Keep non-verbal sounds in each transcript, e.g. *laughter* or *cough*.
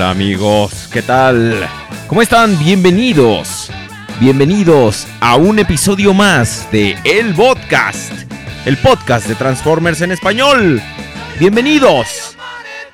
Hola amigos, ¿qué tal? ¿Cómo están? Bienvenidos. Bienvenidos a un episodio más de El Podcast, el podcast de Transformers en español. Bienvenidos.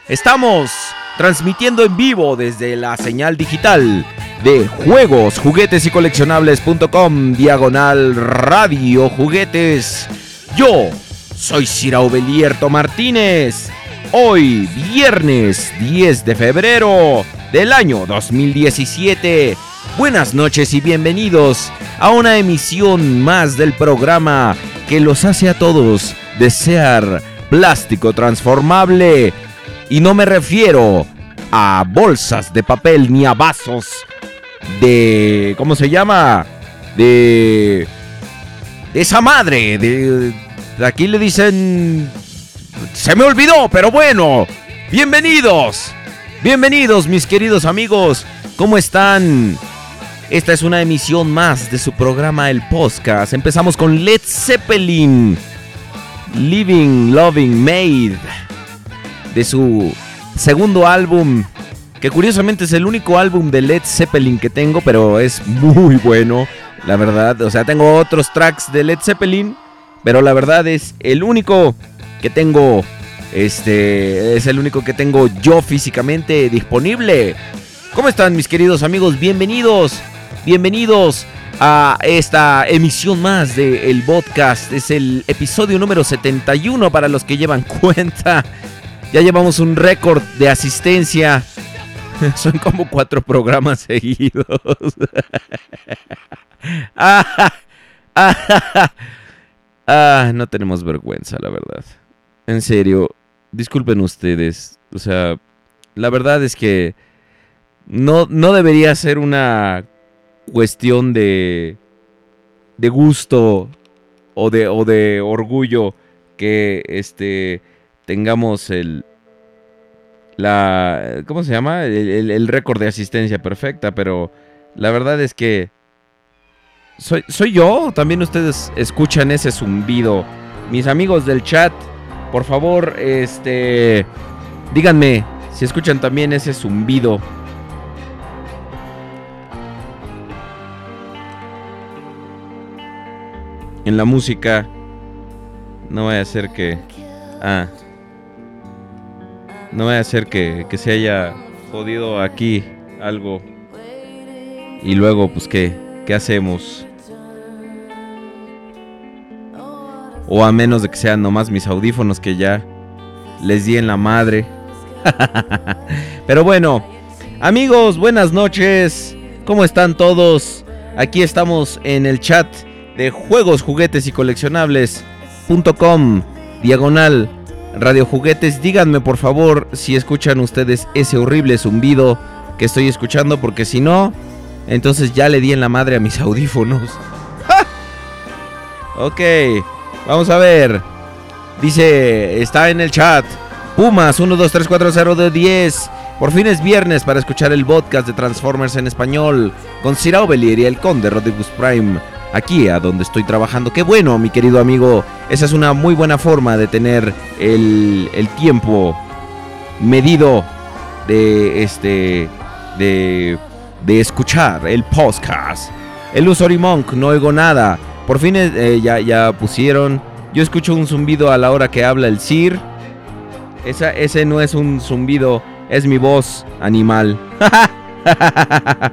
Estamos transmitiendo en vivo desde la señal digital de juegos, juguetes y coleccionables.com, diagonal radio juguetes. Yo soy Cira Belierto Martínez. Hoy, viernes 10 de febrero del año 2017. Buenas noches y bienvenidos a una emisión más del programa que los hace a todos desear plástico transformable. Y no me refiero a bolsas de papel ni a vasos de... ¿Cómo se llama? De... de esa madre. De, de aquí le dicen... Se me olvidó, pero bueno. Bienvenidos. Bienvenidos mis queridos amigos. ¿Cómo están? Esta es una emisión más de su programa El Podcast. Empezamos con Led Zeppelin. Living, Loving, Made. De su segundo álbum. Que curiosamente es el único álbum de Led Zeppelin que tengo, pero es muy bueno. La verdad, o sea, tengo otros tracks de Led Zeppelin. Pero la verdad es el único que tengo. Este es el único que tengo yo físicamente disponible. ¿Cómo están mis queridos amigos? Bienvenidos. Bienvenidos a esta emisión más de Podcast. Es el episodio número 71 para los que llevan *laughs* cuenta. Ya llevamos un récord de asistencia. *laughs* Son como cuatro programas seguidos. *laughs* ah, ah, ah, no tenemos vergüenza, la verdad. En serio, disculpen ustedes. O sea, la verdad es que no, no debería ser una cuestión de, de gusto o de, o de orgullo que este tengamos el la ¿cómo se llama? El, el- récord de asistencia perfecta, pero la verdad es que soy, soy yo, también ustedes escuchan ese zumbido. Mis amigos del chat Por favor, este. Díganme si escuchan también ese zumbido. En la música. No vaya a ser que. Ah. No vaya a ser que, que se haya jodido aquí algo. Y luego, pues, ¿qué? ¿Qué hacemos? O a menos de que sean nomás mis audífonos que ya les di en la madre. *laughs* Pero bueno, amigos, buenas noches. ¿Cómo están todos? Aquí estamos en el chat de juegos, juguetes y coleccionables.com diagonal radio juguetes. Díganme por favor si escuchan ustedes ese horrible zumbido que estoy escuchando porque si no, entonces ya le di en la madre a mis *laughs* audífonos. ok, vamos a ver. Dice, está en el chat. Pumas 1, 2, 3, 4, 0 de 10. Por fin es viernes para escuchar el podcast de Transformers en español con Sir Aubelier y el Conde Rodriguez Prime. Aquí a donde estoy trabajando. Qué bueno, mi querido amigo. Esa es una muy buena forma de tener el, el tiempo medido de este. de. de escuchar el podcast. El Usory Monk, no oigo nada. Por fin eh, ya, ya pusieron. Yo escucho un zumbido a la hora que habla el Sir. Esa, ese no es un zumbido, es mi voz animal. *laughs*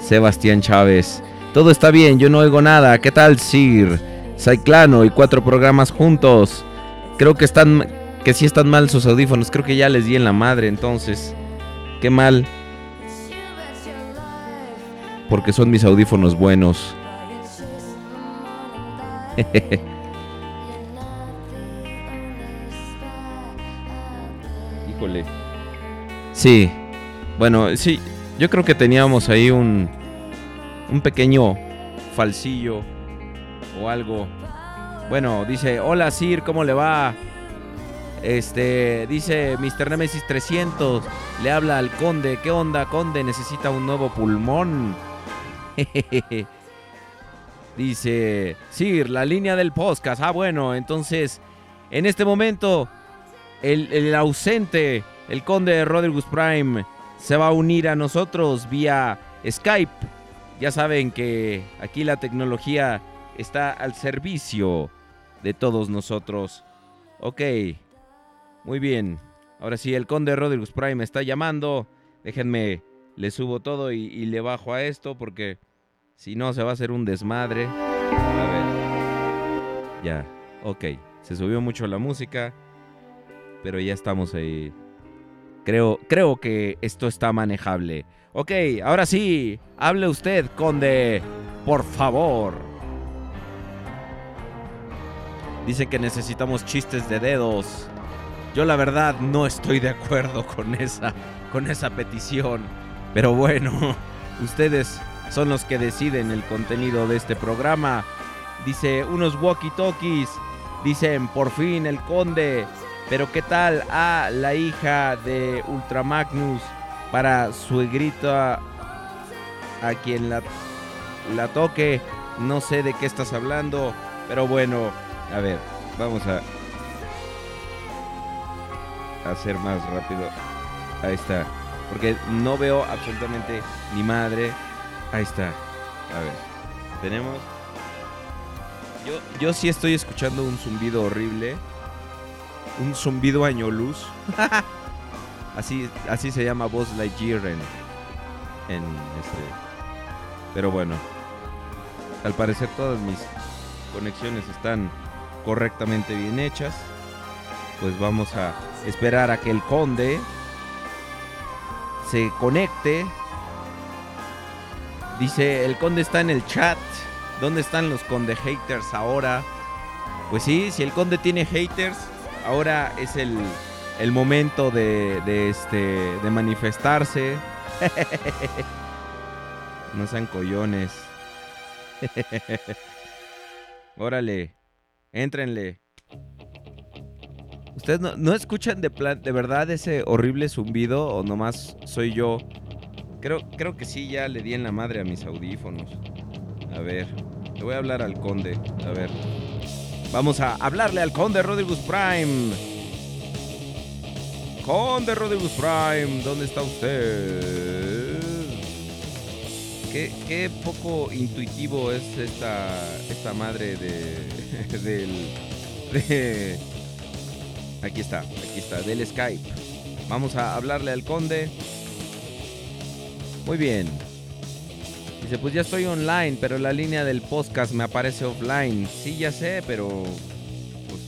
Sebastián Chávez. Todo está bien, yo no oigo nada. ¿Qué tal, Sir? Cyclano y cuatro programas juntos. Creo que están. que sí están mal sus audífonos. Creo que ya les di en la madre, entonces. Qué mal. Porque son mis audífonos buenos. *laughs* Híjole. Sí. Bueno, sí. Yo creo que teníamos ahí un. Un pequeño falsillo. O algo. Bueno, dice: Hola Sir, ¿cómo le va? Este, dice Mr. Nemesis 300. Le habla al conde. ¿Qué onda, conde? Necesita un nuevo pulmón. *laughs* dice Sir, la línea del podcast. Ah, bueno, entonces, en este momento, el, el ausente, el conde Rodriguez Prime, se va a unir a nosotros vía Skype. Ya saben que aquí la tecnología está al servicio de todos nosotros. Ok, muy bien. Ahora sí, el conde Rodriguez Prime me está llamando. Déjenme, le subo todo y, y le bajo a esto porque si no se va a hacer un desmadre. A ver. Ya, ok. Se subió mucho la música, pero ya estamos ahí. Creo, creo que esto está manejable. Ok, ahora sí, hable usted, conde. Por favor. Dice que necesitamos chistes de dedos. Yo la verdad no estoy de acuerdo con esa, con esa petición. Pero bueno, *laughs* ustedes son los que deciden el contenido de este programa. Dice, unos walkie-talkies. Dicen, por fin el conde. Pero ¿qué tal a la hija de Ultramagnus para suegrita a quien la, la toque? No sé de qué estás hablando, pero bueno, a ver, vamos a hacer más rápido. Ahí está. Porque no veo absolutamente ni madre. Ahí está. A ver. Tenemos. Yo, yo sí estoy escuchando un zumbido horrible. Un zumbido año luz. *laughs* así, así se llama Buzz Lightyear en, en este. Pero bueno. Al parecer todas mis conexiones están correctamente bien hechas. Pues vamos a esperar a que el conde se conecte. Dice, el conde está en el chat. ¿Dónde están los conde haters ahora? Pues sí, si el conde tiene haters, ahora es el, el momento de, de, este, de manifestarse. *laughs* no sean collones. Órale, éntrenle. ¿Ustedes no, no, escuchan de, plan, de verdad ese horrible zumbido o nomás soy yo? Creo, creo que sí, ya le di en la madre a mis audífonos. A ver, le voy a hablar al conde. A ver. Vamos a hablarle al Conde Rodrigus Prime. Conde Rodrigus Prime, ¿dónde está usted? Qué, qué poco intuitivo es esta, esta madre de, *laughs* del... de- aquí está, aquí está, del Skype. Vamos a hablarle al Conde. Muy bien. Dice, pues ya estoy online, pero la línea del podcast me aparece offline. Sí, ya sé, pero... Pues...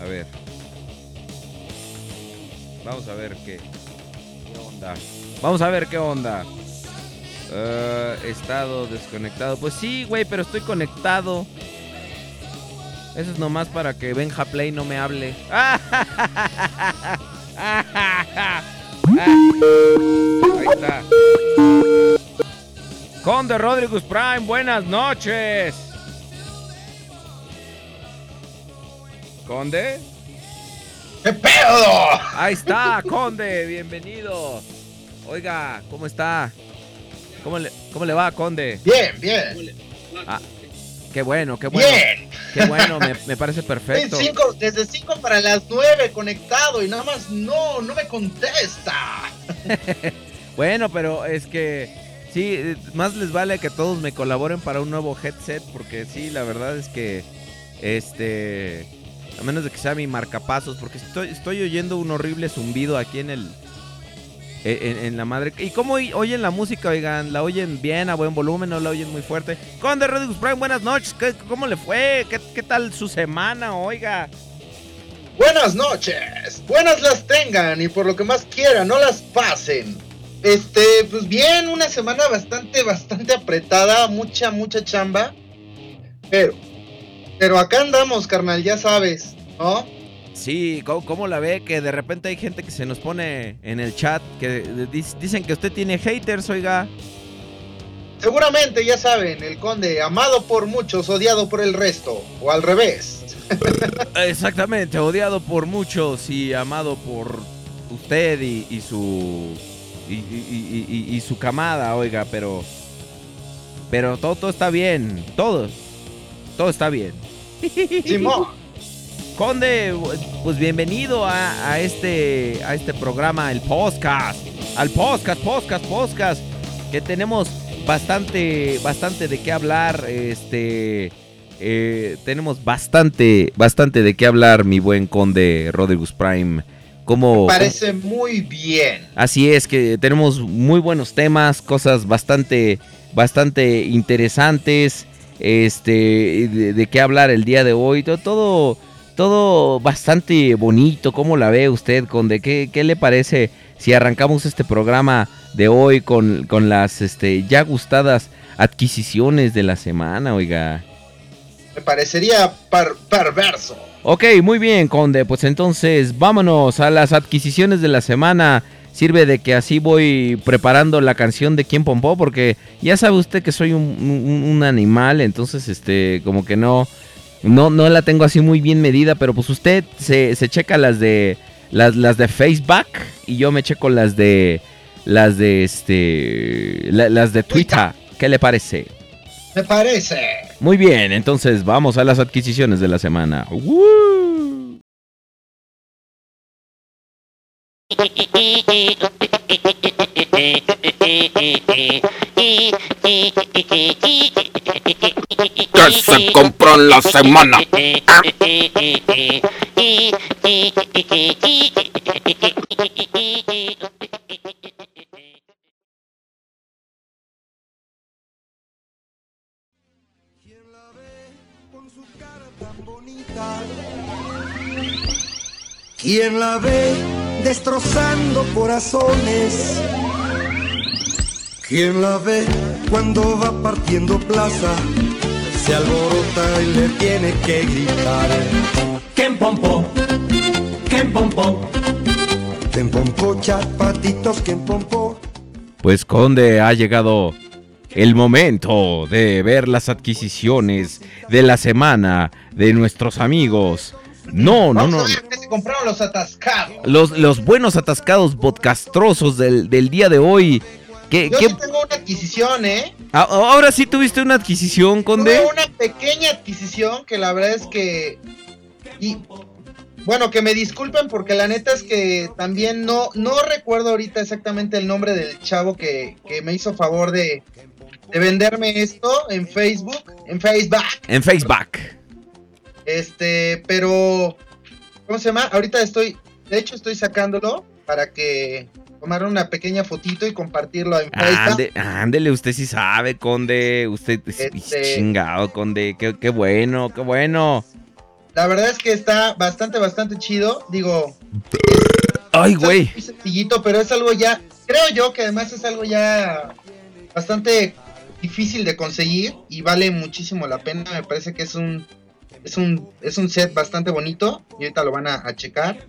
A ver. Vamos a ver qué... ¿Qué onda? Vamos a ver qué onda. Eh, estado desconectado. Pues sí, güey, pero estoy conectado. Eso es nomás para que Benja Play no me hable. *laughs* Ahí está. Conde Rodríguez Prime, buenas noches. Conde. ¡Qué pedo! Ahí está, Conde, bienvenido. Oiga, ¿cómo está? ¿Cómo le, cómo le va, Conde? Bien, bien. Qué bueno, qué bueno. Bien. Qué bueno, me, me parece perfecto. cinco- desde 5 para las 9 conectado y nada más no, no me contesta. *laughs* Bueno, pero es que sí, más les vale que todos me colaboren para un nuevo headset, porque sí, la verdad es que, este, a menos de que sea mi marcapasos, porque estoy, estoy oyendo un horrible zumbido aquí en el, en, en la madre. ¿Y cómo oy- oyen la música, oigan? ¿La oyen bien, a buen volumen, no la oyen muy fuerte? Conde Rodríguez Prime, buenas noches, ¿Qué- ¿cómo le fue? ¿Qué, qué tal su semana, oiga? Buenas noches. Buenas las tengan y por lo que más quieran, no las pasen. Este, pues bien, una semana bastante, bastante apretada, mucha, mucha chamba. Pero, pero acá andamos, carnal, ya sabes, ¿no? Sí, ¿cómo, cómo la ve? Que de repente hay gente que se nos pone en el chat que dic- dicen que usted tiene haters, oiga. Seguramente ya saben, el conde, amado por muchos, odiado por el resto, o al revés. *laughs* Exactamente, odiado por muchos y amado por usted y, y su y, y- y- y- y su camada, oiga, pero pero todo, todo está bien, todo, todo está bien. Simón. Conde, pues bienvenido a, a este a este programa, el podcast, al podcast, podcast, podcast, que tenemos bastante, bastante de qué hablar, este, eh, tenemos bastante, bastante de qué hablar, mi buen Conde Rodriguez Prime. Como, Parece muy bien. Así es que tenemos muy buenos temas, cosas bastante, bastante interesantes, este, de, de qué hablar el día de hoy, todo, todo, todo bastante bonito. ¿Cómo la ve usted, Conde? ¿Qué, qué le parece si arrancamos este programa de hoy con, con las, este, ya gustadas adquisiciones de la semana, oiga? Me parecería par- perverso. Ok, muy bien, Conde. Pues entonces vámonos a las adquisiciones de la semana. Sirve de que así voy preparando la canción de Quién Pompó, porque ya sabe usted que soy un, un- un animal, entonces este, como que no, no, no la tengo así muy bien medida, pero pues usted se, se checa las de las, las de Facebook y yo me checo las de las de este la- las de Twitter. ¿Qué le parece? Me parece. Muy bien, entonces vamos a las adquisiciones de la semana. ¡Woo! Que se compró en la semana. ¿Quién la ve destrozando corazones? ¿Quién la ve cuando va partiendo plaza? Se alborota y le tiene que gritar. ¿Quién pompó? ¿Quién pompó? ¿Quién pompó, patitos? ¿Quién pompó? Pues Conde, ha llegado el momento de ver las adquisiciones de la semana de nuestros amigos. No, no, no. se compraron los atascados. Los, los buenos atascados podcastrosos del, del día de hoy. ¿Qué, Yo qué- sí tengo una adquisición, ¿eh? Ah, Ahora sí tuviste una adquisición, Conde. Tuve una pequeña adquisición que la verdad es que. Y. Bueno, que me disculpen porque la neta es que también no, no recuerdo ahorita exactamente el nombre del chavo que, que me hizo favor de, de venderme esto en Facebook, en Facebook. En Facebook. Este, pero. ¿Cómo se llama? Ahorita estoy. De hecho, estoy sacándolo para que tomar una pequeña fotito y compartirlo en Facebook. Ande- ándele, usted sí sabe, Conde. Usted es Este- chingado, Conde. Qué, qué bueno, qué bueno. La verdad es que está bastante, bastante chido. Digo, Ay, güey. muy sencillito, pero es algo ya, creo yo que además es algo ya bastante difícil de conseguir y vale muchísimo la pena. Me parece que es un es un es un set bastante bonito y ahorita lo van a, a checar.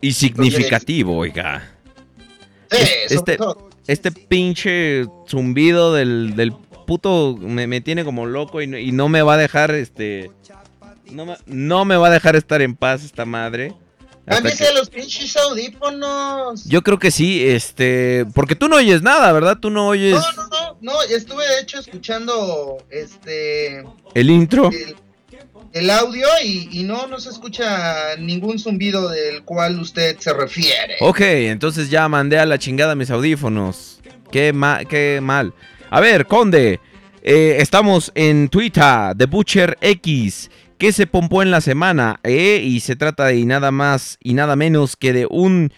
Y significativo, oiga. Sí, este-. Este pinche zumbido del, del puto me, me tiene como loco y no, y no me va a dejar, este... No me, no me va a dejar estar en paz esta madre. Cámbiese que- los pinches audífonos. Yo creo que sí, este... Porque tú no oyes nada, ¿verdad? Tú no oyes No, no, no, no, estuve de hecho escuchando este el intro. el, el audio y, no, no se escucha ningún zumbido del cual usted se refiere. Ok, entonces ya mandé a la chingada mis audífonos. Qué, ma- qué mal. A ver, Conde. eh, estamos en Twitter, The Butcher X. ¿Qué se pompó en la semana? eh? Y se trata de nada más y nada menos que de un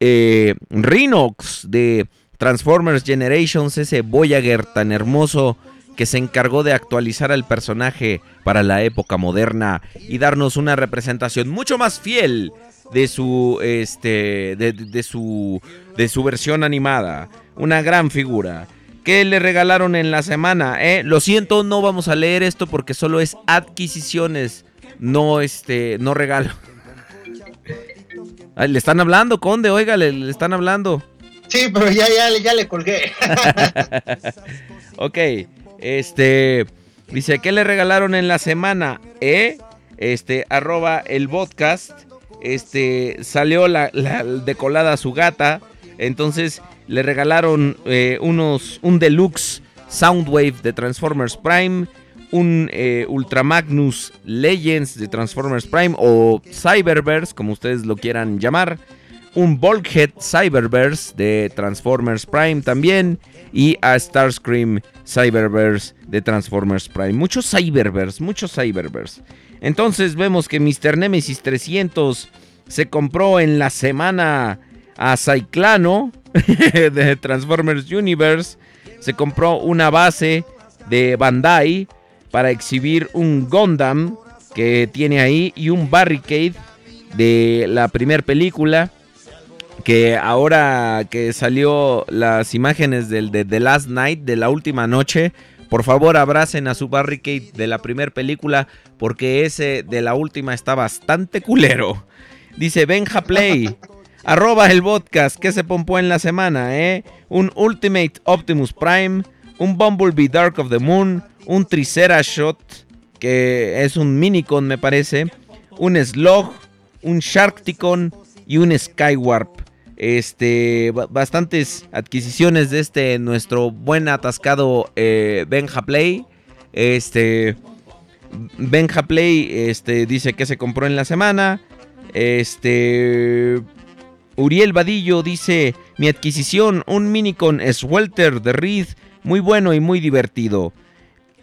eh, Rhinox de Transformers Generations, ese Voyager tan hermoso que se encargó de actualizar al personaje para la época moderna y darnos una representación mucho más fiel de su este de, su de su versión animada. Una gran figura. Que le regalaron en la semana eh? lo siento no vamos a leer esto porque solo es adquisiciones no este no regalo. Ay, le están hablando conde oiga le, le están hablando. Sí, pero ya, ya, ya le colgué. *laughs* Ok, este dice que le regalaron en la semana, ¿eh? Este, arroba el podcast. Este, salió la, la decolada su gata. Entonces le regalaron eh, unos, un deluxe Soundwave de Transformers Prime. Un eh, Ultra Magnus Legends de Transformers Prime o Cyberverse, como ustedes lo quieran llamar. Un Bulkhead Cyberverse de Transformers Prime también. Y a Starscream Cyberverse de Transformers Prime. Muchos Cyberverse, muchos Cyberverse. Entonces vemos que Mr. Nemesis 300 se compró en la semana a Cyclano *laughs* de Transformers Universe. Se compró una base de Bandai para exhibir un Gundam que tiene ahí y un Barricade de la primera película que ahora que salió las imágenes del de The Last Night, de la última noche, por favor abracen a su Barricade de la primera película, porque ese de la última está bastante culero. Dice Benja Play, *laughs* arroba el podcast, que se pompó en la semana, eh? Un Ultimate Optimus Prime, un Bumblebee Dark of the Moon, un Tricerashot, que es un Minicon me parece, un Slog, un Sharkticon y un Skywarp. Este, ba- bastantes adquisiciones de este nuestro buen atascado eh, Benja Play. Este, Benja Play, este, dice que se compró en la semana. Este, Uriel Vadillo dice mi adquisición, un minicon Swelter de Reed, muy bueno y muy divertido.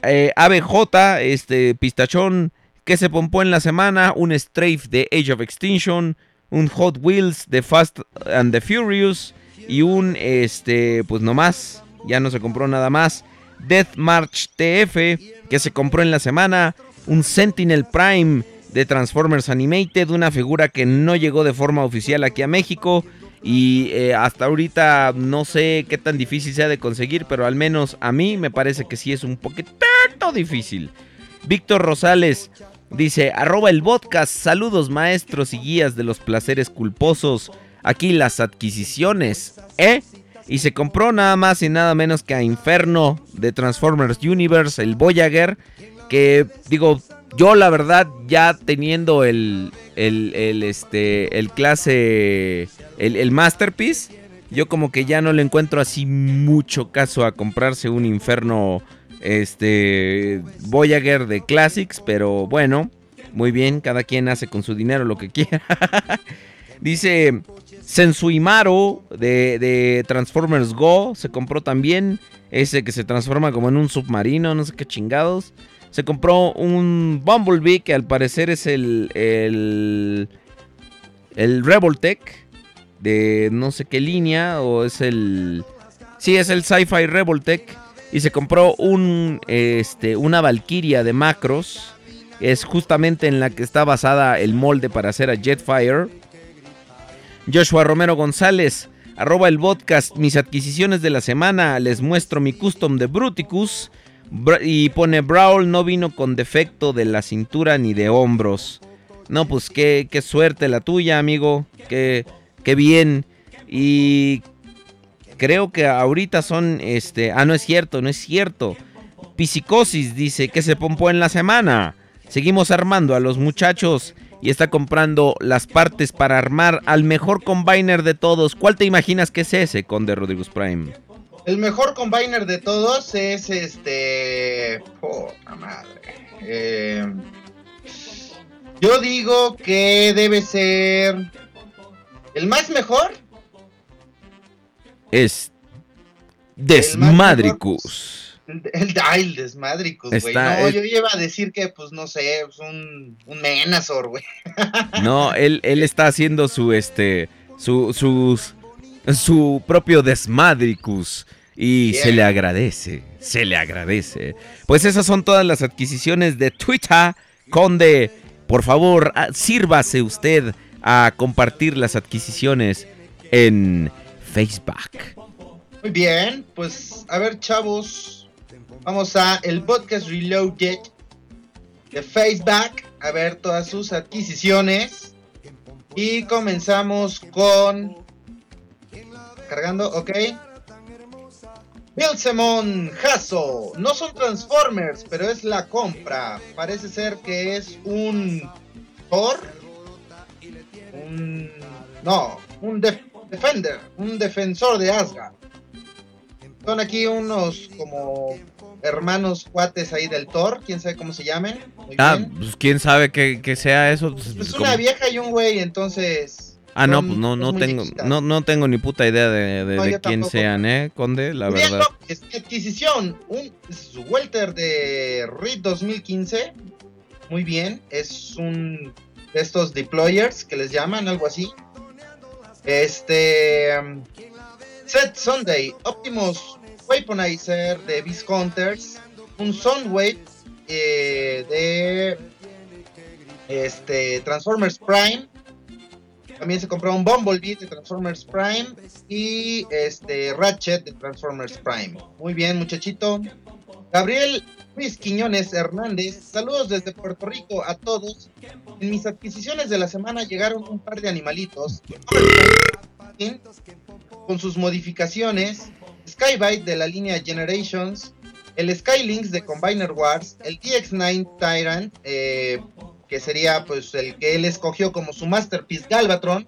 Eh, ABJ, este pistachón que se pompó en la semana, un Strafe de Age of Extinction, un Hot Wheels de Fast and the Furious y un este pues nomás, ya no se compró nada más. Death March TF que se compró en la semana, un Sentinel Prime de Transformers Animated, una figura que no llegó de forma oficial aquí a México y eh, hasta ahorita no sé qué tan difícil sea de conseguir, pero al menos a mí me parece que sí es un poquito difícil. Víctor Rosales dice, arroba el podcast, saludos maestros y guías de los placeres culposos, aquí las adquisiciones, ¿eh? Y se compró nada más y nada menos que a Inferno de Transformers Universe, el Voyager, que digo, yo la verdad ya teniendo el, el, este, el clase, el, el Masterpiece, yo como que ya no le encuentro así mucho caso a comprarse un Inferno este Voyager de Classics, pero bueno, muy bien, cada quien hace con su dinero lo que quiera. *laughs* Dice Sensuimaro de, de Transformers Go, se compró también ese que se transforma como en un submarino, no sé qué chingados. Se compró un Bumblebee que al parecer es el, el, el Revoltech de no sé qué línea o es el... Sí, es el Sci-Fi Revoltech. Y se compró un, este, una Valkyria de Macros. Es justamente en la que está basada el molde para hacer a Jetfire. Joshua Romero González, arroba el podcast, mis adquisiciones de la semana, les muestro mi custom de Bruticus. Y pone Brawl no vino con defecto de la cintura ni de hombros. No, pues qué, qué suerte la tuya, amigo. Qué, qué bien. Y creo que ahorita son, este, ah, no es cierto, no es cierto. Psicosis dice que se pompó en la semana. Seguimos armando a los muchachos y está comprando las partes para armar al mejor combiner de todos. ¿Cuál te imaginas que es ese, Conde Rodríguez Prime? El mejor combiner de todos es este. Puta madre. Eh, yo digo que debe ser. El más mejor. Es Desmadricus. El, el, Desmadricus, güey. No, yo iba a decir que, pues no sé, es un, un Menazor, güey. *laughs* No, él, él está haciendo su este su sus su propio Desmadricus y Bien. se le agradece, se le agradece. Pues esas son todas las adquisiciones de Twitter, Conde. Por favor, ah, sírvase usted a compartir las adquisiciones en Facebook. Muy bien, pues a ver, chavos. Vamos a el podcast Reloaded de Facebook. A ver todas sus adquisiciones. Y comenzamos con. Cargando, ok. Bilsemon Hasso. No son Transformers, pero es la compra. Parece ser que es un Thor. Un. No, un Def- Defender. Un defensor de Asgard. Son aquí unos como hermanos cuates ahí del Thor, quién sabe cómo se llamen. Muy Ah, bien. pues quién sabe que, que sea eso. Pues, Es como- una vieja y un güey, entonces. Ah, no, pues no, no tengo, no, no tengo ni puta idea de, de- No, de quién sean, eh, Conde, la verdad. López, adquisición, un Welter de RIT 2015. Muy bien, es un de estos deployers que les llaman, algo así. Este. um, Set Sunday, Optimus Weaponizer de Beast Hunters. Un Soundwave eh, de. Este. Transformers Prime. También se compró un Bumblebee de Transformers Prime y este Ratchet de Transformers Prime. Muy bien, muchachito. Gabriel Luis Quiñones Hernández, saludos desde Puerto Rico a todos. En mis adquisiciones de la semana llegaron un par de animalitos. Con sus modificaciones, Skybite de la línea Generations, el Skylynx de Combiner Wars, el DX9 Tyrant, eh, que sería pues el que él escogió como su masterpiece Galvatron,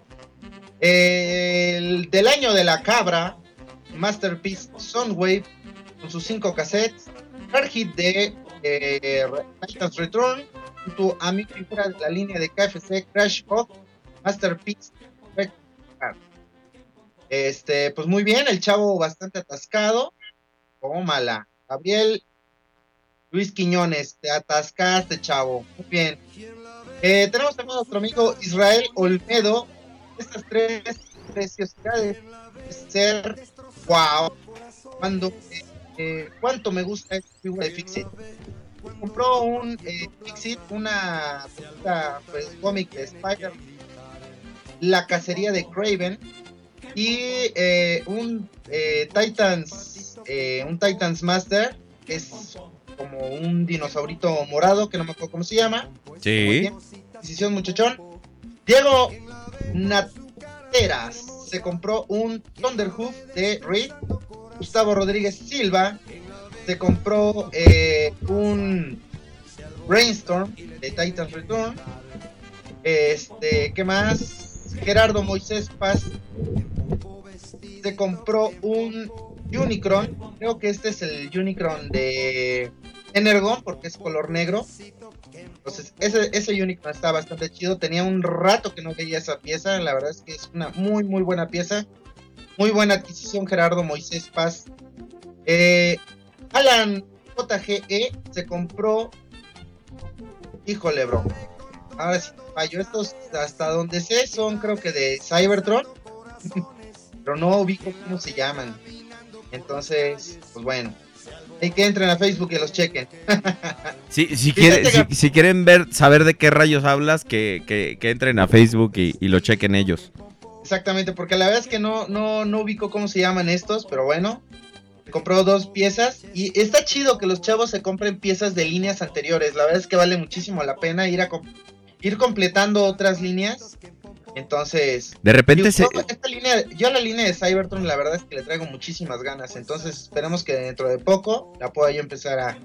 el del año de la cabra, Masterpiece Soundwave, con sus cinco cassettes, Hit de eh, Return, junto a mi figura de la línea de KFC Crash Pop, Masterpiece. Este, pues muy bien, el chavo bastante atascado. Tómala. Gabriel Luis Quiñones, te atascaste, chavo. Muy bien. Eh, tenemos también a nuestro amigo Israel Olmedo. Estas tres preciosidades de ser wow. Cuando, eh, eh, ¿Cuánto me gusta esta figura de Fixit? Compró un eh, Fixit, una, una, pues, cómic de Spider, La cacería de Craven y eh, un eh, Titans, eh, un Titans Master, que es como un dinosaurito morado, que no me acuerdo cómo se llama. Muy Sí. bien. Decisión, muchachón. Diego Nateras se compró un Thunderhoof de Reed. Gustavo Rodríguez Silva se compró eh, un Brainstorm de Titans Return. Este, ¿qué más? Gerardo Moisés Paz se compró un Unicron. Creo que este es el Unicron de Energon porque es color negro. Entonces, ese, ese Unicron está bastante chido. Tenía un rato que no veía esa pieza. La verdad es que es una muy, muy buena pieza. Muy buena adquisición, Gerardo Moisés Paz. Eh, Alan JGE se compró. Híjole, bro. Ahora sí fallo. Estos, hasta donde sé, son creo que de Cybertron. *laughs* Pero no ubico cómo se llaman. Entonces, pues bueno. Hay que entren a Facebook y los chequen. *laughs* Sí, si, quiere- Fíjate si, si quieren ver, saber de qué rayos hablas, que, que- que entren a Facebook y, y lo chequen ellos. Exactamente, porque la verdad es que no, no, no ubico cómo se llaman estos, pero bueno. Compró dos piezas y está chido que los chavos se compren piezas de líneas anteriores. La verdad es que vale muchísimo la pena ir a ir completando otras líneas. Entonces, De repente yo, se... esta línea, yo a la línea de Cybertron la verdad es que le traigo muchísimas ganas. Entonces, esperemos que dentro de poco la pueda yo empezar a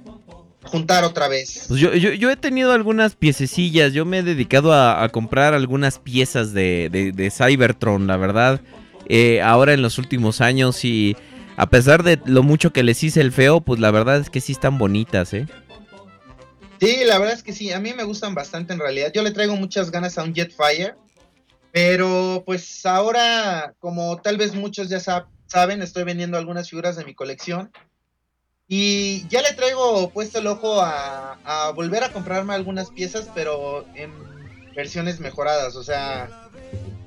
juntar otra vez. Pues yo, yo, yo he tenido algunas piececillas, yo me he dedicado a, a comprar algunas piezas de, de- de Cybertron, la verdad. Eh, ahora en los últimos años y a pesar de lo mucho que les hice el feo, pues la verdad es que sí están bonitas, ¿eh? Sí, la verdad es que sí, a mí me gustan bastante en realidad. Yo le traigo muchas ganas a un Jetfire, pero pues ahora, como tal vez muchos ya sab- saben, estoy vendiendo algunas figuras de mi colección y ya le traigo puesto el ojo a, volver a comprarme algunas piezas, pero en versiones mejoradas. O sea,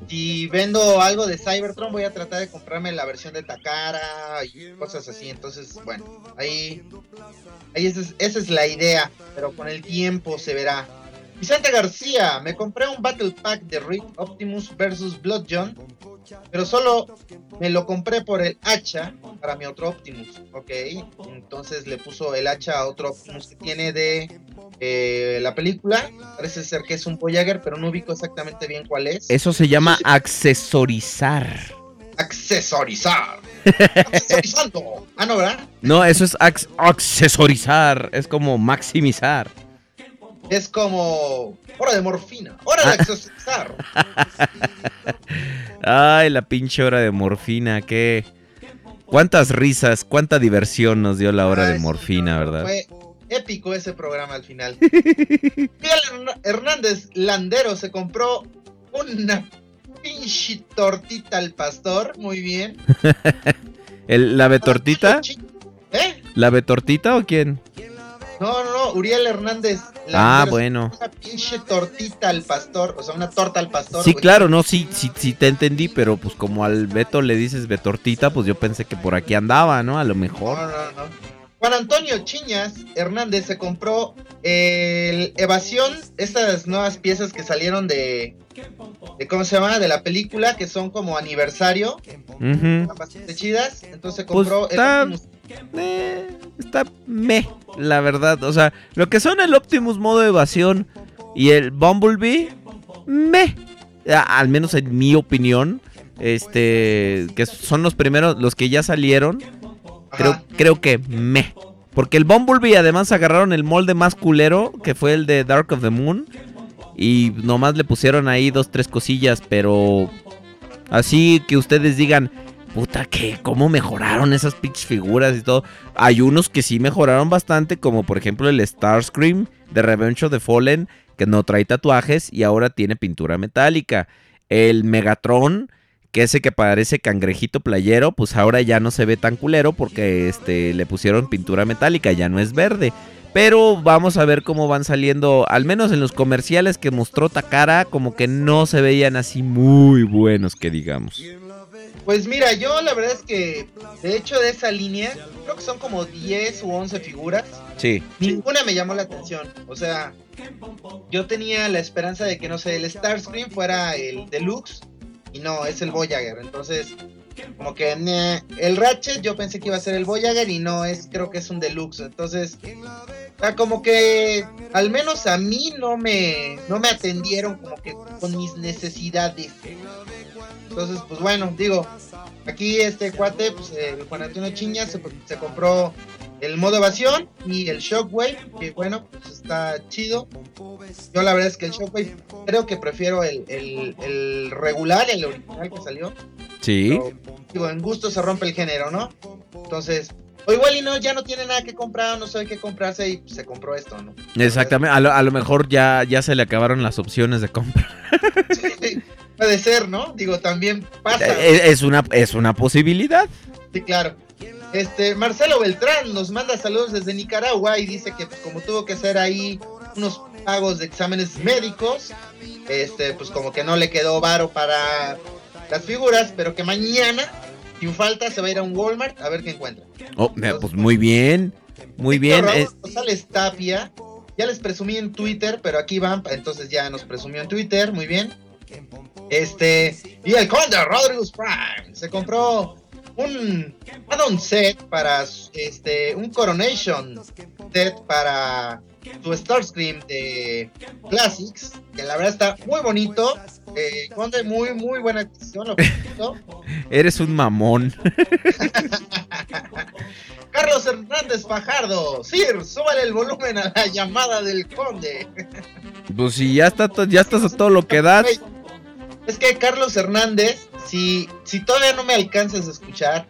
si vendo algo de Cybertron, voy a tratar de comprarme la versión de Takara y cosas así. Entonces, bueno, ahí Ahí esa es, esa es la idea, pero con el tiempo se verá. Vicente García, me compré un Battle Pack de Rick Optimus versus Blood John, pero solo me lo compré por el hacha para mi otro Optimus, ok. Entonces le puso el hacha a otro Optimus que tiene de eh, la película. Parece ser que es un Voyager, pero no ubico exactamente bien cuál es. Eso se llama accesorizar. Accesorizar. *laughs* Accesorizando. Ah, no, ¿verdad? No, eso es ac- accesorizar, es como maximizar. Es como hora de morfina, hora de Ah. accesorizar. *laughs* Ay, la pinche hora de morfina, qué... Cuántas risas, cuánta diversión nos dio la hora Ay, de sí, morfina, ¿verdad? Fue épico ese programa al final. *laughs* Miguel Hernández Landero se compró una pinche tortita al pastor. Muy bien. *laughs* El, ¿La betortita? ¿Eh? ¿La betortita o quién? No, no, no. Uriel Hernández Ah, Landero se bueno. Una pinche tortita al pastor. O sea, una torta al pastor. Sí, güey. claro, no, sí, sí, sí te entendí, pero pues como al Beto le dices betortita, pues yo pensé que por aquí andaba, ¿no? A lo No, mejor. no, no. Juan Antonio Chiñas Hernández se compró el Evasión, estas nuevas piezas que salieron de, de ¿cómo se llama? De la película, que son como aniversario, están bastante chidas. Entonces Pues compró está- el Optimus. Eh, está me, la verdad. O sea, lo que son el Optimus modo evasión y el Bumblebee, me. A- Al menos en mi opinión. Este, que son los primeros, los que ya salieron. Creo, creo que me. Porque el Bumblebee además agarraron el molde más culero, que fue el de Dark of the Moon. Y nomás le pusieron ahí dos, tres cosillas, pero... Así que ustedes digan, puta, que cómo mejoraron esas pinches figuras y todo. Hay unos que sí mejoraron bastante, como por ejemplo el Starscream de Revenge of the Fallen, que no trae tatuajes y ahora tiene pintura metálica. El Megatron, que ese que parece cangrejito playero, pues ahora ya no se ve tan culero porque este, le pusieron pintura metálica, ya no es verde. Pero vamos a ver cómo van saliendo, al menos en los comerciales que mostró Takara, como que no se veían así muy buenos, que digamos. Pues mira, yo la verdad es que, de hecho, de esa línea, creo que son como 10 u 11 figuras. Sí. Ninguna me llamó la atención. O sea, yo tenía la esperanza de que, no sé, el Starscream fuera el Deluxe. Y no, es el Voyager. Entonces, como que nah. el Ratchet yo pensé que iba a ser el Voyager y no, es creo que es un Deluxe. Entonces, como que al menos a mí no me, no me atendieron como que con mis necesidades. Entonces, pues bueno, digo, aquí este cuate, pues el Juan Antonio Chiña se compró el modo evasión y el Shockwave, que bueno, pues está chido. Yo la verdad es que el Shockwave creo que prefiero el, el, el regular, el original que salió. Sí. Pero, digo, en gusto se rompe el género, ¿no? Entonces, o igual y no, ya no tiene nada que comprar, no sabe qué comprarse y se compró esto, ¿no? Exactamente. A lo, a lo mejor ya, ya se le acabaron las opciones de compra. *laughs* Sí, puede ser, ¿no? Digo, también pasa. Es, es una, es una posibilidad. Sí, claro. Este, Marcelo Beltrán nos manda saludos desde Nicaragua y dice que pues, como tuvo que hacer ahí unos pagos de exámenes médicos, este, pues como que no le quedó varo para las figuras, pero que mañana, sin falta, se va a ir a un Walmart a ver qué encuentra. Oh, pues muy bien. Muy bien. Víctor eh, González Tapia, ya les presumí en Twitter, pero aquí van, entonces ya nos presumió en Twitter, muy bien. Este, y el conde Rodriguez Prime se compró un add-on set para este, un Coronation set para su Starscream de Classics, que la verdad está muy bonito. Eh, conde, muy, muy buena adquisición, lo *laughs* eres un mamón. *laughs* Carlos Hernández Fajardo, Sir, súbale el volumen a la llamada del conde. Pues si ya está ya estás a todo lo que das. Es que Carlos Hernández, si, si todavía no me alcanzas a escuchar,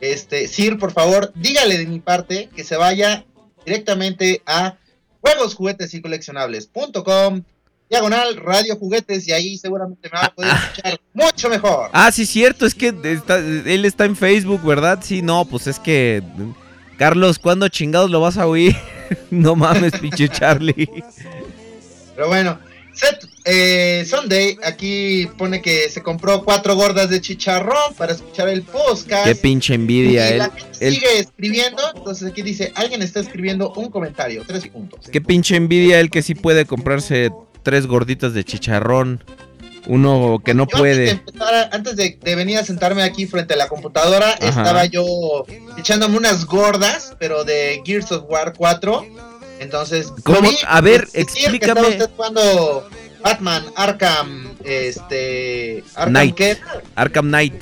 este, Sir, por favor, dígale de mi parte que se vaya directamente a juegos, juguetes y coleccionables.com, diagonal radio juguetes, y ahí seguramente me va a poder escuchar mucho mejor. Ah, sí, cierto, es que está- él está en Facebook, ¿verdad? Sí, no, pues es que. Carlos, ¿cuándo chingados lo vas a oír? *laughs* no mames, pinche Charlie. Pero bueno, Set eh, Sunday aquí pone que se compró cuatro gordas de chicharrón para escuchar el podcast. Qué pinche envidia, y él. la gente él- sigue escribiendo, entonces aquí dice, alguien está escribiendo un comentario, tres puntos. Qué pinche envidia él que sí puede comprarse tres gorditas de chicharrón. Uno que no Yo puede. Antes, de, empezar- antes de, de venir a sentarme aquí frente a la computadora, Ajá. estaba yo echándome unas gordas, pero de Gears of War 4. Entonces, ¿Cómo? A ver, que explícame. usted jugando Batman Arkham, este, Arkham Knight. ¿qué? Arkham Knight.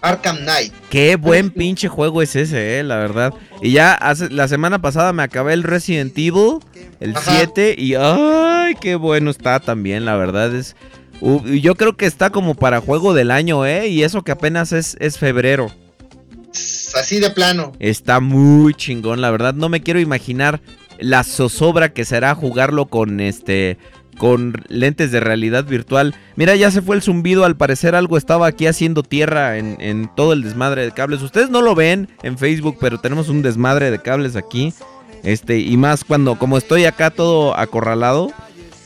Arkham Knight. Qué buen pinche juego es ese, eh, la verdad. Y ya hace, la semana pasada me acabé el Resident Evil, el Ajá. 7, y ay, qué bueno está también, la verdad es... uh, yo creo que está como para juego del año, eh, y eso que apenas es, es febrero. Así de plano. Está muy chingón, la verdad. No me quiero imaginar la zozobra que será jugarlo con este con lentes de realidad virtual. Mira, ya se fue el zumbido, al parecer algo estaba aquí haciendo tierra en, en todo el desmadre de cables. Ustedes no lo ven en Facebook, pero tenemos un desmadre de cables aquí. Este, y más cuando, como estoy acá todo acorralado,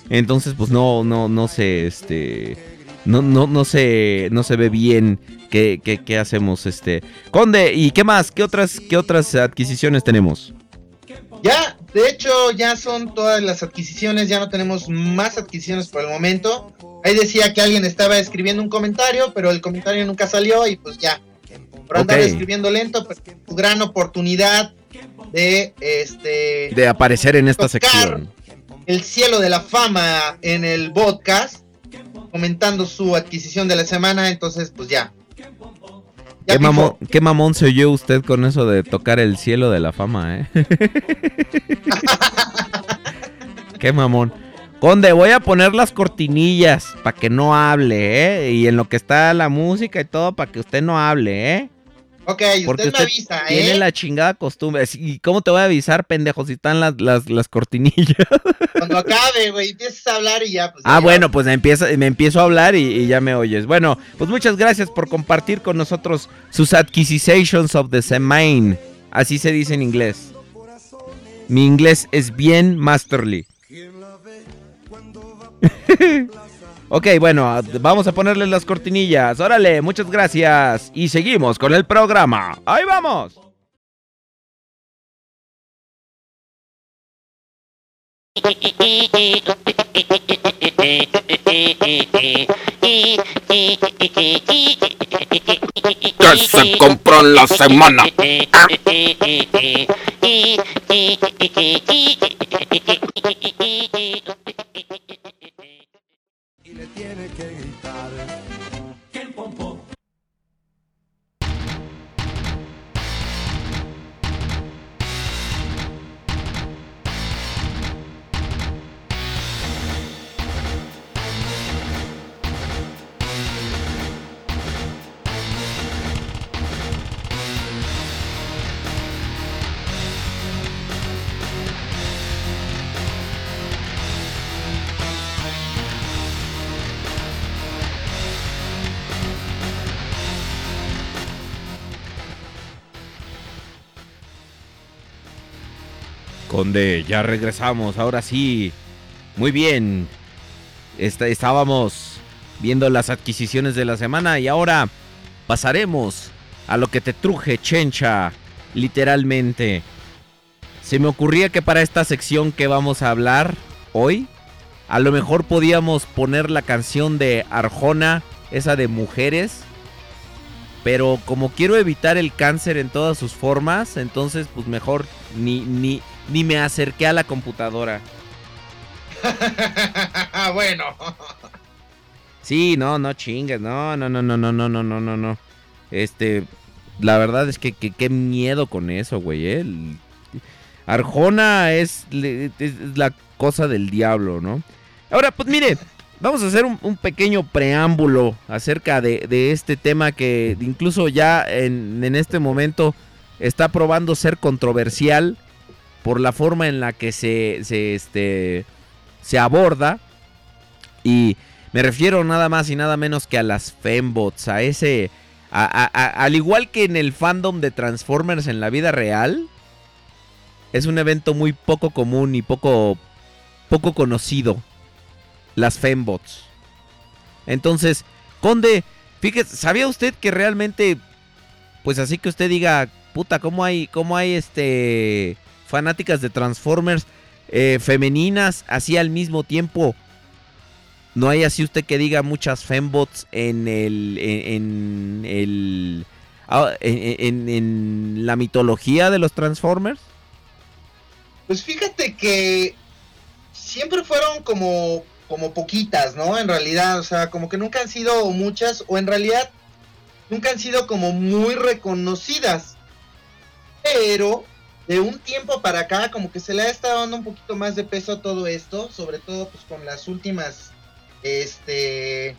entonces pues no, no, no sé, este, no, no, no se, no se ve bien qué, qué, qué hacemos, este. Conde, ¿y qué más? ¿Qué otras, qué otras adquisiciones tenemos? Ya, de hecho, ya son todas las adquisiciones, ya no tenemos más adquisiciones por el momento. Ahí decía que alguien estaba escribiendo un comentario, pero el comentario nunca salió y pues ya. Por andar escribiendo lento, tu gran oportunidad de este De aparecer en esta sección. el cielo de la fama en el podcast, comentando su adquisición de la semana, entonces pues ya. ¿Qué mamón, qué mamón se oyó usted con eso de tocar el cielo de la fama, eh? *laughs* qué mamón. Conde, voy a poner las cortinillas para que no hable, ¿eh? Y en lo que está la música y todo, para que usted no hable, ¿eh? Ok, Porque usted me avisa, tiene ¿eh? la chingada costumbre. ¿Y cómo te voy a avisar, pendejo, si están las, las, las cortinillas? *laughs* Cuando acabe, güey, empiezas a hablar y ya, pues. Ah, ya. bueno, pues me, empieza, me empiezo a hablar y, y ya me oyes. Bueno, pues muchas gracias por compartir con nosotros sus adquisitions of the semane. Así se dice en inglés. Mi inglés es bien masterly. *laughs* ok, bueno, vamos a ponerle las cortinillas. Órale, muchas gracias. Y seguimos con el programa. Ahí vamos. que se compró en la semana. *laughs* le tiene que gritar. Ken Pompo, Conde, ya regresamos, ahora sí. Muy bien. Esta- estábamos viendo las adquisiciones de la semana y ahora pasaremos a lo que te truje, chencha, literalmente. Se me ocurría que para esta sección que vamos a hablar hoy, a lo mejor podíamos poner la canción de Arjona, esa de mujeres. Pero como quiero evitar el cáncer en todas sus formas, entonces pues mejor ni, ni, ni me acerqué a la computadora. *laughs* bueno. Sí, no, no chingues, no, no, no, no, no, no, no, no, no, no. Este, la verdad es que que- qué miedo con eso, güey, eh. El- Arjona es, le- es- es la cosa del diablo, ¿no? Ahora, pues mire, vamos a hacer un, un pequeño preámbulo acerca de, de este tema que incluso ya en, en este momento está probando ser controversial por la forma en la que se, se, este, se aborda. Y me refiero nada más y nada menos que a las fembots, a ese... a- a- al igual que en el fandom de Transformers en la vida real, es un evento muy poco común y poco, poco conocido. Las fembots. Entonces, Conde, fíjese, ¿sabía usted que realmente, pues así que usted diga, puta, cómo hay, cómo hay este fanáticas de Transformers eh, femeninas así al mismo tiempo? No hay así usted que diga muchas fembots en el. en, el. ah, en- en la mitología de los Transformers. Pues fíjate que siempre fueron como, como poquitas, ¿no? En realidad, o sea, como que nunca han sido muchas, o en realidad nunca han sido como muy reconocidas. Pero de un tiempo para acá, como que se le ha estado dando un poquito más de peso a todo esto, sobre todo pues con las últimas, este,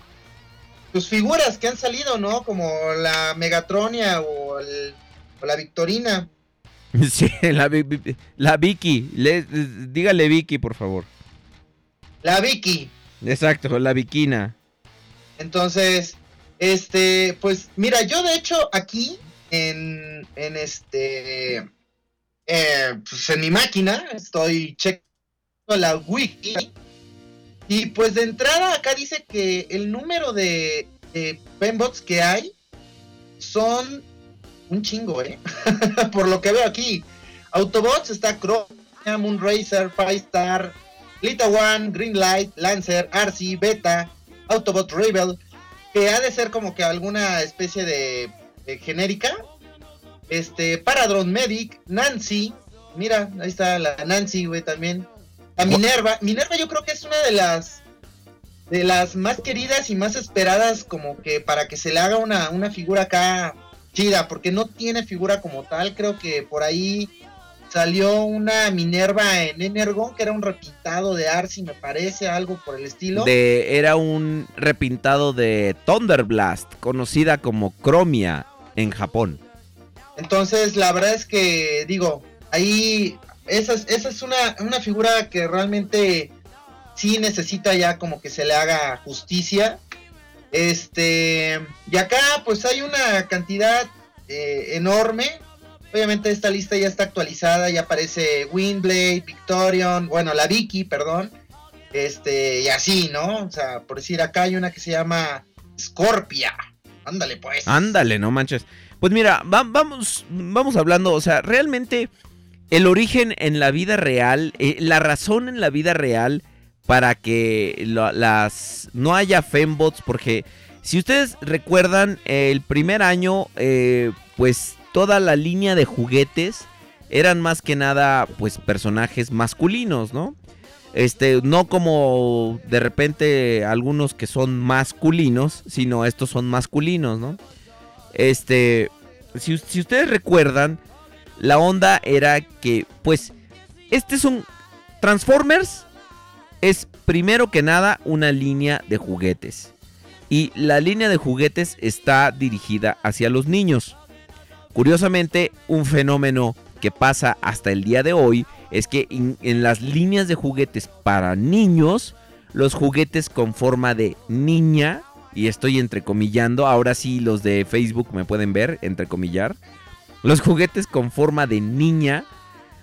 pues figuras que han salido, ¿no? Como la Megatronia o, el- o la Victorina. *laughs* Sí, la, la Vicky. Le- dígale Vicky, por favor. La Vicky. Exacto, la Vikina. Entonces, este, pues mira, yo de hecho aquí en, en este, eh, pues en mi máquina estoy checando la wiki y pues de entrada acá dice que el número de, de fembots que hay son un chingo, ¿eh? *laughs* Por lo que veo aquí. Autobots está Chromia, Moonracer, Firestar, Lita One, Greenlight, Lancer, Arcee, Beta, Autobot Rebel, que ha de ser como que alguna especie de, de genérica. Este, Paradron Medic, Nancy, mira, ahí está la Nancy, güey, también. La Minerva, Minerva yo creo que es una de las de las más queridas y más esperadas como que para que se le haga una, una figura acá chida, porque no tiene figura como tal, creo que por ahí salió una Minerva en Energon, que era un repintado de Arcee, me parece, algo por el estilo. Era un repintado de Thunderblast, conocida como Chromia en Japón. Entonces, la verdad es que, digo, ahí, esa es, esa es una, una figura que realmente sí necesita ya como que se le haga justicia. Este, y acá pues hay una cantidad eh, enorme. Obviamente esta lista ya está actualizada, ya aparece Windblade, Victorion, bueno, la Vicky, perdón. Este, y así, ¿no? O sea, por decir, acá hay una que se llama Scorpia. Ándale pues. Ándale, no manches. Pues mira, va- vamos, vamos hablando, o sea, realmente el origen en la vida real, eh, la razón en la vida real para que las no haya fembots, porque si ustedes recuerdan, el primer año, eh, pues toda la línea de juguetes eran más que nada, pues personajes masculinos, ¿no? Este, no como de repente algunos que son masculinos, sino estos son masculinos, ¿no? Este, si, ustedes recuerdan, la onda era que, pues, este es un Transformers es primero que nada una línea de juguetes. Y la línea de juguetes está dirigida hacia los niños. Curiosamente, un fenómeno que pasa hasta el día de hoy es que en las líneas de juguetes para niños, los juguetes con forma de niña, y estoy entrecomillando, ahora sí los de Facebook me pueden ver, entrecomillar, los juguetes con forma de niña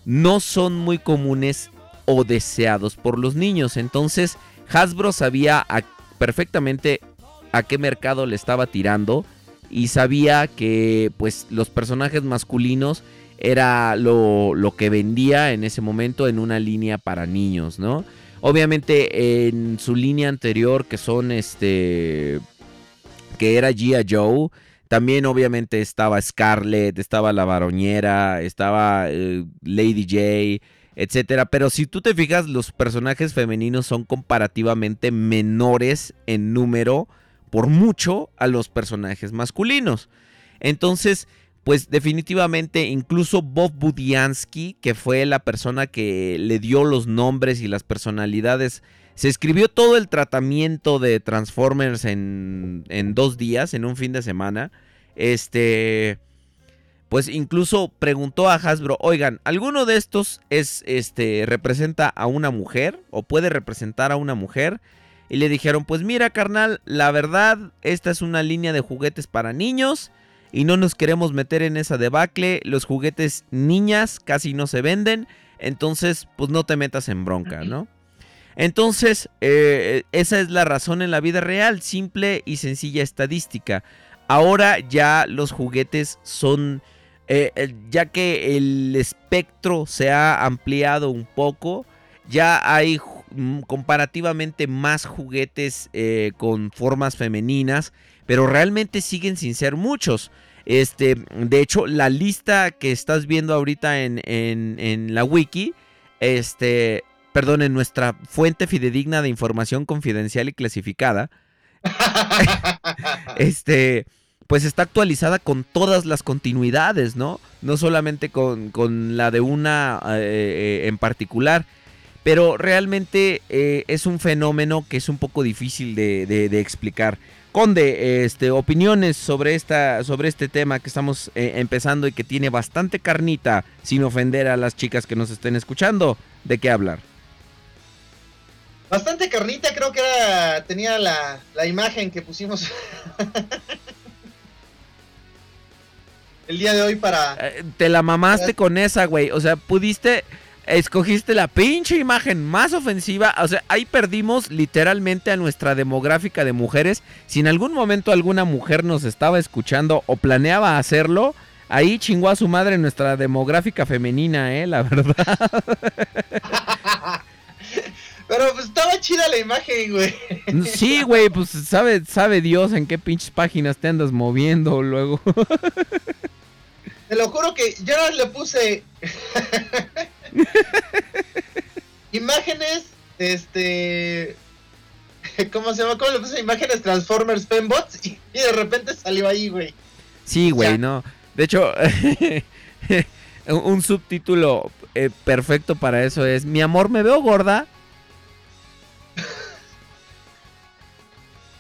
no son muy comunes o deseados por los niños. Entonces Hasbro sabía perfectamente a qué mercado le estaba tirando y sabía que pues los personajes masculinos era lo, lo que vendía en ese momento en una línea para niños, ¿no? Obviamente en su línea anterior que son este que era Gia Joe, también obviamente estaba Scarlett, estaba la Baroñera, estaba eh, Lady J, etcétera. Pero si tú te fijas, los personajes femeninos son comparativamente menores en número, por mucho, a los personajes masculinos. Entonces, pues definitivamente, incluso Bob Budiansky, que fue la persona que le dio los nombres y las personalidades se escribió todo el tratamiento de Transformers en, dos días, en un fin de semana. Este. Pues incluso preguntó a Hasbro, oigan, ¿alguno de estos es, este, representa a una mujer? ¿O puede representar a una mujer? Y le dijeron, pues mira, carnal, la verdad, esta es una línea de juguetes para niños. Y no nos queremos meter en esa debacle. Los juguetes niñas casi no se venden. Entonces, pues no te metas en bronca, ¿no? Entonces, eh, esa es la razón en la vida real, simple y sencilla estadística. Ahora ya los juguetes son, eh, ya que el espectro se ha ampliado un poco, ya hay mm, comparativamente más juguetes eh, con formas femeninas, pero realmente siguen sin ser muchos. Este, de hecho, la lista que estás viendo ahorita en, en- en la wiki, este, perdón, en nuestra fuente fidedigna de información confidencial y clasificada, *laughs* este, pues está actualizada con todas las continuidades, ¿no? No solamente con, con la de una eh, en particular. Pero realmente eh, es un fenómeno que es un poco difícil de, de- de explicar. Conde, este, opiniones sobre, esta, sobre este tema que estamos eh, empezando y que tiene bastante carnita, sin ofender a las chicas que nos estén escuchando. ¿De qué hablar? Bastante carnita, creo que era. Tenía la, la imagen que pusimos. *laughs* el día de hoy para. Eh, te la mamaste con esa, güey. O sea, pudiste. Escogiste la pinche imagen más ofensiva. O sea, ahí perdimos literalmente a nuestra demográfica de mujeres. Si en algún momento alguna mujer nos estaba escuchando o planeaba hacerlo, ahí chingó a su madre nuestra demográfica femenina, eh, la verdad. *laughs* Pero pues estaba chida la imagen, güey. Sí, güey, pues sabe, sabe Dios en qué pinches páginas te andas moviendo luego. Te lo juro que yo le puse imágenes, este, ¿cómo se llama? ¿Cómo le puse imágenes Transformers Fembots? Y, y de repente salió ahí, güey. Sí, güey, no. De hecho, *laughs* un un subtítulo eh, perfecto para eso es Mi amor, me veo gorda. *laughs*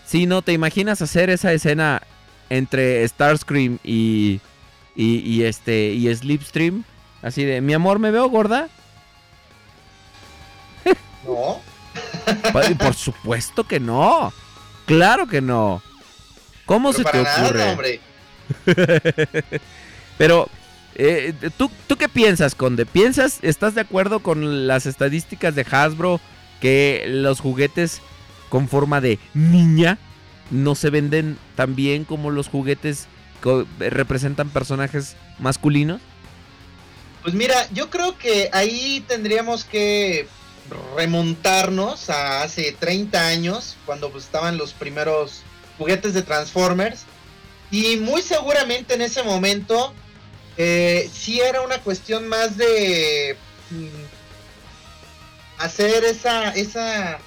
Sí, no, ¿te imaginas hacer esa escena entre Starscream y, y, y este y Slipstream? Así de, mi amor, me veo gorda. No. Por supuesto que no. Claro que no. ¿Cómo Pero se te ocurre? nada, hombre. *laughs* Pero, eh, ¿tú, ¿tú qué piensas, Conde? ¿Piensas, estás de acuerdo con las estadísticas de Hasbro que los juguetes con forma de niña no se venden tan bien como los juguetes que representan personajes masculinos? Pues mira, yo creo que ahí tendríamos que remontarnos a hace 30 años, cuando pues, estaban los primeros juguetes de Transformers. Y muy seguramente en ese momento eh, sí era una cuestión más de mm, hacer esa, esa,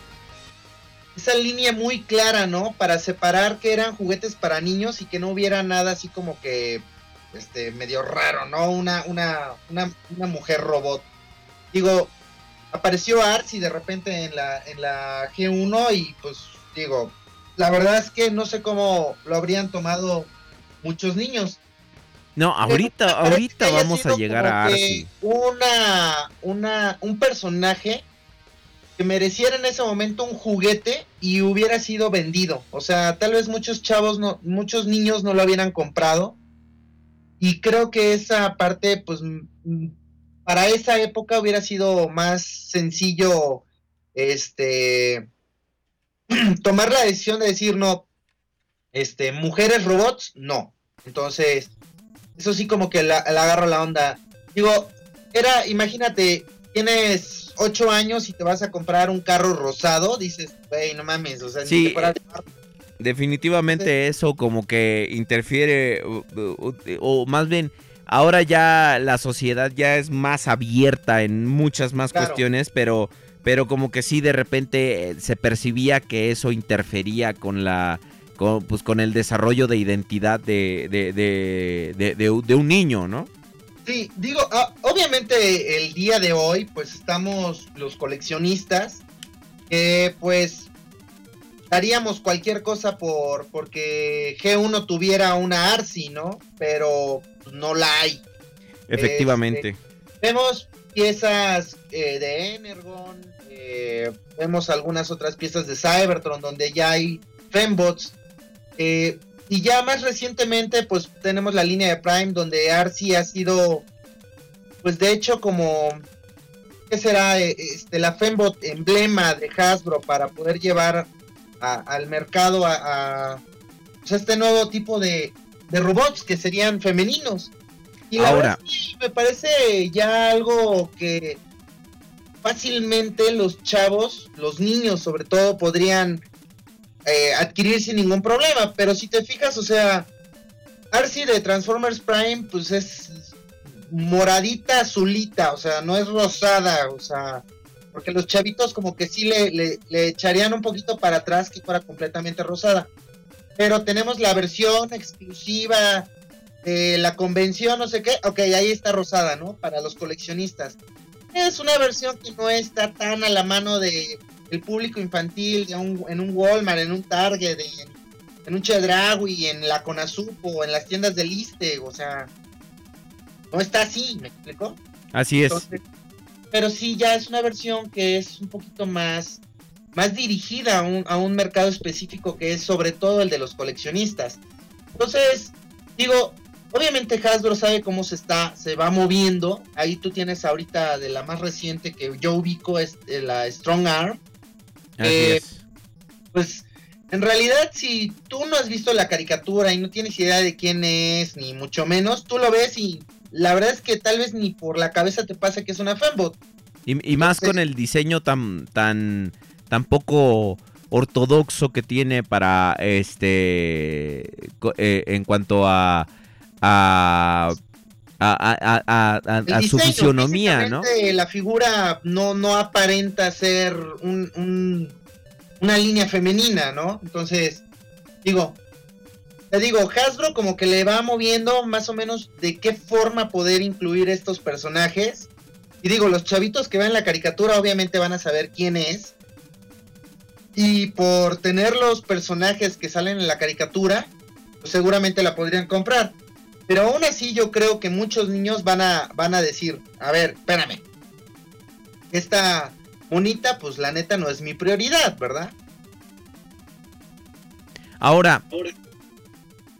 esa línea muy clara, ¿no? Para separar que eran juguetes para niños y que no hubiera nada así como que este medio raro, ¿no? Una, una, una, una mujer robot. Digo, apareció Arts de repente en la, en la G1 y pues digo, la verdad es que no sé cómo lo habrían tomado muchos niños. No, ahorita, ahorita vamos a llegar a Arcee. Una, una, un personaje que mereciera en ese momento un juguete y hubiera sido vendido. O sea, tal vez muchos chavos, no, muchos niños no lo hubieran comprado. Y creo que esa parte, pues, para esa época hubiera sido más sencillo este *clears throat* tomar la decisión de decir no, este, mujeres robots, no. Entonces, eso sí como que la, la agarro la onda. Digo, era, imagínate, tienes ocho años y te vas a comprar un carro rosado, dices, güey, no mames, o sea, Sí, ni que fuera- Definitivamente eso como que interfiere o, o- o más bien ahora ya la sociedad ya es más abierta en muchas más Claro. cuestiones, pero pero como que sí de repente eh, se percibía que eso interfería con la con, pues con el desarrollo de identidad de, de, de, de- de- de un niño, ¿no? Sí, digo, ah, obviamente el día de hoy, pues estamos los coleccionistas, que pues daríamos cualquier cosa por porque G1 tuviera una Arsi, ¿no? Pero pues, no la hay. Efectivamente. Vemos piezas eh, de Energon, eh, vemos algunas otras piezas de Cybertron donde ya hay Fembots. eh, y ya más recientemente, pues tenemos la línea de Prime donde Arcee ha sido, pues de hecho, como, ¿qué será? Eh, Este, la Fembot emblema de Hasbro para poder llevar a- al mercado a, a, pues, este nuevo tipo de, de robots que serían femeninos. Y la Ahora. verdad me parece ya algo que fácilmente los chavos, los niños sobre todo, podrían eh, adquirir sin ningún problema. Pero si te fijas, o sea, Arcee de Transformers Prime, pues es moradita azulita, o sea, no es rosada, o sea, porque los chavitos como que sí le, le, le echarían un poquito para atrás que fuera completamente rosada. Pero tenemos la versión exclusiva de la convención, no sé qué, ok, ahí está rosada, ¿no? Para los coleccionistas. Es una versión que no está tan a la mano de el público infantil, de un, en un Walmart, en un Target, en, en un Chedraui, en la Conasupo, en las tiendas del Iste, o sea, no está así, ¿me explico? Así es. Entonces, pero sí ya es una versión que es un poquito más, más dirigida a un, a un mercado específico que es sobre todo el de los coleccionistas. Entonces, digo, obviamente Hasbro sabe cómo se está, se va moviendo. Ahí tú tienes ahorita de la más reciente que yo ubico es de la Strong Arm. Así eh, es. Pues en realidad si tú no has visto la caricatura y no tienes idea de quién es, ni mucho menos, tú lo ves y la verdad es que tal vez ni por la cabeza te pase que es una fanbot. Y, y más entonces- con el diseño tan, tan, tan poco ortodoxo que tiene para este eh, en cuanto a a a, a- a- su fisionomía, ¿no? La figura no, no aparenta ser un, un- una línea femenina, ¿no? Entonces, digo, te digo, Hasbro como que le va moviendo más o menos de qué forma poder incluir estos personajes. Y digo, los chavitos que ven la caricatura obviamente van a saber quién es. Y por tener los personajes que salen en la caricatura, pues seguramente la podrían comprar. Pero aún así yo creo que muchos niños van a, van a decir, a ver, espérame. Esta monita, pues la neta no es mi prioridad, ¿verdad? Ahora,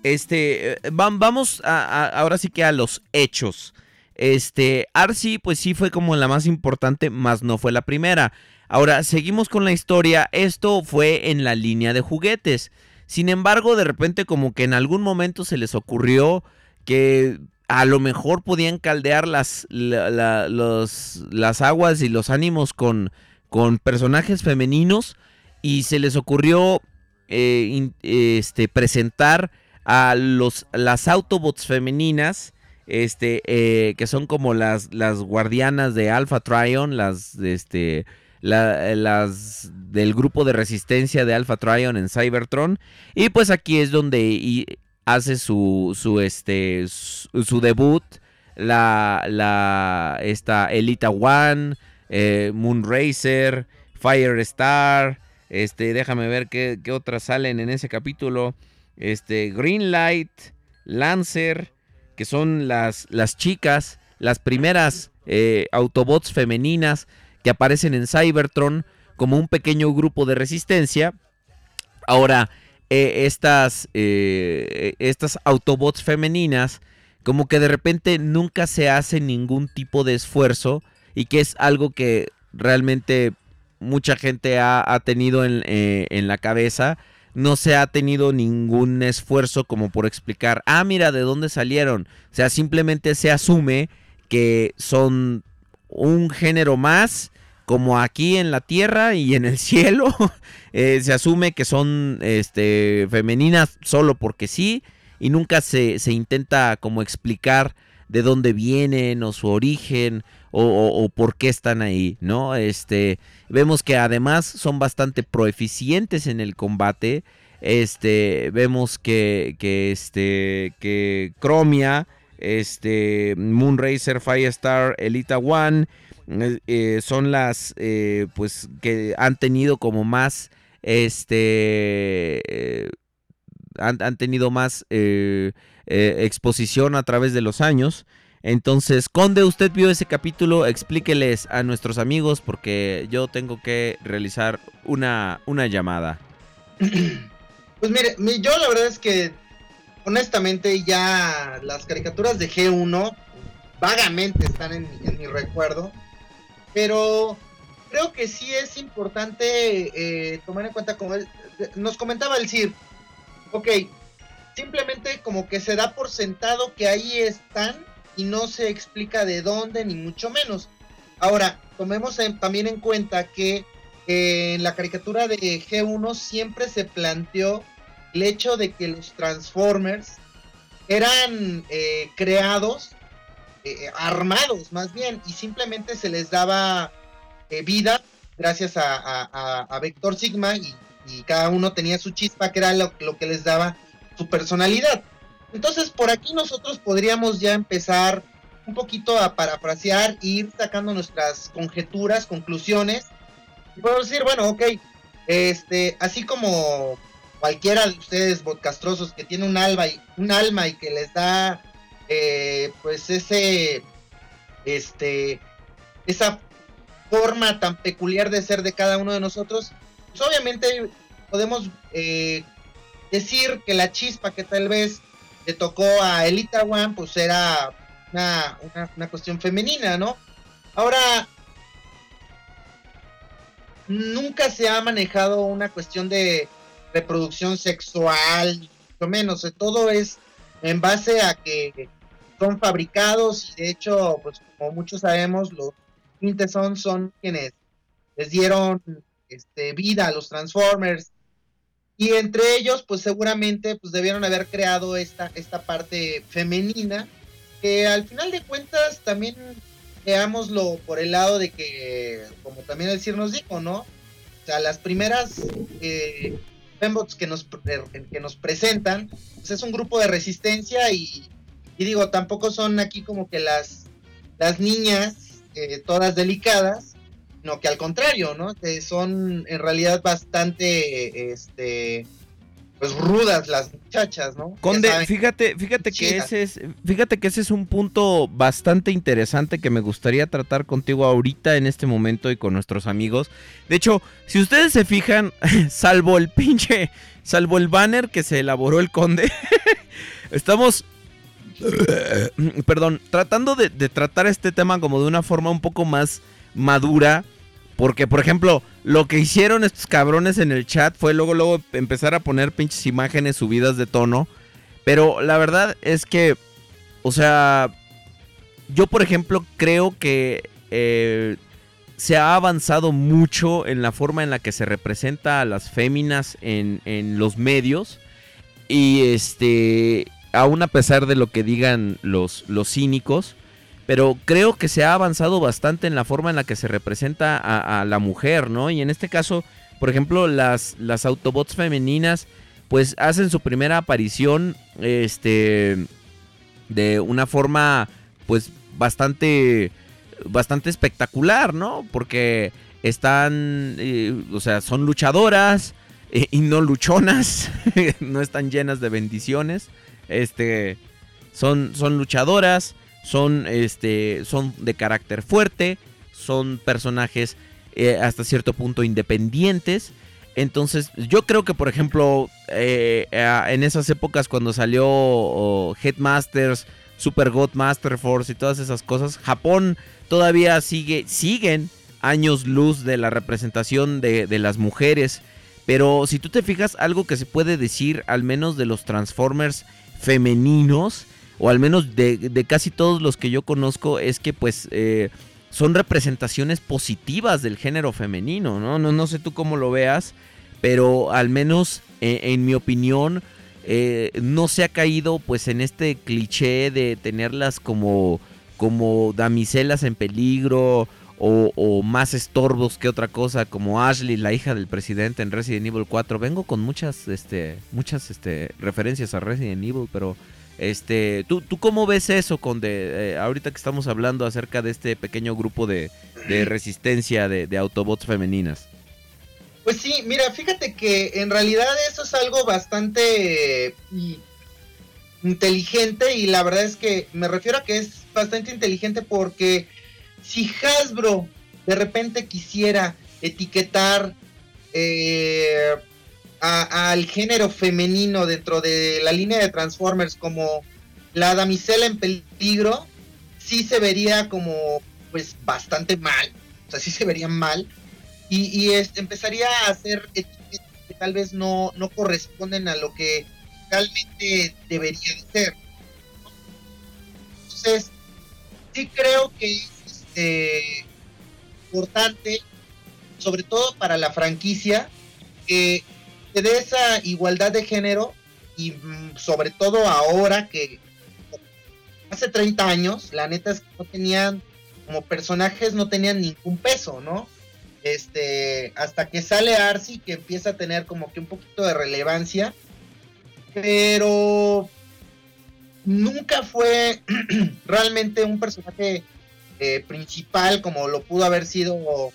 este, eh, vam- vamos a, ahora sí que a los hechos. Este, Arcee, pues sí fue como la más importante, más no fue la primera. Ahora, seguimos con la historia. Esto fue en la línea de juguetes. Sin embargo, de repente como que en algún momento se les ocurrió que a lo mejor podían caldear las, las aguas y los ánimos con, con personajes femeninos y se les ocurrió eh, este, presentar a los, las Autobots femeninas, este, eh, que son como las, las guardianas de Alpha Trion, las, este, la- las del grupo de resistencia de Alpha Trion en Cybertron. Y pues aquí es donde hace su, su, este, su debut la, la, esta Elita One, eh, Moonracer, Firestar, este, déjame ver qué, qué otras salen en ese capítulo, este, Greenlight, Lancer, que son las, las chicas, las primeras eh, Autobots femeninas que aparecen en Cybertron como un pequeño grupo de resistencia. Ahora, eh, estas, eh, estas Autobots femeninas como que de repente nunca se hace ningún tipo de esfuerzo y que es algo que realmente mucha gente ha, ha tenido en, en la cabeza. No se ha tenido ningún esfuerzo como por explicar, ah, mira, de dónde salieron. O sea, simplemente se asume que son un género más, como aquí en la tierra y en el *laughs* cielo. Eh, se asume que son este, femeninas solo porque sí, y nunca se, se intenta como explicar de dónde vienen o su origen o, por qué están ahí, ¿no? Este, vemos que además son bastante proeficientes en el combate. Este, vemos que, que este, que Chromia, este, Moonracer, Firestar, Elita One, eh, eh, son las, eh, pues, que han tenido como más, este, han, han tenido más exposición a través de los años. Entonces, Conde, usted vio ese capítulo, explíqueles a nuestros amigos porque yo tengo que realizar una, una llamada. *clears throat* Pues mire, mi- yo la verdad es que honestamente ya las caricaturas de G1 vagamente están en, mi- recuerdo, pero creo que sí es importante eh, tomar en cuenta como nos comentaba el CIR, ok, simplemente como que se da por sentado que ahí están y no se explica de dónde ni mucho menos. Ahora, tomemos en- también en cuenta que eh, en la caricatura de G1 siempre se planteó el hecho de que los Transformers eran eh, creados, eh, armados más bien, y simplemente se les daba eh, vida gracias a, a- a- Vector Sigma y, y cada uno tenía su chispa que era lo, lo que les daba su personalidad. Entonces por aquí nosotros podríamos ya empezar un poquito a parafrasear e ir sacando nuestras conjeturas, conclusiones. Y podemos decir, bueno, ok, este, así como cualquiera de ustedes podcastrosos que tiene un alma y un alma y que les da eh, pues ese este esa forma tan peculiar de ser de cada uno de nosotros pues obviamente podemos eh, decir que la chispa que tal vez le tocó a Elita One pues era una, una, cuestión femenina no ahora nunca se ha manejado una cuestión de reproducción sexual, mucho menos. eh, Todo es en base a que son fabricados y de hecho, pues como muchos sabemos, los Quintesson son quienes les dieron este, vida a los Transformers. Y entre ellos, pues seguramente pues debieron haber creado esta, esta parte femenina, que al final de cuentas también veámoslo por el lado de que, como también el CIR nos dijo, ¿no? O sea, las primeras eh, Fembots que nos, que nos presentan, pues es un grupo de resistencia y, y digo, tampoco son aquí como que las, las niñas eh, todas delicadas, no que al contrario, ¿no? Que son en realidad bastante, este, pues rudas las muchachas, ¿no? Conde, saben. fíjate, fíjate que ese es, fíjate que ese es un punto bastante interesante que me gustaría tratar contigo ahorita en este momento y con nuestros amigos. De hecho, si ustedes se fijan, *laughs* salvo el pinche, salvo el banner que se elaboró el conde, *laughs* estamos, *clears throat* perdón, tratando de, de tratar este tema como de una forma un poco más madura. Porque, por ejemplo, lo que hicieron estos cabrones en el chat fue luego, luego empezar a poner pinches imágenes subidas de tono. Pero la verdad es que, o sea, yo por ejemplo creo que eh, se ha avanzado mucho en la forma en la que se representa a las féminas en, en los medios. Y este, aún a pesar de lo que digan los, los cínicos, pero creo que se ha avanzado bastante en la forma en la que se representa a, la mujer, ¿no? Y en este caso, por ejemplo, las, las Autobots femeninas, pues hacen su primera aparición, este, de una forma, pues bastante, bastante espectacular, ¿no? Porque están, eh, o sea, son luchadoras eh, y no luchonas, *laughs* no están llenas de bendiciones, este, son, son luchadoras son, este, son de carácter fuerte, son personajes eh, hasta cierto punto independientes. Entonces, yo creo que, por ejemplo, eh, en esas épocas cuando salió Headmasters, Super God Master Force y todas esas cosas. Japón todavía sigue, siguen años luz de la representación de, de las mujeres. Pero si tú te fijas, algo que se puede decir, al menos de los Transformers femeninos, o al menos de, de casi todos los que yo conozco, es que pues eh, son representaciones positivas del género femenino, ¿no? No, no sé tú cómo lo veas, pero al menos eh, en mi opinión eh, no se ha caído pues en este cliché de tenerlas como, como damiselas en peligro o, o, más estorbos que otra cosa, como Ashley, la hija del presidente en Resident Evil 4. Vengo con muchas, este, muchas este, referencias a Resident Evil, pero este, ¿tú, ¿tú cómo ves eso con de, eh, ahorita que estamos hablando acerca de este pequeño grupo de, de resistencia de, de Autobots femeninas? Pues sí, mira, fíjate que en realidad eso es algo bastante inteligente y la verdad es que me refiero a que es bastante inteligente porque si Hasbro de repente quisiera etiquetar eh, al género femenino dentro de la línea de Transformers como la damisela en peligro, sí se vería como pues bastante mal, o sea, sí se vería mal y, y es, empezaría a hacer etiquetas que tal vez no, no corresponden a lo que realmente debería de ser. Entonces, sí creo que es este, importante, sobre todo para la franquicia, que dé esa igualdad de género y mm, sobre todo ahora que hace 30 años, la neta es que no tenían, como personajes no tenían ningún peso, ¿no? Este, hasta que sale Arcee, que empieza a tener como que un poquito de relevancia, pero nunca fue *clears throat* realmente un personaje eh, principal como lo pudo haber sido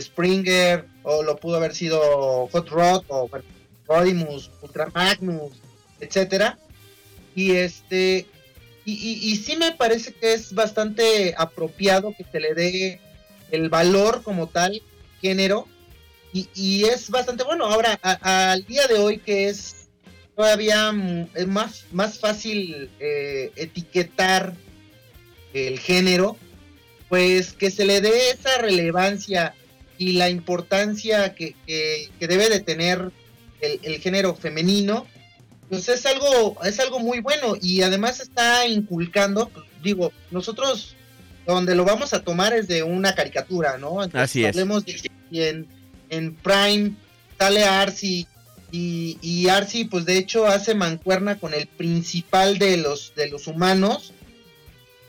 Springer o lo pudo haber sido Hot Rod o Rodimus, Ultra Magnus, etcétera. Y este y, y, y, sí me parece que es bastante apropiado que se le dé el valor como tal género y, es bastante bueno. Ahora, al día de hoy que es todavía es más, más fácil eh, etiquetar el género, pues que se le dé esa relevancia y la importancia que, que, que debe de tener el, el, género femenino, pues es algo, es algo muy bueno y además está inculcando, pues, digo, nosotros donde lo vamos a tomar es de una caricatura, ¿no? Entonces, Así es. Hablemos de en, en Prime sale Arcee y, y Arcee pues de hecho hace mancuerna con el principal de los de los humanos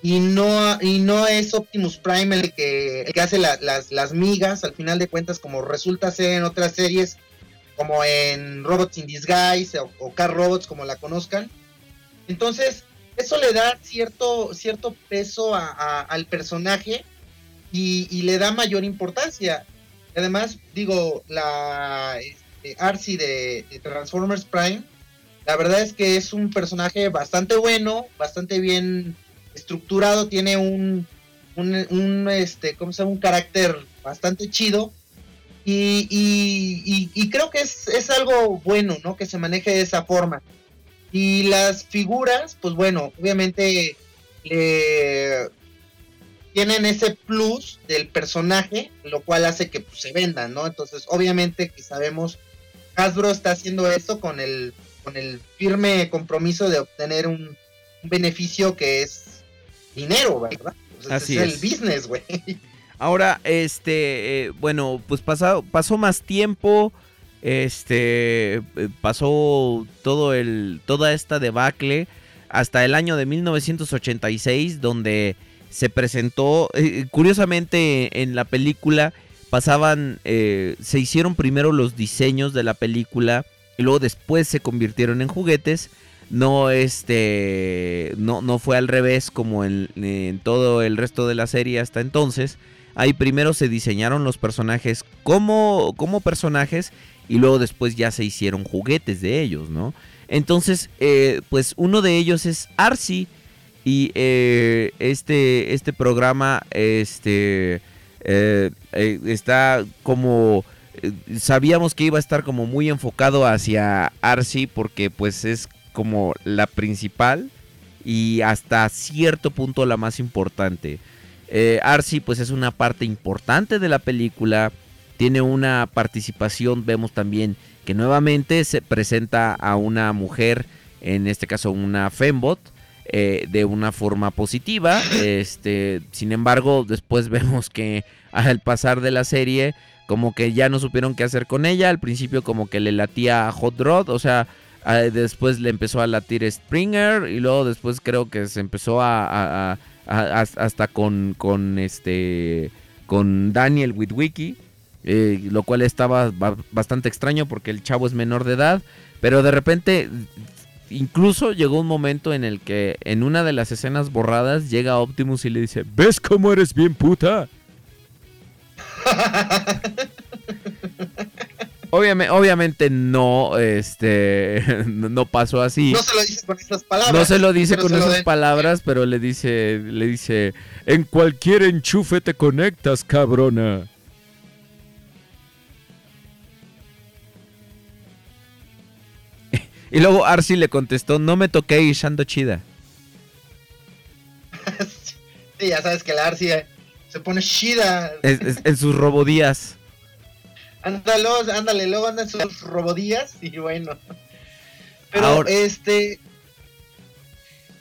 y no y no es Optimus Prime el que, el que hace la, las, las migas al final de cuentas como resulta ser en otras series como en Robots in Disguise o, Car Robots como la conozcan entonces eso le da cierto cierto peso a, a, al personaje y, le da mayor importancia además digo la este, de, Transformers Prime la verdad es que es un personaje bastante bueno bastante bien estructurado, tiene un, un, este, ¿cómo se llama? Un carácter bastante chido. Y, y, y, y creo que es, es, algo bueno, ¿no? Que se maneje de esa forma. Y las figuras, pues bueno, obviamente le tienen ese plus del personaje, lo cual hace que pues, se vendan, ¿no? Entonces, obviamente que sabemos, Hasbro está haciendo esto con el, con el firme compromiso de obtener un, un beneficio que es dinero, ¿verdad? Pues Así es, es, el business, güey. Ahora, este, eh, bueno, pues pasó, pasó más tiempo, este, eh, pasó todo el, toda esta debacle hasta el año de 1986, donde se presentó, eh, curiosamente en la película pasaban, eh, se hicieron primero los diseños de la película y luego después se convirtieron en juguetes. No este no, no fue al revés como en, todo el resto de la serie hasta entonces ahí primero se diseñaron los personajes como, como personajes y luego después ya se hicieron juguetes de ellos no entonces eh, pues uno de ellos es Arcee y eh, este este programa este eh, está como sabíamos que iba a estar como muy enfocado hacia Arcee porque pues es como la principal y hasta cierto punto la más importante. Eh, Arcee pues es una parte importante de la película, tiene una participación, vemos también que nuevamente se presenta a una mujer, en este caso una fembot, eh, de una forma positiva. Este, sin embargo, después *laughs* vemos que al pasar de la serie, como que ya no supieron qué hacer con ella. Al principio, como que le latía a Hot Rod, o sea, después le empezó a latir Springer y luego después creo que se empezó a- hasta con, con este con Daniel Witwicky. eh, lo cual estaba ba- bastante extraño porque el chavo es menor de edad. Pero de repente incluso llegó un momento en el que en una de las escenas borradas llega Optimus y le dice, ¿ves cómo eres bien puta? *laughs* Obviamente, obviamente no, este, *laughs* no pasó así. No se lo dice con esas palabras. No se lo dice pero con esas palabras, pero le dice, le dice, en cualquier enchufe te conectas, cabrona. *laughs* y luego Arcee le contestó, no me toqué y ando chida. *laughs* Sí, ya sabes que la Arcia se pone chida. Es- es- en sus robodías. Ándale, ándale, luego andan sus robodías y bueno. Pero Ahora- este.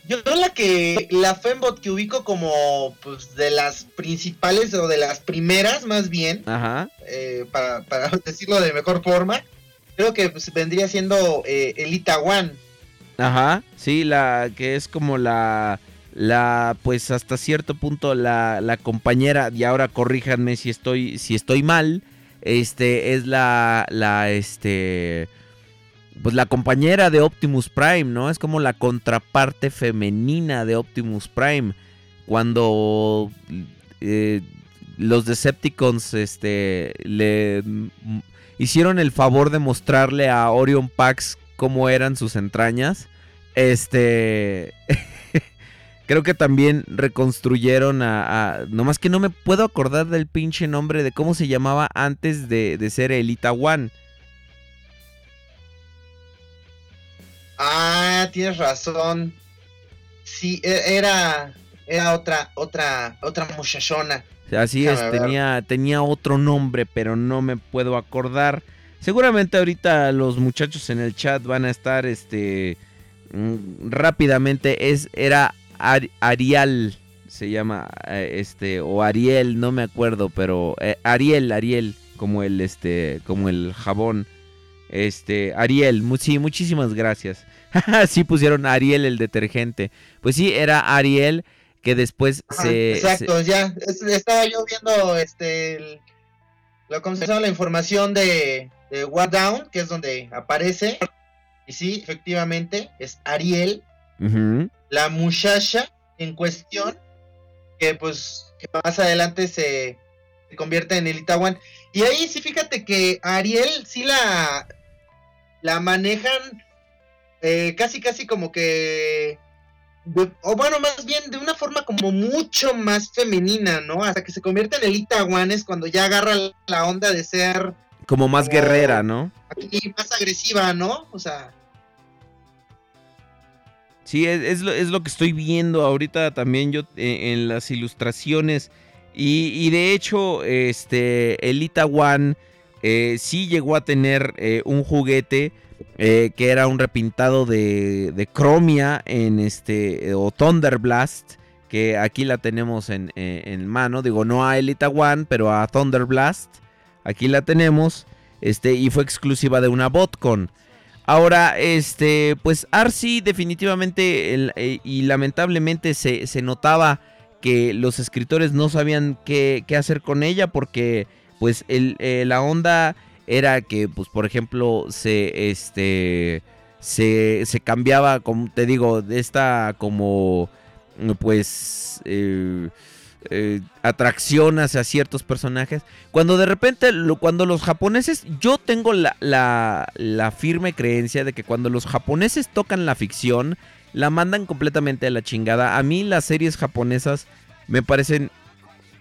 Yo la que. La Fembot que ubico como pues de las principales o de las primeras más bien. Ajá. eh, para, para *laughs* decirlo de mejor forma. Creo que pues, vendría siendo eh, Elita One. Ajá, sí, la que es como la, la, pues hasta cierto punto la, la compañera, y ahora corríjanme si estoy, si estoy mal, este, es la, la, este, pues la compañera de Optimus Prime, ¿no? Es como la contraparte femenina de Optimus Prime, cuando eh, los Decepticons, este, le mm, hicieron el favor de mostrarle a Orion Pax cómo eran sus entrañas. Este. *laughs* Creo que también reconstruyeron a, a- Nomás que no me puedo acordar del pinche nombre de cómo se llamaba antes de, de ser Elita One. Ah, tienes razón. Sí, e- era. Era otra, otra, otra muchachona. Así es, Déjame tenía, tenía otro nombre, pero no me puedo acordar. Seguramente ahorita los muchachos en el chat van a estar este mm, rápidamente. Es, era Ar- Ariel, se llama eh, este, o Ariel, no me acuerdo, pero eh, Ariel, Ariel, como el este, como el jabón. Este, Ariel, mu- sí, muchísimas gracias. *laughs* sí pusieron Ariel el detergente. Pues sí, era Ariel que después Ajá, se, exacto, ya. es- estaba yo viendo este. el- lo la información de, de War Down, que es donde aparece. Y sí, efectivamente, es Ariel, Ujú. La muchacha en cuestión, que pues que más adelante se, se convierte en Elita One. Y ahí sí, fíjate que Ariel sí la, la manejan eh, casi, casi como que. de- o bueno, más bien de una forma como mucho más femenina, ¿no? Hasta que se convierte en Elita One es cuando ya agarra la onda de ser Como más Como- guerrera, ¿no? aquí más agresiva, ¿no? O sea, Sí, es, lo, es lo que estoy viendo ahorita también yo eh, en las ilustraciones. Y, y de hecho, este, Elita One eh, sí llegó a tener eh, un juguete que era un repintado de, de Chromia en este, o Thunder Blast, que aquí la tenemos en, en mano. Digo, no a Elita One, pero a Thunder Blast. Aquí la tenemos. Este, y fue exclusiva de una BotCon. Ahora, este, pues Arcee definitivamente eh, y lamentablemente se, se notaba que los escritores no sabían qué, qué hacer con ella porque pues el, eh, la onda era que pues por ejemplo se este se, se cambiaba como te digo de esta como pues eh, eh, atracción hacia ciertos personajes cuando de repente, lo- cuando los japoneses, yo tengo la, firme creencia de que cuando los japoneses tocan la ficción, la mandan completamente a la chingada. A mí las series japonesas me parecen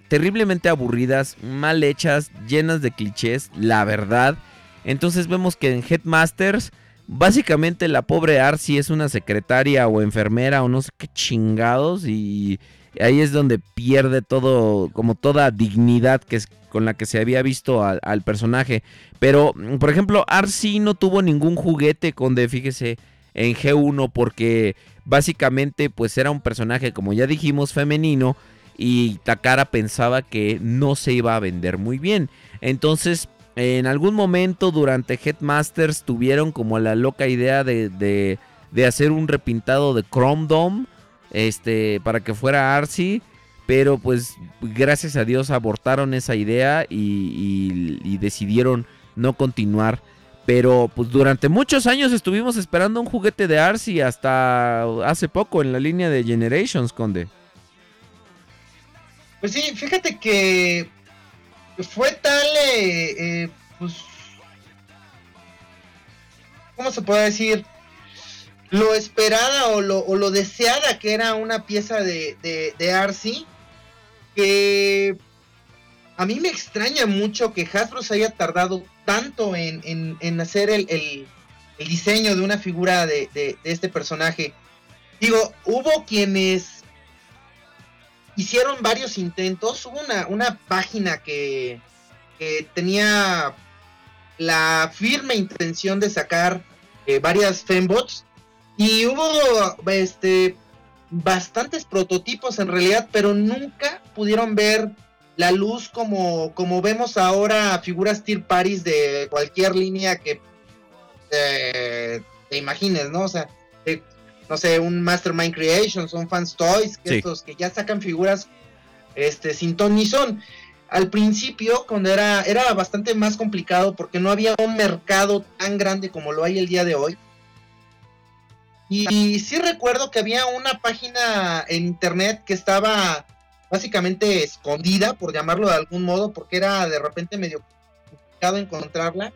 terriblemente aburridas, mal hechas, llenas de clichés, la verdad. Entonces vemos que en Headmasters, básicamente la pobre Arcy es una secretaria o enfermera o no sé qué chingados y ahí es donde pierde todo, como toda dignidad que es con la que se había visto al, personaje. Pero, por ejemplo, Arcy no tuvo ningún juguete con de, fíjese, en G1 porque básicamente pues era un personaje, como ya dijimos, femenino y Takara pensaba que no se iba a vender muy bien. Entonces, en algún momento durante Headmasters tuvieron como la loca idea de, de, de hacer un repintado de Chrome Dome este, para que fuera Arcee. Pero pues gracias a Dios abortaron esa idea y, decidieron no continuar. Pero pues durante muchos años estuvimos esperando un juguete de Arcee hasta hace poco en la línea de Generations, Conde. Pues sí, fíjate que fue tal, eh, eh, pues, ¿cómo se puede decir? Lo esperada o lo, o lo deseada que era una pieza de, de, de Arcee, que a mí me extraña mucho que Hasbro se haya tardado tanto en, en, en hacer el, el, el, diseño de una figura de, de, este personaje. Digo, hubo quienes hicieron varios intentos. Hubo una, una página que, que, tenía la firme intención de sacar eh, varias fembots. Y hubo este bastantes prototipos en realidad, pero nunca pudieron ver la luz como, como vemos ahora figuras tier paris de cualquier línea que eh, te imagines, ¿no? O sea, de, no sé, un Mastermind Creations, un Fans Toys, que sí. estos que ya sacan figuras este, sin ton ni son. Al principio, cuando era, era bastante más complicado porque no había un mercado tan grande como lo hay el día de hoy. Y, y sí recuerdo que había una página en internet que estaba básicamente escondida, por llamarlo de algún modo, porque era de repente medio complicado encontrarla.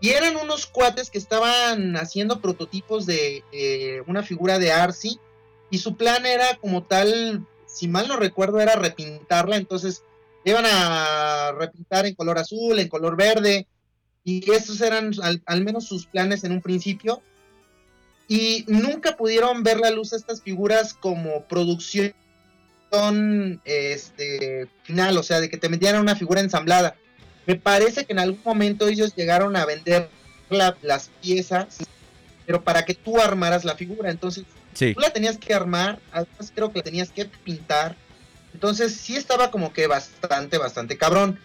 Y eran unos cuates que estaban haciendo prototipos de eh, una figura de Arcee. Y su plan era como tal, si mal no recuerdo, era repintarla. Entonces iban a repintar en color azul, en color verde. Y esos eran al, al menos sus planes en un principio. Y nunca pudieron ver la luz estas figuras como producción este final, o sea, de que te metieran una figura ensamblada. Me parece que en algún momento ellos llegaron a vender la, las piezas, pero para que tú armaras la figura, entonces sí. tú la tenías que armar, además creo que la tenías que pintar, entonces sí estaba como que bastante, bastante cabrón.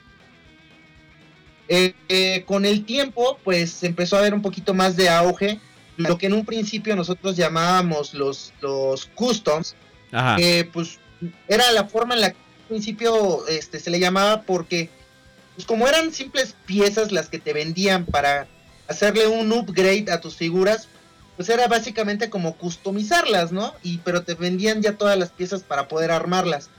Eh, eh, con el tiempo, pues empezó a haber un poquito más de auge, lo que en un principio nosotros llamábamos los, los customs, Ajá. que pues era la forma en la que al principio este, se le llamaba porque, pues como eran simples piezas las que te vendían para hacerle un upgrade a tus figuras, pues era básicamente como customizarlas, ¿no? Y pero te vendían ya todas las piezas para poder armarlas.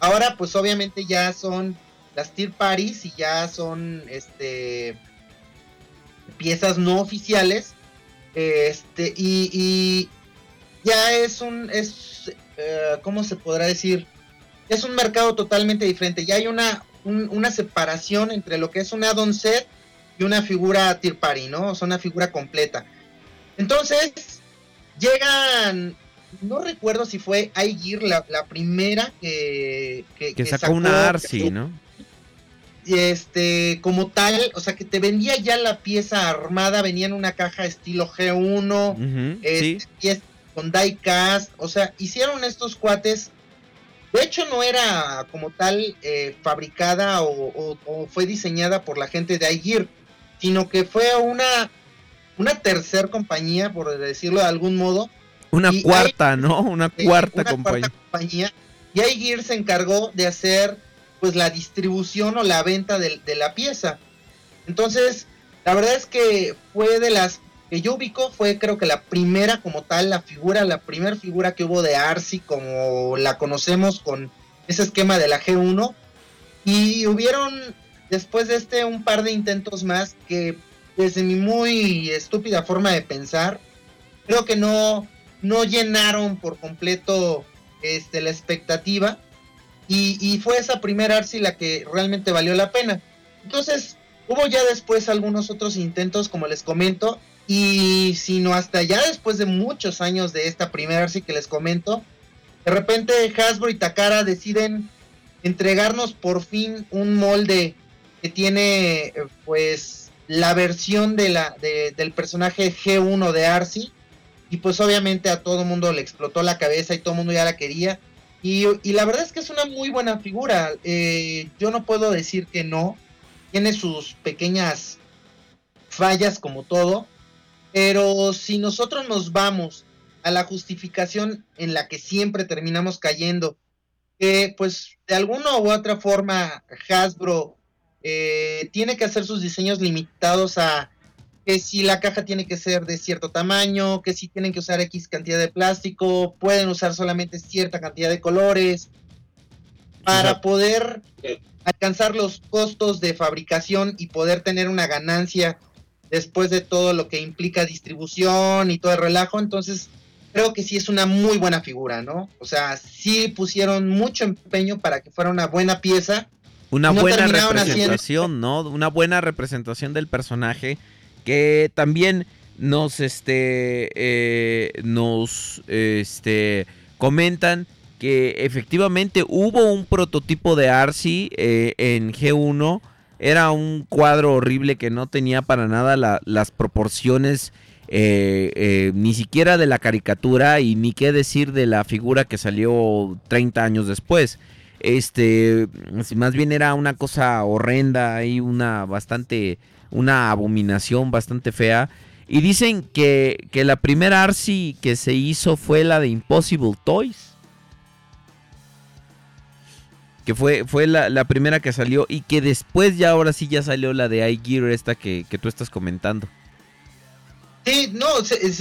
Ahora, pues obviamente ya son las tier paris y ya son este piezas no oficiales. Este, y, y ya es un es Uh, ¿cómo se podrá decir? Es un mercado totalmente diferente. Ya hay una, un, una separación entre lo que es un add-on set y una figura tier party, ¿no? O sea, una figura completa. Entonces, llegan. No recuerdo si fue iGear la, la primera que, que, que, que sacó, una Arcee, ¿no? Este, como tal, o sea, que te vendía ya la pieza armada, venía en una caja estilo G1, uh -huh, este, sí. y es, con diecast, o sea, hicieron estos cuates. De hecho, no era como tal eh, fabricada o, o, o, fue diseñada por la gente de iGear, sino que fue una, una tercer compañía, por decirlo de algún modo. Una cuarta, I, ¿no? Una cuarta una compañía. Cuarta compañía. Y iGear se encargó de hacer pues la distribución o la venta de, la pieza. Entonces, la verdad es que fue de las que yo ubico fue creo que la primera como tal, la figura, la primera figura que hubo de Arcee como la conocemos con ese esquema de la G1 y hubieron después de este un par de intentos más que desde mi muy estúpida forma de pensar creo que no no llenaron por completo este la expectativa y, y fue esa primera Arcee la que realmente valió la pena entonces hubo ya después algunos otros intentos como les comento Y sino hasta ya después de muchos años de esta primera Arcee que les comento, de repente Hasbro y Takara deciden entregarnos por fin un molde que tiene pues la versión de la, de- del personaje G1 de Arcee. Y pues obviamente a todo mundo le explotó la cabeza y todo mundo ya la quería. Y, la verdad es que es una muy buena figura. Eh, yo no puedo decir que no. Tiene sus pequeñas fallas como todo. Pero si nosotros nos vamos a la justificación en la que siempre terminamos cayendo, que pues de alguna u otra forma Hasbro eh, tiene que hacer sus diseños limitados a que si la caja tiene que ser de cierto tamaño, que si tienen que usar X cantidad de plástico, pueden usar solamente cierta cantidad de colores, para poder alcanzar los costos de fabricación y poder tener una ganancia después de todo lo que implica distribución y todo el relajo, entonces creo que sí es una muy buena figura, ¿no? O sea, sí pusieron mucho empeño para que fuera una buena pieza. Una No buena representación, ¿no? Una buena representación del personaje que también nos este eh, nos este comentan que efectivamente hubo un prototipo de Arcee eh, en G1 era un cuadro horrible que no tenía para nada la- las proporciones eh, eh, ni siquiera de la caricatura y ni qué decir de la figura que salió 30 años después. Este, más bien era una cosa horrenda y una bastante, una abominación bastante fea. Y dicen que, que la primera Arcee que se hizo fue la de Impossible Toys. Que fue, fue la, la primera que salió y que después ya ahora sí ya salió la de iGear esta que, que tú estás comentando. Sí, no,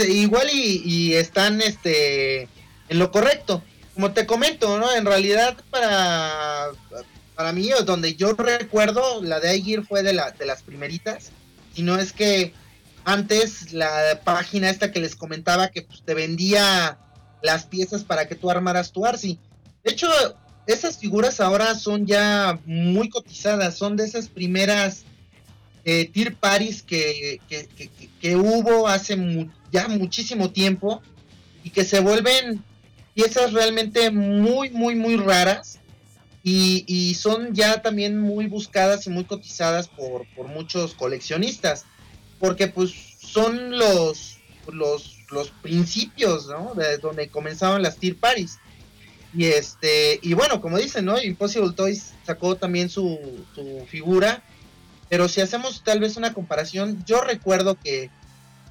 igual y, y están este en lo correcto. Como te comento, ¿no? En realidad para para mí donde yo recuerdo la de iGear fue de la de las primeritas, y no es que antes la página esta que les comentaba que pues, te vendía las piezas para que tú armaras tu Arcee. De hecho, esas figuras ahora son ya muy cotizadas, son de esas primeras eh, Tier Paris que, que, que- que- hubo hace ya muchísimo tiempo y que se vuelven piezas realmente muy, muy, muy raras y, y son ya también muy buscadas y muy cotizadas por, por muchos coleccionistas porque pues son los, los, los principios, ¿no? De donde comenzaban las Tier Paris. Y este, y bueno, como dicen, ¿no? Impossible Toys sacó también su, su figura. Pero si hacemos tal vez una comparación, yo recuerdo que,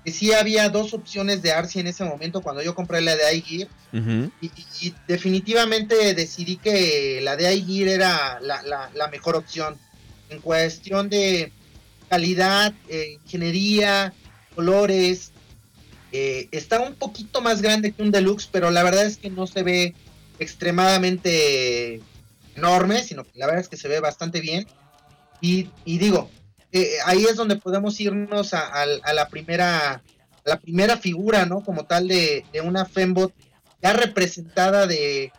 que sí había dos opciones de Arcee en ese momento cuando yo compré la de iGear. Ujú. Y, y- y definitivamente decidí que la de iGear era la, la- la mejor opción. En cuestión de calidad, eh, ingeniería, colores. eh, está un poquito más grande que un deluxe, pero la verdad es que no se ve extremadamente enorme, sino que la verdad es que se ve bastante bien. Y, y digo, eh, ahí es donde podemos irnos a, a- a la primera a la primera figura, ¿no? Como tal de, de una Fembot ya representada de, de-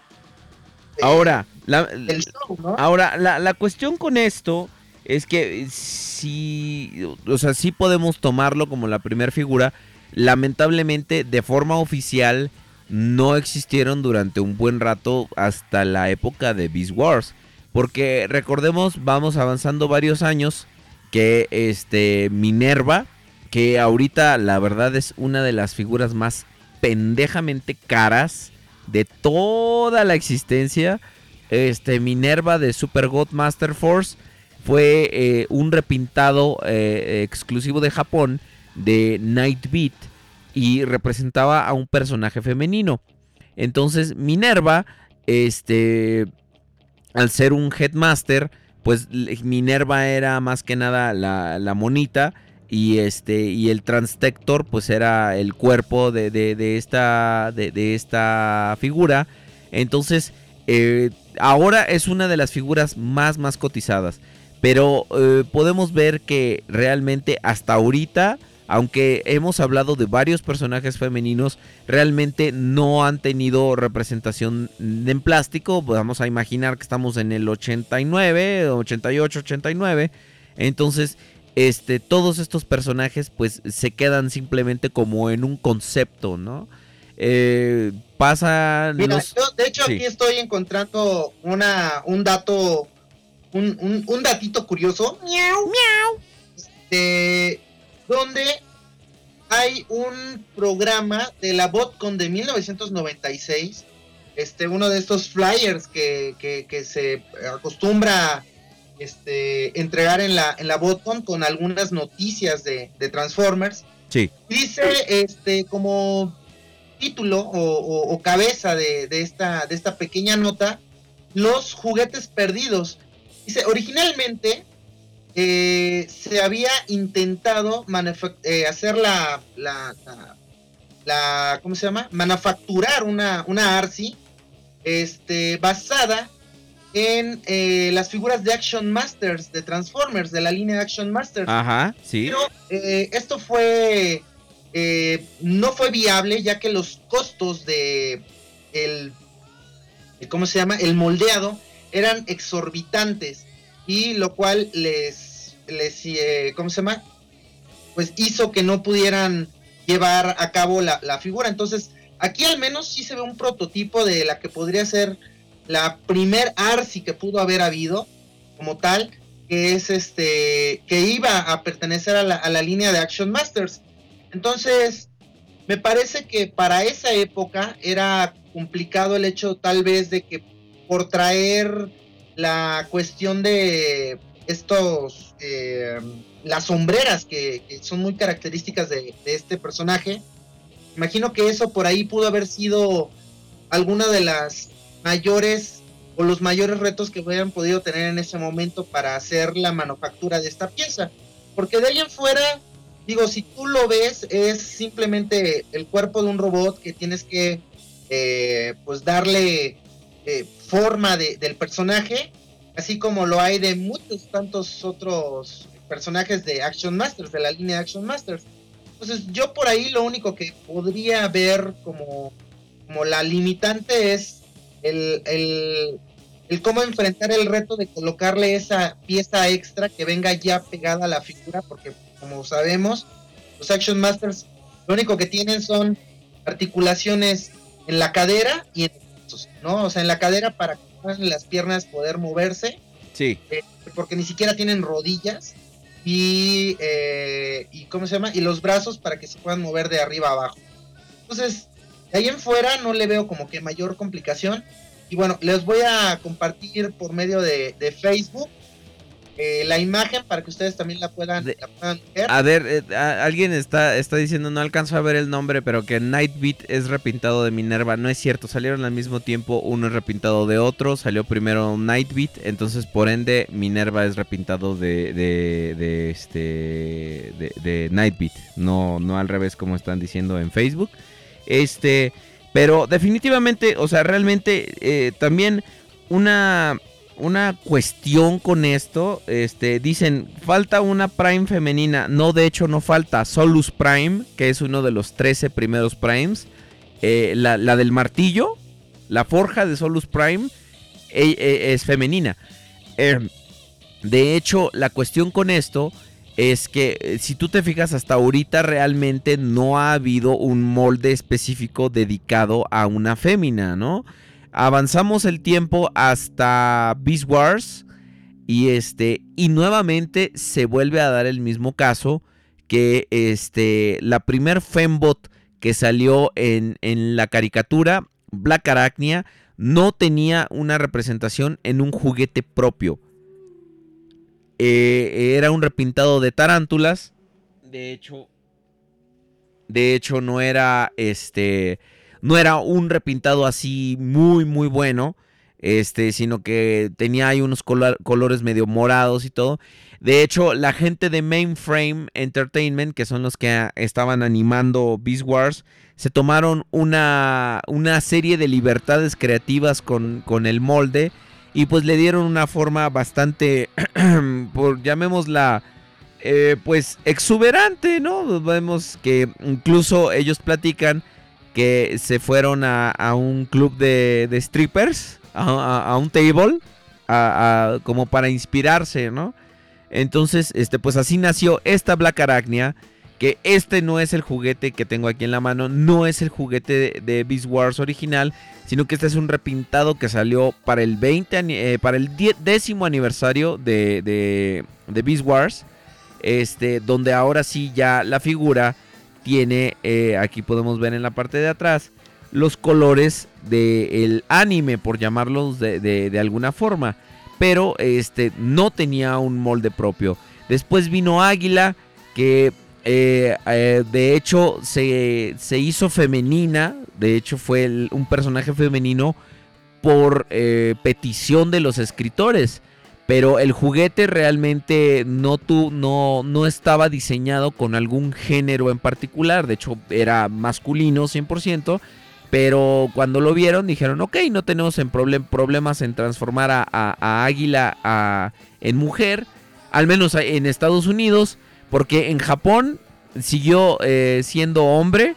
Ahora, la, del show, ¿no? Ahora, la, la cuestión con esto es que sí, o sea, sí podemos tomarlo como la primera figura. Lamentablemente, de forma oficial, no existieron durante un buen rato hasta la época de Beast Wars. Porque recordemos, vamos avanzando varios años que este Minerva, que ahorita la verdad es una de las figuras más pendejamente caras de toda la existencia este Minerva de Super God Master Force fue eh, un repintado eh, exclusivo de Japón de Nightbeat y representaba a un personaje femenino. Entonces Minerva, este, al ser un headmaster, pues Minerva era más que nada la, la monita y este y el Transtector pues era el cuerpo de, de- de esta de esta figura. Entonces eh, ahora es una de las figuras más más cotizadas. Pero eh, podemos ver que realmente hasta ahorita, aunque hemos hablado de varios personajes femeninos, realmente no han tenido representación en plástico. Vamos a imaginar que estamos en el 89, 88, 89. Entonces, este, todos estos personajes pues se quedan simplemente como en un concepto, ¿no? Eh, pasa... Mira, los- yo, de hecho sí. aquí estoy encontrando una, un dato, un, un, un datito curioso. Este, donde hay un programa de la Botcon de 1996. Este, uno de estos flyers que, que, que se acostumbra este, entregar en la, en la Botcon con algunas noticias de, de Transformers. Sí. Dice este como título o, o- o cabeza de, de esta, de esta pequeña nota, los juguetes perdidos. Dice, originalmente eh, se había intentado eh, hacer la, la, la, la- ¿cómo se llama? Manufacturar una, una ARSI este, basada en eh, las figuras de Action Masters, de Transformers, de la línea de Action Masters. Ajá, sí. Pero eh, esto fue eh, no fue viable ya que los costos de el- ¿cómo se llama? el moldeado eran exorbitantes y lo cual les les eh, ¿cómo se llama? pues hizo que no pudieran llevar a cabo la, figura entonces aquí al menos sí se ve un prototipo de la que podría ser la primer Arsi que pudo haber habido como tal que es este que iba a pertenecer a la, a la línea de Action Masters. Entonces, me parece que para esa época era complicado el hecho tal vez de que por traer la cuestión de estos eh, las sombreras que, son muy características de, este personaje. Imagino que eso por ahí pudo haber sido alguna de las mayores o los mayores retos que hubieran podido tener en ese momento para hacer la manufactura de esta pieza. Porque de ahí fuera, digo, si tú lo ves, es simplemente el cuerpo de un robot que tienes que, eh, pues, darle eh, forma de- del personaje, así como lo hay de muchos tantos otros personajes de Action Masters, de la línea Action Masters. Entonces, yo por ahí lo único que podría ver como, como la limitante es el, el, el cómo enfrentar el reto de colocarle esa pieza extra que venga ya pegada a la figura, porque como sabemos, los Action Masters lo único que tienen son articulaciones en la cadera y en ¿no? O sea, en la cadera para que puedan las piernas poder moverse, Sí. eh, porque ni siquiera tienen rodillas y, eh, y ¿cómo se llama? Y los brazos para que se puedan mover de arriba a abajo. Entonces, de ahí en fuera no le veo como que mayor complicación. Y bueno, les voy a compartir por medio de, de Facebook eh, la imagen para que ustedes también la puedan, De- la puedan ver. A ver, eh, a- alguien está, está diciendo, no alcanzo a ver el nombre, pero que Nightbeat es repintado de Minerva. No es cierto, salieron al mismo tiempo, uno es repintado de otro, salió primero Nightbeat, entonces por ende Minerva es repintado de, de, de este, de, de Nightbeat, no, no al revés como están diciendo en Facebook. Este, pero definitivamente, o sea, realmente eh, también una una cuestión con esto. Este, dicen, falta una Prime femenina. No, de hecho, no falta. Solus Prime, que es uno de los 13 primeros Primes. Eh, la, la del martillo, la forja de Solus Prime, eh, eh, es femenina. Eh, de hecho, la cuestión con esto es que eh, si tú te fijas hasta ahorita realmente no ha habido un molde específico dedicado a una fémina, ¿no? Avanzamos el tiempo hasta Beast Wars y este y nuevamente se vuelve a dar el mismo caso que este la primer Fembot que salió en, en la caricatura Black Arachnia no tenía una representación en un juguete propio. Eh, era un repintado de tarántulas. De hecho, de hecho no era este no era un repintado así muy muy bueno este sino que tenía ahí unos color- colores medio morados y todo de hecho la gente de Mainframe Entertainment que son los que estaban animando Beast Wars se tomaron una una serie de libertades creativas con, con el molde y pues le dieron una forma bastante *clears throat* por llamémosla eh, pues exuberante, ¿no? Vemos que incluso ellos platican que se fueron a, a un club de, de strippers, a, a- un table, a- como para inspirarse, ¿no? Entonces, este, pues así nació esta Black Arachnia. Que este no es el juguete que tengo aquí en la mano, no es el juguete de, de Beast Wars original, sino que este es un repintado que salió para el 20 ani- eh, para el décimo aniversario de, de, de Beast Wars. Este, donde ahora sí ya la figura tiene, eh, aquí podemos ver en la parte de atrás, los colores del anime, por llamarlos de, de- alguna forma. Pero este, no tenía un molde propio. Después vino Águila, que eh, eh, de hecho se, se hizo femenina. De hecho fue un personaje femenino por petición de los escritores. Pero el juguete realmente no, tu, no, no estaba diseñado con algún género en particular. De hecho, era masculino 100%. Pero cuando lo vieron dijeron, ok, no tenemos en problem- problemas en transformar a, Águila a- en mujer. Al menos en Estados Unidos. Porque en Japón siguió eh, siendo hombre.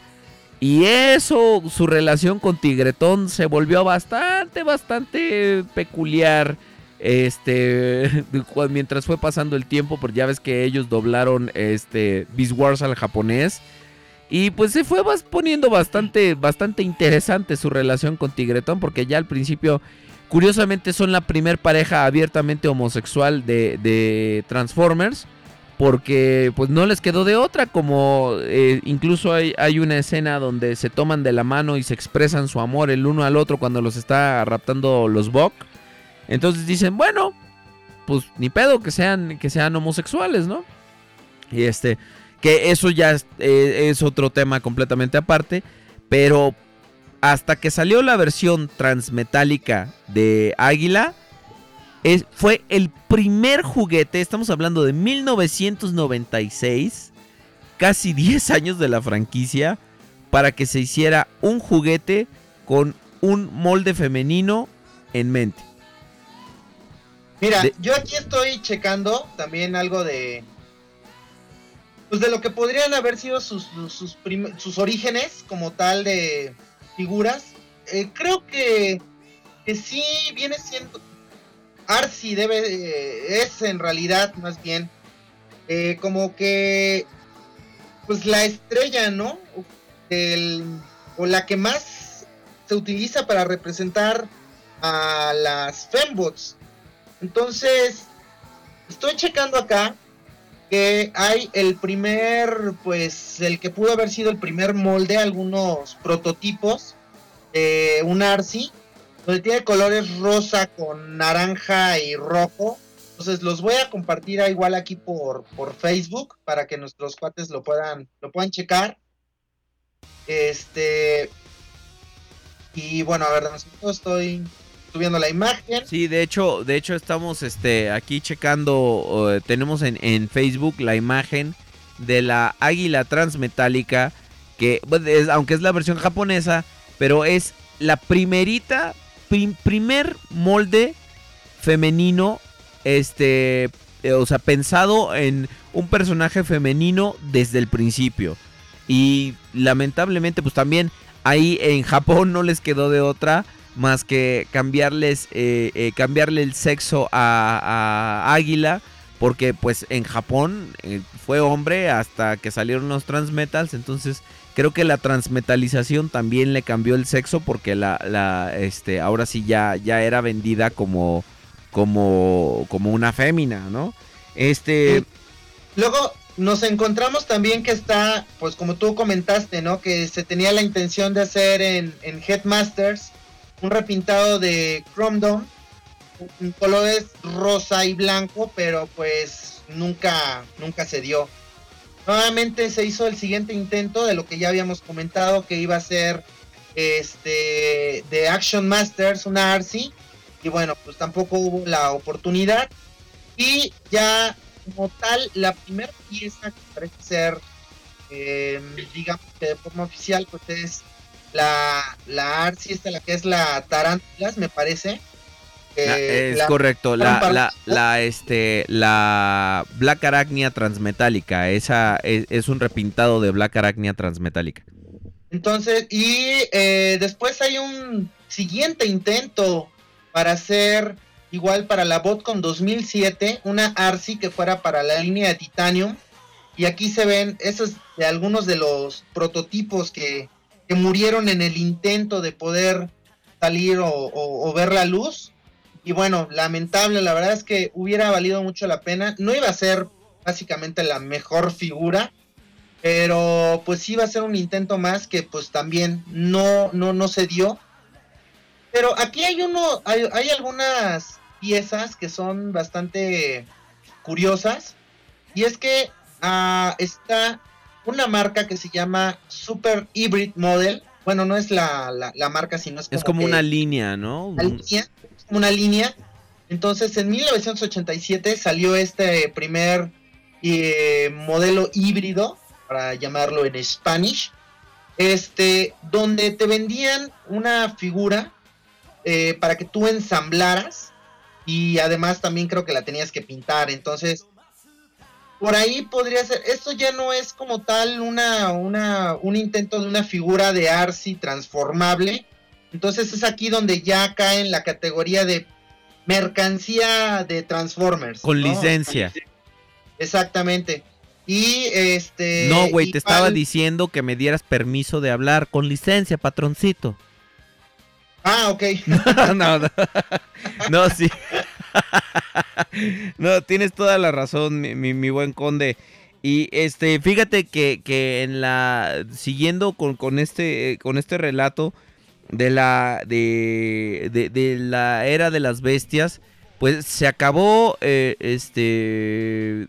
Y eso, su relación con Tigretón se volvió bastante, bastante peculiar. Este, *laughs* mientras fue pasando el tiempo, porque ya ves que ellos doblaron este Beast Wars al japonés. Y pues se fue poniendo bastante, bastante interesante su relación con Tigretón, porque ya al principio, curiosamente, son la primer pareja abiertamente homosexual de, de Transformers. Porque pues no les quedó de otra, como eh, incluso hay, hay una escena donde se toman de la mano y se expresan su amor el uno al otro cuando los está raptando los Bok. Entonces dicen, bueno, pues ni pedo que sean, que sean homosexuales, ¿no? Y este, que eso ya es, eh, es otro tema completamente aparte, pero hasta que salió la versión transmetálica de Águila, es- fue el primer juguete, estamos hablando de 1996, casi 10 años de la franquicia, para que se hiciera un juguete con un molde femenino en mente. Mira, De- yo aquí estoy checando también algo de. Pues de lo que podrían haber sido sus, sus, sus orígenes como tal de figuras. Eh, creo que, que sí viene siendo. Arcee debe. eh, es en realidad, más bien. eh, como que. Pues la estrella, ¿no? Del- o la que más se utiliza para representar a las fembots. Entonces, estoy checando acá que hay el primer, pues, el que pudo haber sido el primer molde, algunos prototipos de un Arcee, donde tiene colores rosa con naranja y rojo. Entonces los voy a compartir igual aquí por, por Facebook para que nuestros cuates lo puedan, lo puedan checar. Este. Y bueno, a ver, segundo, estoy subiendo la imagen. Sí, de hecho, de hecho estamos este, aquí checando, tenemos en, en Facebook la imagen de la águila transmetálica, que es- aunque es la versión japonesa, pero es la primerita, prim- primer molde femenino, este, eh, o sea, pensado en un personaje femenino desde el principio. Y lamentablemente, pues también ahí en Japón no les quedó de otra más que cambiarles, eh, eh, cambiarle el sexo a, Águila. Porque pues en Japón eh, fue hombre hasta que salieron los transmetals. Entonces creo que la transmetalización también le cambió el sexo. Porque la, la este, ahora sí ya, ya era vendida como, como, como una fémina, ¿no? Este... Luego nos encontramos también que está, pues como tú comentaste, ¿no? Que se tenía la intención de hacer en, en Headmasters un repintado de Chrome Dome, en colores rosa y blanco, pero pues nunca, nunca se dio. Nuevamente se hizo el siguiente intento de lo que ya habíamos comentado que iba a ser este de Action Masters, una Arcee, y bueno, pues tampoco hubo la oportunidad. Y ya como tal, la primera pieza que parece ser, eh, digamos que de forma oficial, pues es la, la Arcee, esta la que es la Tarantulas, me parece. Eh, es la- correcto, la, la, la, este, la Black Arachnia transmetálica, esa es, es un repintado de Black Arachnia transmetálica. Entonces, y eh, después hay un siguiente intento para hacer igual para la Botcon 2007, una Arcy que fuera para la línea de Titanium. Y aquí se ven esos de algunos de los prototipos que, que murieron en el intento de poder salir o, ver la luz. Y bueno, lamentable, la verdad es que hubiera valido mucho la pena. No iba a ser básicamente la mejor figura, pero pues sí iba a ser un intento más que pues también no, no, no se dio. Pero aquí hay uno, hay, hay algunas piezas que son bastante curiosas. Y es que ah, está una marca que se llama Super Hybrid Model. Bueno, no es la, la, la marca, sino es como, Es como que una línea, ¿no? una línea, una línea. Entonces, en 1987 salió este primer eh, modelo híbrido, para llamarlo en Spanish, este, donde te vendían una figura eh, para que tú ensamblaras y además también creo que la tenías que pintar. Entonces, por ahí podría ser. Esto ya no es como tal una, una, un intento de una figura de Arcy transformable. Entonces es aquí donde ya cae en la categoría de mercancía de Transformers. Con ¿no? licencia. Exactamente. Y este. No, güey, te estaba diciendo que me dieras permiso de hablar con licencia, patroncito. Ah, ok. *laughs* no, no, no, *laughs* sí. *laughs* no, tienes toda la razón, mi, buen conde. Y este, fíjate que, que en la. Siguiendo con, con este. con este relato de la. De, de, de la era de las bestias. Pues se acabó. eh, este.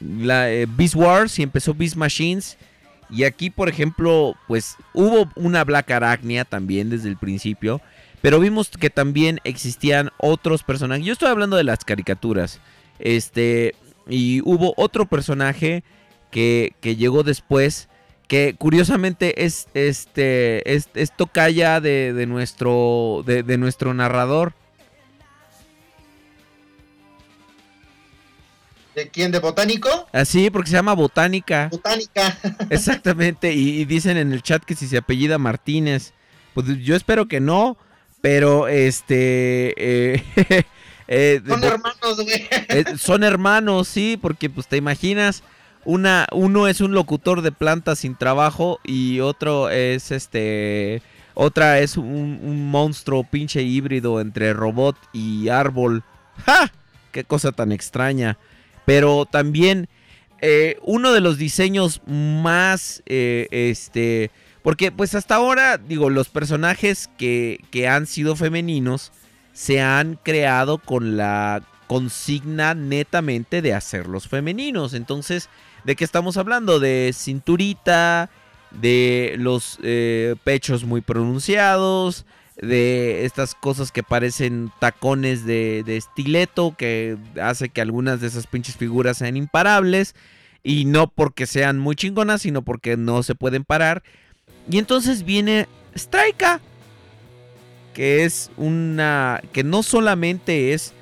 La eh, Beast Wars y empezó Beast Machines. Y aquí, por ejemplo, pues hubo una Black Arachnia también desde el principio. Pero vimos que también existían otros personajes. Yo estoy hablando de las caricaturas. Este. Y hubo otro personaje que, que llegó después. Que curiosamente es este. Es, es tocaya de, de nuestro. De, de nuestro narrador. ¿De quién? ¿De Botánico? Así, porque se llama Botánica. Botánica. *laughs* Exactamente, y, y dicen en el chat que si se apellida Martínez. Pues yo espero que no, pero este... eh, *laughs* eh, Son hermanos, güey. eh, son hermanos, sí, porque pues te imaginas, una, uno es un locutor de plantas sin trabajo y otro es este... Otra es un, un monstruo pinche híbrido entre robot y árbol. ¡Ja! ¡Qué cosa tan extraña! Pero también eh, uno de los diseños más, eh, este, porque pues hasta ahora, digo, los personajes que, que han sido femeninos se han creado con la consigna netamente de hacerlos femeninos. Entonces, ¿de qué estamos hablando? De cinturita, de los eh, pechos muy pronunciados, de estas cosas que parecen tacones de, de estileto, que hace que algunas de esas pinches figuras sean imparables. Y no porque sean muy chingonas, sino porque no se pueden parar. Y entonces viene Strika. Que es una. Que no solamente es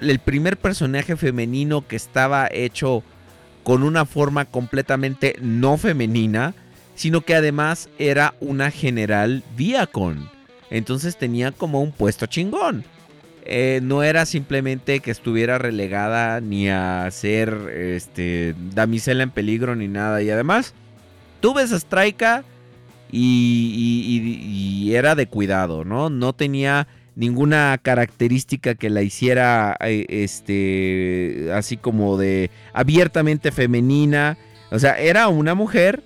el primer personaje femenino que estaba hecho con una forma completamente no femenina. Sino que además era una general Viacon. Entonces tenía como un puesto chingón. Eh, no era simplemente que estuviera relegada ni a ser este, damisela en peligro ni nada. Y además, tú ves a Straika y, era de cuidado, ¿no? No tenía ninguna característica que la hiciera eh, este, así como de abiertamente femenina. O sea, era una mujer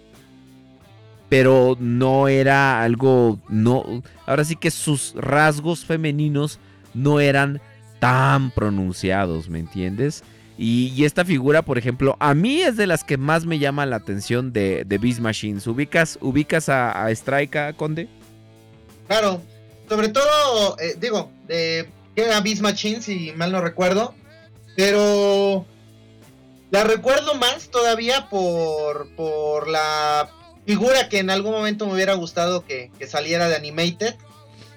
pero no era algo, no, ahora sí que sus rasgos femeninos no eran tan pronunciados, ¿me entiendes? Y, esta figura, por ejemplo, a mí es de las que más me llama la atención de, de Beast Machines. ¿Ubicas, ubicas a, a Conde? Claro, sobre todo, eh, digo, que era Beast Machine, si mal no recuerdo, pero la recuerdo más todavía por, por la figura que en algún momento me hubiera gustado que saliera de Animated,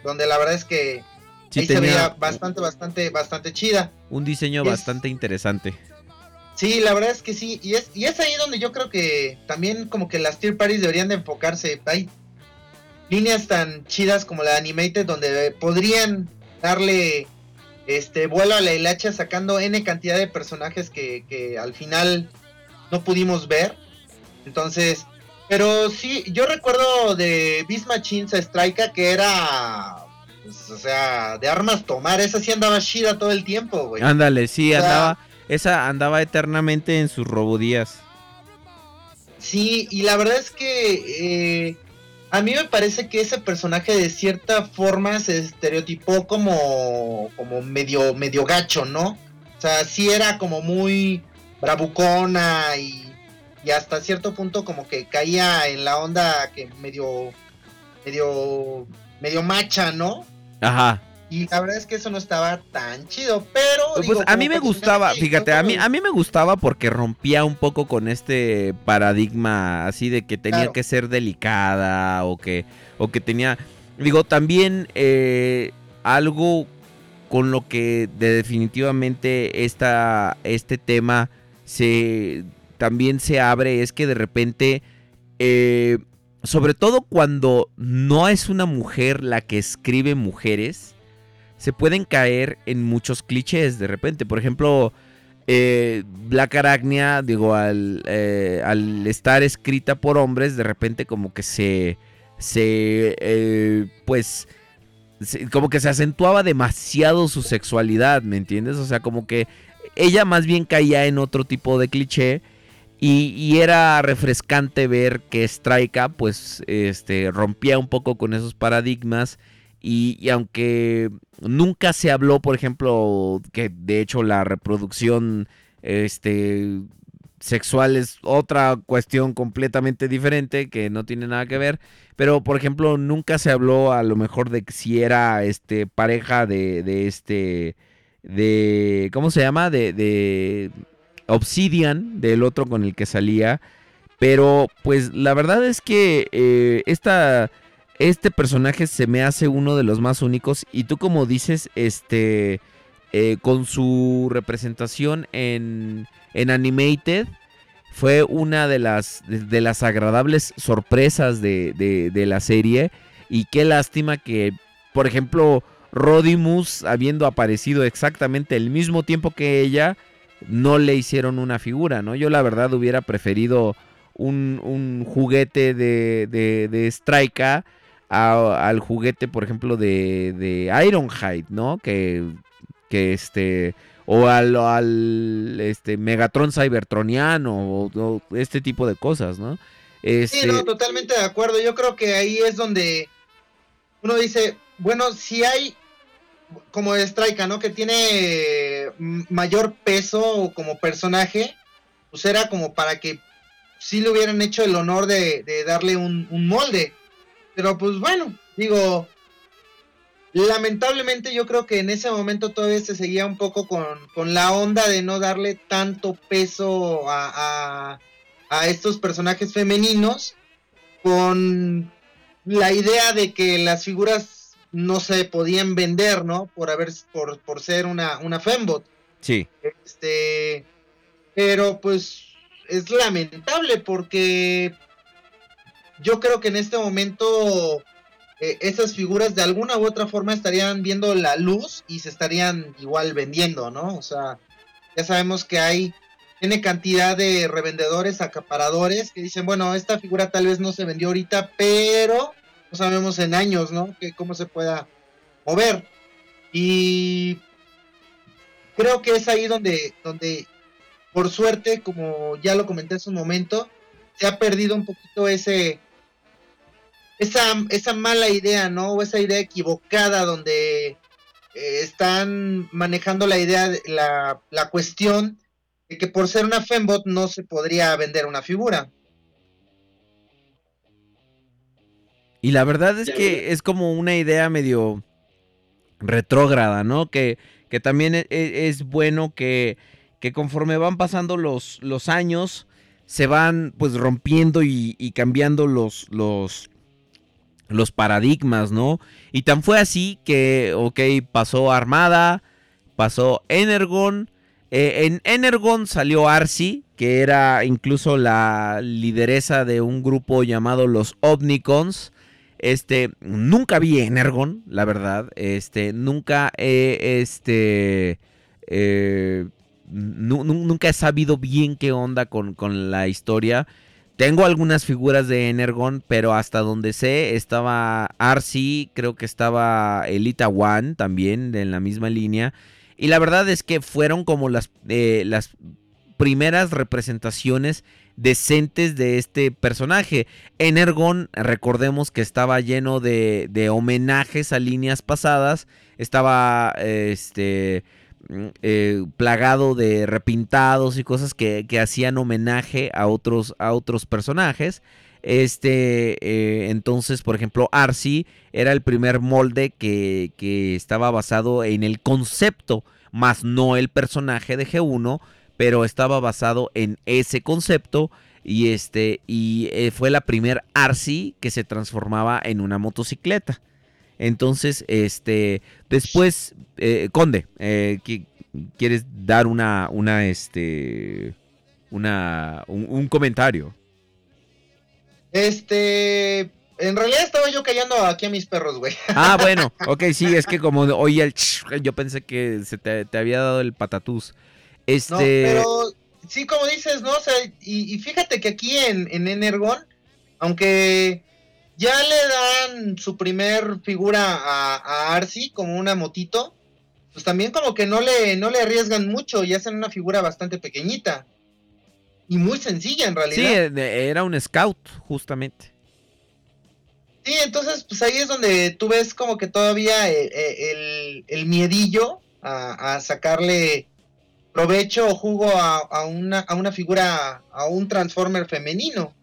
donde la verdad es que Sí, ahí se tenía veía bastante, bastante, bastante chida. un diseño Es- bastante interesante. Sí, la verdad es que sí, y es, y es ahí donde yo creo que también como que las tier parties deberían de enfocarse. Hay líneas tan chidas como la de Animated donde podrían darle este vuelo a la hilacha sacando N cantidad de personajes que, que al final no pudimos ver. Entonces, pero sí, yo recuerdo de Beast Machines a Strika que era, pues, o sea, de armas tomar. Esa sí andaba chida todo el tiempo, güey. Ándale, sí, O sea- andaba. Esa andaba eternamente en sus robodías. Sí, y la verdad es que eh, a mí me parece que ese personaje de cierta forma se estereotipó como, como medio, medio gacho, ¿no? O sea, sí era como muy bravucona y, y hasta cierto punto como que caía en la onda que medio, medio, medio macha, ¿no? Ajá. Y la verdad es que eso no estaba tan chido, pero... Pues digo, a mí me gustaba, fíjate, a mí, a mí me gustaba porque rompía un poco con este paradigma así de que tenía Claro. que ser delicada o que, o que tenía, digo, también eh, algo con lo que de definitivamente esta, este tema se también se abre es que de repente, eh, sobre todo cuando no es una mujer la que escribe mujeres, se pueden caer en muchos clichés de repente. Por ejemplo, eh, Black Arachnia, digo, al, eh, al estar escrita por hombres, de repente como que se, se, eh, pues, como que se acentuaba demasiado su sexualidad, ¿me entiendes? O sea, como que ella más bien caía en otro tipo de cliché. Y, era refrescante ver que Straika pues este rompía un poco con esos paradigmas y, aunque nunca se habló, por ejemplo, que de hecho la reproducción este sexual es otra cuestión completamente diferente que no tiene nada que ver, pero por ejemplo nunca se habló a lo mejor de si era este pareja de, de este de ¿cómo se llama? de, de Obsidian, del otro con el que salía. Pero pues la verdad es que eh, esta, este personaje se me hace uno de los más únicos. Y tú como dices, este, eh, con su representación en, en Animated, fue una de las, de, las agradables sorpresas de, de- de la serie. Y qué lástima que, por ejemplo, Rodimus, habiendo aparecido exactamente el mismo tiempo que ella, no le hicieron una figura, ¿no? Yo la verdad hubiera preferido un, un juguete de, de, de Strika a- al juguete, por ejemplo, de, de Ironhide, ¿no? Que, que este... O al, al este, Megatron Cybertroniano, o, o este tipo de cosas, ¿no? Este, Sí, no, totalmente de acuerdo. Yo creo que ahí es donde uno dice, bueno, si hay como Strika, ¿no? Que tiene mayor peso como personaje, pues era como para que sí le hubieran hecho el honor de, darle un, molde. Pero pues bueno, digo, lamentablemente yo creo que en ese momento todavía se seguía un poco con, la onda de no darle tanto peso a estos personajes femeninos, con la idea de que las figuras no se podían vender, ¿no? Por haber, por, por ser una, una fembot. sí. Este, pero pues es lamentable porque yo creo que en este momento eh, esas figuras de alguna u otra forma estarían viendo la luz y se estarían igual vendiendo, ¿no? O sea, ya sabemos que hay tiene cantidad de revendedores, acaparadores que dicen, bueno, esta figura tal vez no se vendió ahorita, pero no sabemos en años, ¿no? Que cómo se pueda mover. Y creo que es ahí donde, donde, por suerte, como ya lo comenté hace un momento, se ha perdido un poquito ese, esa, esa mala idea, ¿no? O esa idea equivocada donde eh, están manejando la idea, de- la, la cuestión de que por ser una fembot no se podría vender una figura. Y la verdad es que es como una idea medio retrógrada, ¿no? Que, que también e- e- es, bueno que, que conforme van pasando los, los años, se van pues rompiendo y, y cambiando los, los, los paradigmas, ¿no? Y tan fue así que, ok, pasó Armada, pasó Energon. eh, en Energon salió Arcee, que era incluso la lideresa de un grupo llamado los Omnicons. Este, nunca vi Energon, la verdad. Este, nunca he, este, eh, nu- nu- nunca he sabido bien qué onda con, con la historia. Tengo algunas figuras de Energon, pero hasta donde sé estaba Arcee, creo que estaba Elita One también en la misma línea. Y la verdad es que fueron como las, eh, las primeras representaciones decentes de este personaje. Energon, recordemos que estaba lleno de, de homenajes a líneas pasadas. Estaba este, mm, eh, plagado de repintados y cosas que, hacían homenaje a otros, a otros personajes. Este, eh, entonces, por ejemplo, Arcee era el primer molde que, que estaba basado en el concepto, más no el personaje de G1, pero estaba basado en ese concepto y este y eh, fue la primer Arcee que se transformaba en una motocicleta. Entonces, este, después, eh, Conde, eh, ¿qui- ¿quieres dar una, una, este, una, un, un comentario? Este. En realidad estaba yo callando aquí a mis perros, güey. Ah, bueno, *laughs* ok, sí, es que como oí el ch, yo pensé que se te, te había dado el patatús. Este, No, pero sí, como dices, ¿no? O sea, y, y fíjate que aquí en, en Energon, aunque ya le dan su primer figura a, a Arcee como una motito, pues también como que no le, no le arriesgan mucho y hacen una figura bastante pequeñita. Y muy sencilla en sí, realidad. eh, era un scout, justamente. Sí, entonces pues ahí es donde tú ves como que todavía eh, eh, el, el miedillo a, a sacarle provecho o jugo a, una, a una figura, a un Transformer femenino.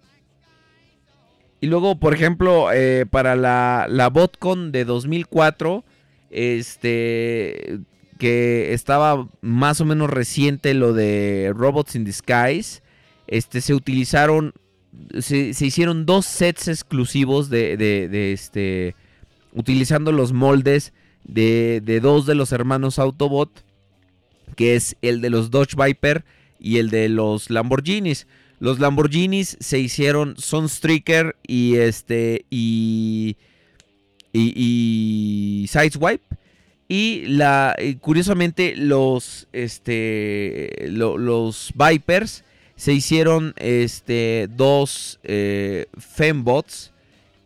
Y luego, por ejemplo, eh, para la, la BotCon de 2004, este, que estaba más o menos reciente lo de Robots in Disguise, este, se utilizaron, se, se hicieron dos sets exclusivos de, de- de, este, utilizando los moldes de, de dos de los hermanos Autobot, que es el de los Dodge Viper y el de los Lamborghinis. Los Lamborghinis se hicieron Sunstreaker y este y y, y Sideswipe y la y curiosamente los este lo- los Vipers se hicieron este dos eh, fembots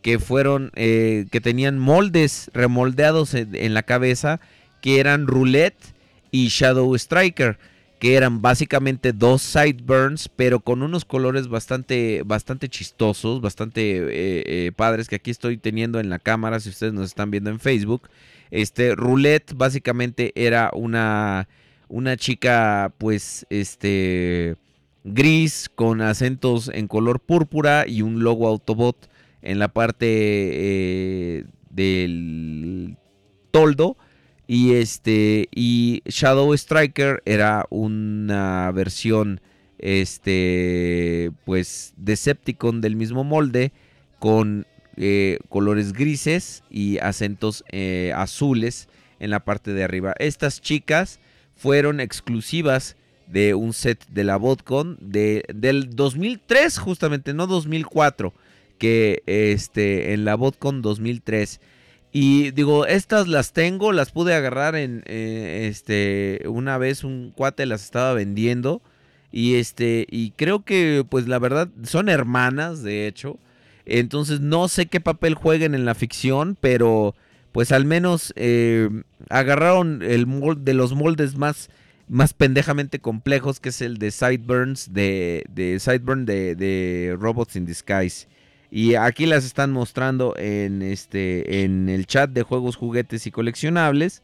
que fueron eh, que tenían moldes remoldeados en la cabeza que eran Roulette y Shadow Striker que eran básicamente dos sideburns, pero con unos colores bastante, bastante chistosos, bastante eh, eh, padres que aquí estoy teniendo en la cámara, si ustedes nos están viendo en Facebook. Este, Roulette básicamente era una, una chica, pues, este, gris con acentos en color púrpura y un logo Autobot en la parte eh, del toldo. Y este. Y Shadow Striker era una versión. Este. Pues. Decepticon del mismo molde. Con eh, colores grises y acentos eh, azules en la parte de arriba. Estas chicas fueron exclusivas de un set de la BotCon de, del 2003, justamente, no 2004. Que este. En la BotCon 2003. Y digo, estas las tengo, las pude agarrar en eh, este una vez un cuate las estaba vendiendo y este y creo que pues la verdad son hermanas de hecho. Entonces no sé qué papel jueguen en la ficción, pero pues al menos eh, agarraron el molde de los moldes más más pendejamente complejos que es el de Sideburns de, de Sideburn de, de Robots in Disguise. Y aquí las están mostrando en este en el chat de juegos, juguetes y coleccionables.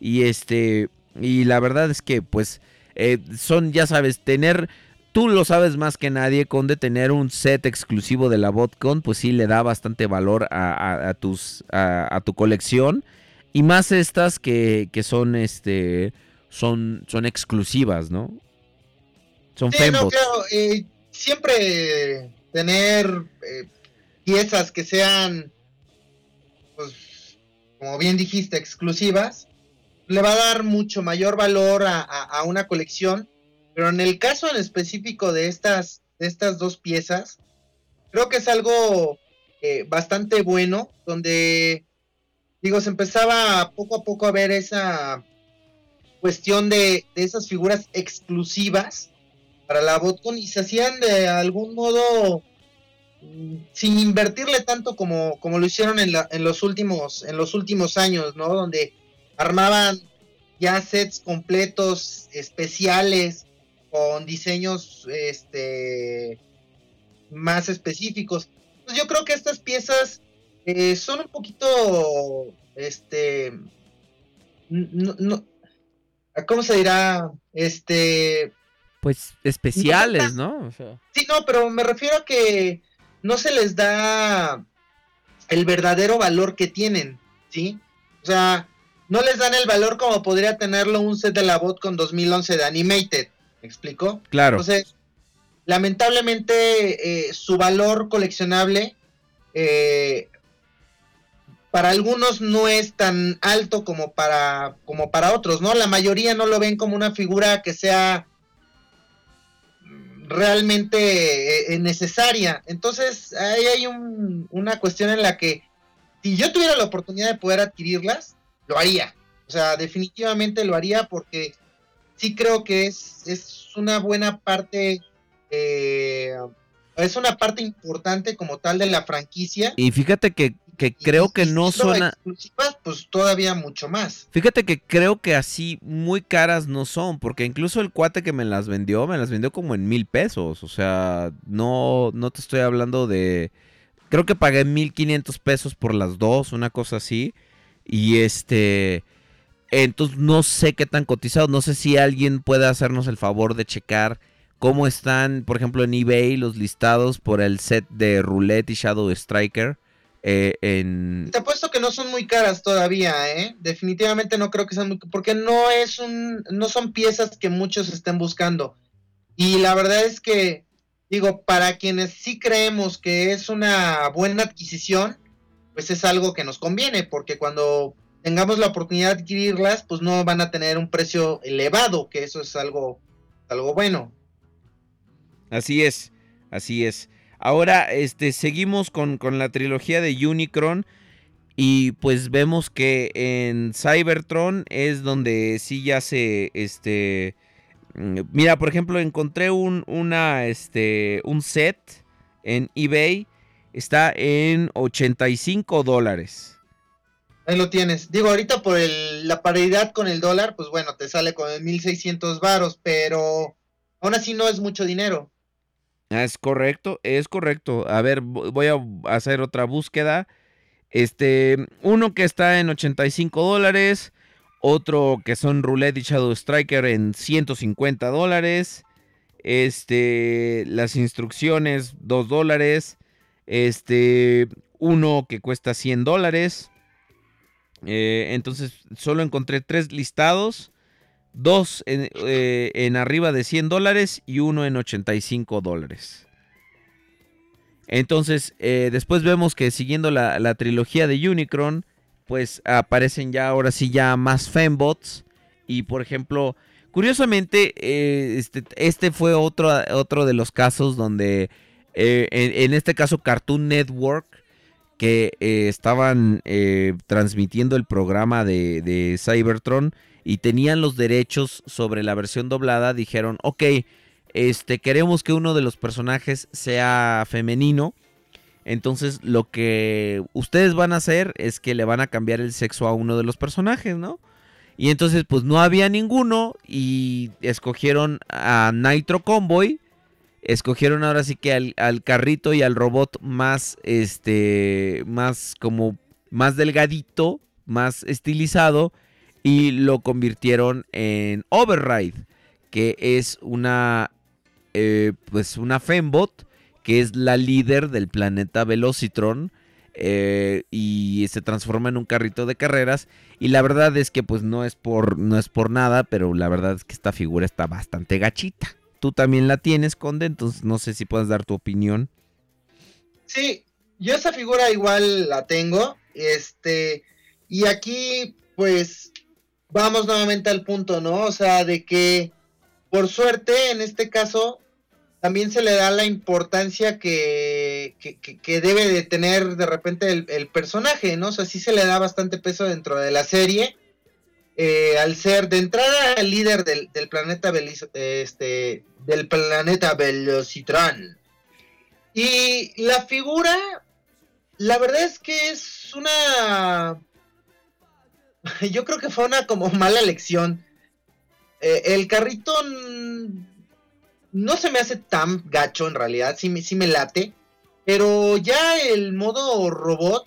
Y este y la verdad es que pues eh, son ya sabes tener tú lo sabes más que nadie con de tener un set exclusivo de la BotCon pues sí le da bastante valor a, a- a tus a, a tu colección y más estas que, que son este son son exclusivas, ¿no? Son Sí, no, claro, eh, siempre tener eh, piezas que sean, pues, como bien dijiste, exclusivas, le va a dar mucho mayor valor a, a- una colección. Pero en el caso en específico de estas, de estas dos piezas, creo que es algo eh, bastante bueno, donde, digo, se empezaba poco a poco a ver esa cuestión de, de esas figuras exclusivas para la botcon y se hacían de algún modo sin invertirle tanto como, como lo hicieron en, la- en los últimos en los últimos años, ¿no? Donde armaban ya sets completos especiales con diseños este más específicos. Pues yo creo que estas piezas eh, son un poquito este no, no- ¿cómo se dirá? Este Pues especiales, ¿no? O sea, Sí, no, pero me refiero a que no se les da el verdadero valor que tienen, ¿sí? O sea, no les dan el valor como podría tenerlo un set de la bot con 2011 de Animated, ¿me explico? claro. Entonces, lamentablemente eh, su valor coleccionable eh, para algunos no es tan alto como para como para otros, ¿no? La mayoría no lo ven como una figura que sea realmente eh, eh, necesaria. Entonces, ahí hay un- una cuestión en la que si yo tuviera la oportunidad de poder adquirirlas, lo haría. O sea, definitivamente lo haría porque sí creo que es, es una buena parte, eh, es una parte importante como tal de la franquicia. Y fíjate que, que creo que no siendo son... a- exclusivas, pues todavía mucho más. Fíjate que creo que así muy caras no son, porque incluso el cuate que me las vendió, me las vendió como en mil pesos. O sea, no, no te estoy hablando de... Creo que pagué mil quinientos pesos por las dos, una cosa así. Y este... Entonces no sé qué tan cotizado. No sé si alguien puede hacernos el favor de checar cómo están, por ejemplo, en eBay los listados por el set de Roulette y Shadow Striker. eh, en, Te apuesto que no son muy caras todavía, ¿eh? Definitivamente no creo que sean muy... Porque no es un... No son piezas que muchos estén buscando. Y la verdad es que, digo, para quienes sí creemos que es una buena adquisición, pues es algo que nos conviene, porque cuando tengamos la oportunidad de adquirirlas, pues no van a tener un precio elevado, que eso es algo, algo bueno. Así es, así es. Ahora, este, seguimos con, con la trilogía de Unicron. Y pues vemos que en Cybertron es donde sí ya se, este... mm, Mira, por ejemplo, encontré un, una, este, un set en eBay. Está en 85 dólares. Ahí lo tienes. Digo, ahorita por el- la paridad con el dólar, pues bueno, te sale con el 1600 varos, pero aún así no es mucho dinero. Ah, Es correcto, es correcto. A ver, vo- voy a hacer otra búsqueda. Este, uno que está en 85 dólares, otro que son Roulette y Shadow Striker en 150 dólares. Este, las instrucciones 2 dólares. Este, uno que cuesta 100 dólares. Eh, entonces, solo encontré tres listados. Dos en, eh, en arriba de 100 dólares y uno en 85 dólares. Entonces, eh, después vemos que siguiendo la, la trilogía de Unicron, pues aparecen ya ahora sí ya más fembots. Y por ejemplo, curiosamente, eh, este, este fue otro, otro de los casos donde, en, este caso Cartoon Network, que estaban transmitiendo el programa de Cybertron y tenían los derechos sobre la versión doblada, dijeron, ok, este, queremos que uno de los personajes sea femenino. Entonces lo que ustedes van a hacer es que le van a cambiar el sexo a uno de los personajes, ¿no? Y entonces pues no había ninguno y escogieron a Nitro Convoy. Escogieron ahora sí que al, al carrito y al robot más, este, más como, más delgadito, más estilizado. Y lo convirtieron en Override, que es una, eh, pues una Fembot, que es la líder del planeta Velocitron. eh, y se transforma en un carrito de carreras. Y la verdad es que pues no es por, no es por nada, pero la verdad es que esta figura está bastante gachita. Tú también la tienes, Conde, entonces no sé si puedes dar tu opinión. Sí, yo esa figura igual la tengo. Este, y aquí, pues, vamos nuevamente al punto, ¿no? O sea, de que, por suerte, en este caso, también se le da la importancia que, que, que- debe de tener de repente el, el personaje, ¿no? O sea, sí se le da bastante peso dentro de la serie. eh, al ser de entrada el líder del, del planeta Beliz- este del planeta Velocitran. Y la figura, la verdad es que es una *laughs* yo creo que fue una como mala elección. Eh, el carrito no se me hace tan gacho en realidad, sí, me- sí me late, pero ya el modo robot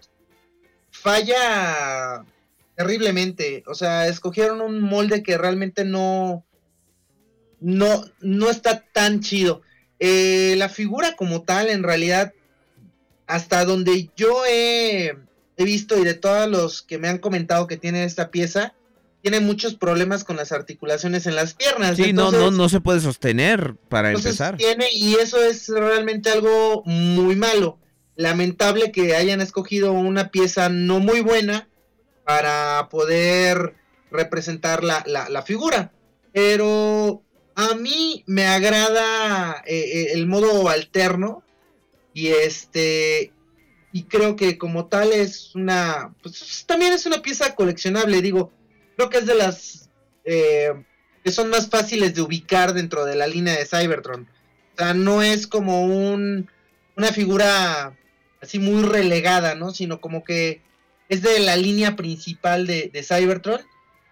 falla terriblemente. O sea, escogieron un molde que realmente no, no, no está tan chido. Eh, la figura como tal, en realidad, hasta donde yo he, he visto y de todos los que me han comentado que tiene esta pieza, tiene muchos problemas con las articulaciones en las piernas. Sí, no, no, no se puede sostener para empezar. tiene, y eso es realmente algo muy malo. Lamentable que hayan escogido una pieza no muy buena para poder representar la, la- la figura. Pero a mí me agrada eh, eh, el modo alterno. Y este. Y creo que como tal es una. Pues también es una pieza coleccionable. Digo, creo que es de las. eh, que son más fáciles de ubicar dentro de la línea de Cybertron. O sea, no es como un, una figura así muy relegada, ¿no? Sino como que es de la línea principal de, de Cybertron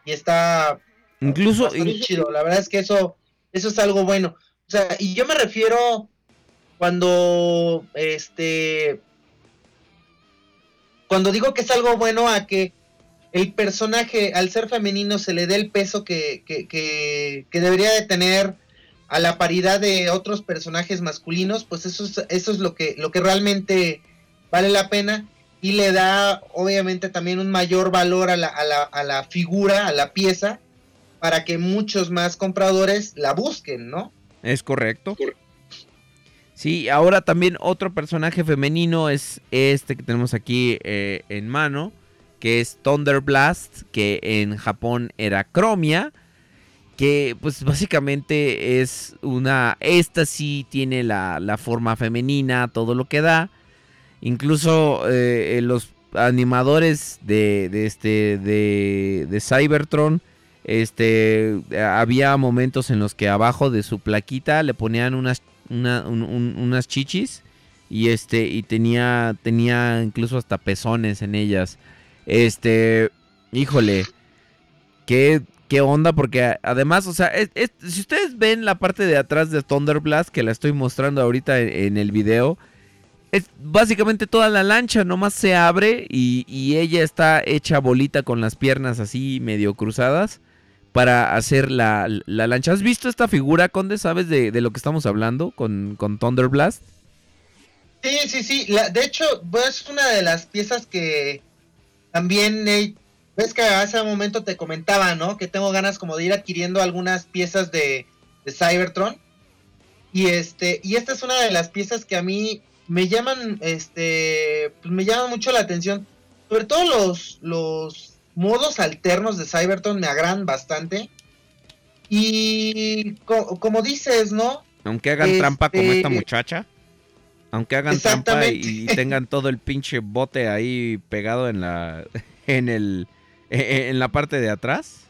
y está Incluso, chido. La verdad es que eso, eso es algo bueno. O sea, y yo me refiero cuando este cuando digo que es algo bueno a que el personaje, al ser femenino, se le dé el peso que, que, que, que debería de tener a la paridad de otros personajes masculinos, pues eso es, eso es lo que, lo que realmente vale la pena y le da obviamente también un mayor valor a la, a la, a la figura, a la pieza, para que muchos más compradores la busquen, ¿no? Es correcto. Sí, ahora también otro personaje femenino es este que tenemos aquí eh, en mano, que es Thunder Blast, que en Japón era Chromia, que pues básicamente es una... Esta sí tiene la, la forma femenina, todo lo que da. Incluso eh, los animadores de, de este de, de Cybertron este había momentos en los que abajo de su plaquita le ponían unas una- un- un- unas chichis y este y tenía tenía incluso hasta pezones en ellas. Este híjole qué qué onda porque además o sea si ustedes ven la parte de atrás de Thunder Blast que la estoy mostrando ahorita en, en el video es básicamente toda la lancha, nomás se abre y, y ella está hecha bolita con las piernas así medio cruzadas para hacer la, la lancha. ¿Has visto esta figura, Conde? ¿Sabes de, de lo que estamos hablando con, con Thunder Blast? Sí, sí, sí. De hecho, pues, es una de las piezas que también eh, ves que hace un momento te comentaba, ¿no? Que tengo ganas como de ir adquiriendo algunas piezas de, Cybertron. Y este, y esta es una de las piezas que a mí me llaman, este, pues me llaman mucho la atención. Sobre todo los, los modos alternos de Cybertron me agradan bastante. Y co- como dices, ¿no? Aunque hagan trampa como Este- esta muchacha. Aunque hagan trampa y, tengan todo el pinche bote ahí pegado en la *laughs* en el e- en la parte de atrás.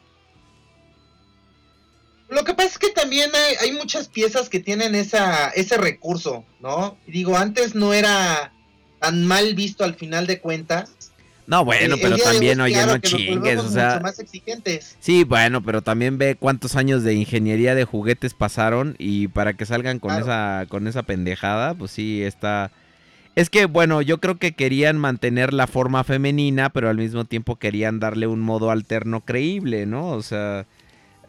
Lo que pasa es que también hay, hay muchas piezas que tienen esa, ese recurso, ¿no? Digo, antes no era tan mal visto al final de cuentas. No, bueno, Eh, pero hoy, también, oye, no chingues, o sea, mucho más exigentes. Sí, bueno, pero también ve cuántos años de ingeniería de juguetes pasaron y para que salgan con Claro. esa con esa pendejada, pues sí está Es que bueno, yo creo que querían mantener la forma femenina, pero al mismo tiempo querían darle un modo alterno creíble, ¿no? O sea,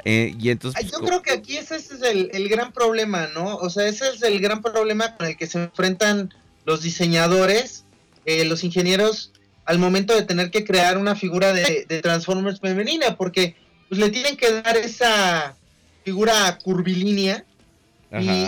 eh, y entonces pues, Yo creo que aquí ese, ese es el, el gran problema, ¿no? O sea, ese es el gran problema con el que se enfrentan los diseñadores, eh, los ingenieros, al momento de tener que crear una figura de, de Transformers femenina, porque pues le tienen que dar esa figura curvilínea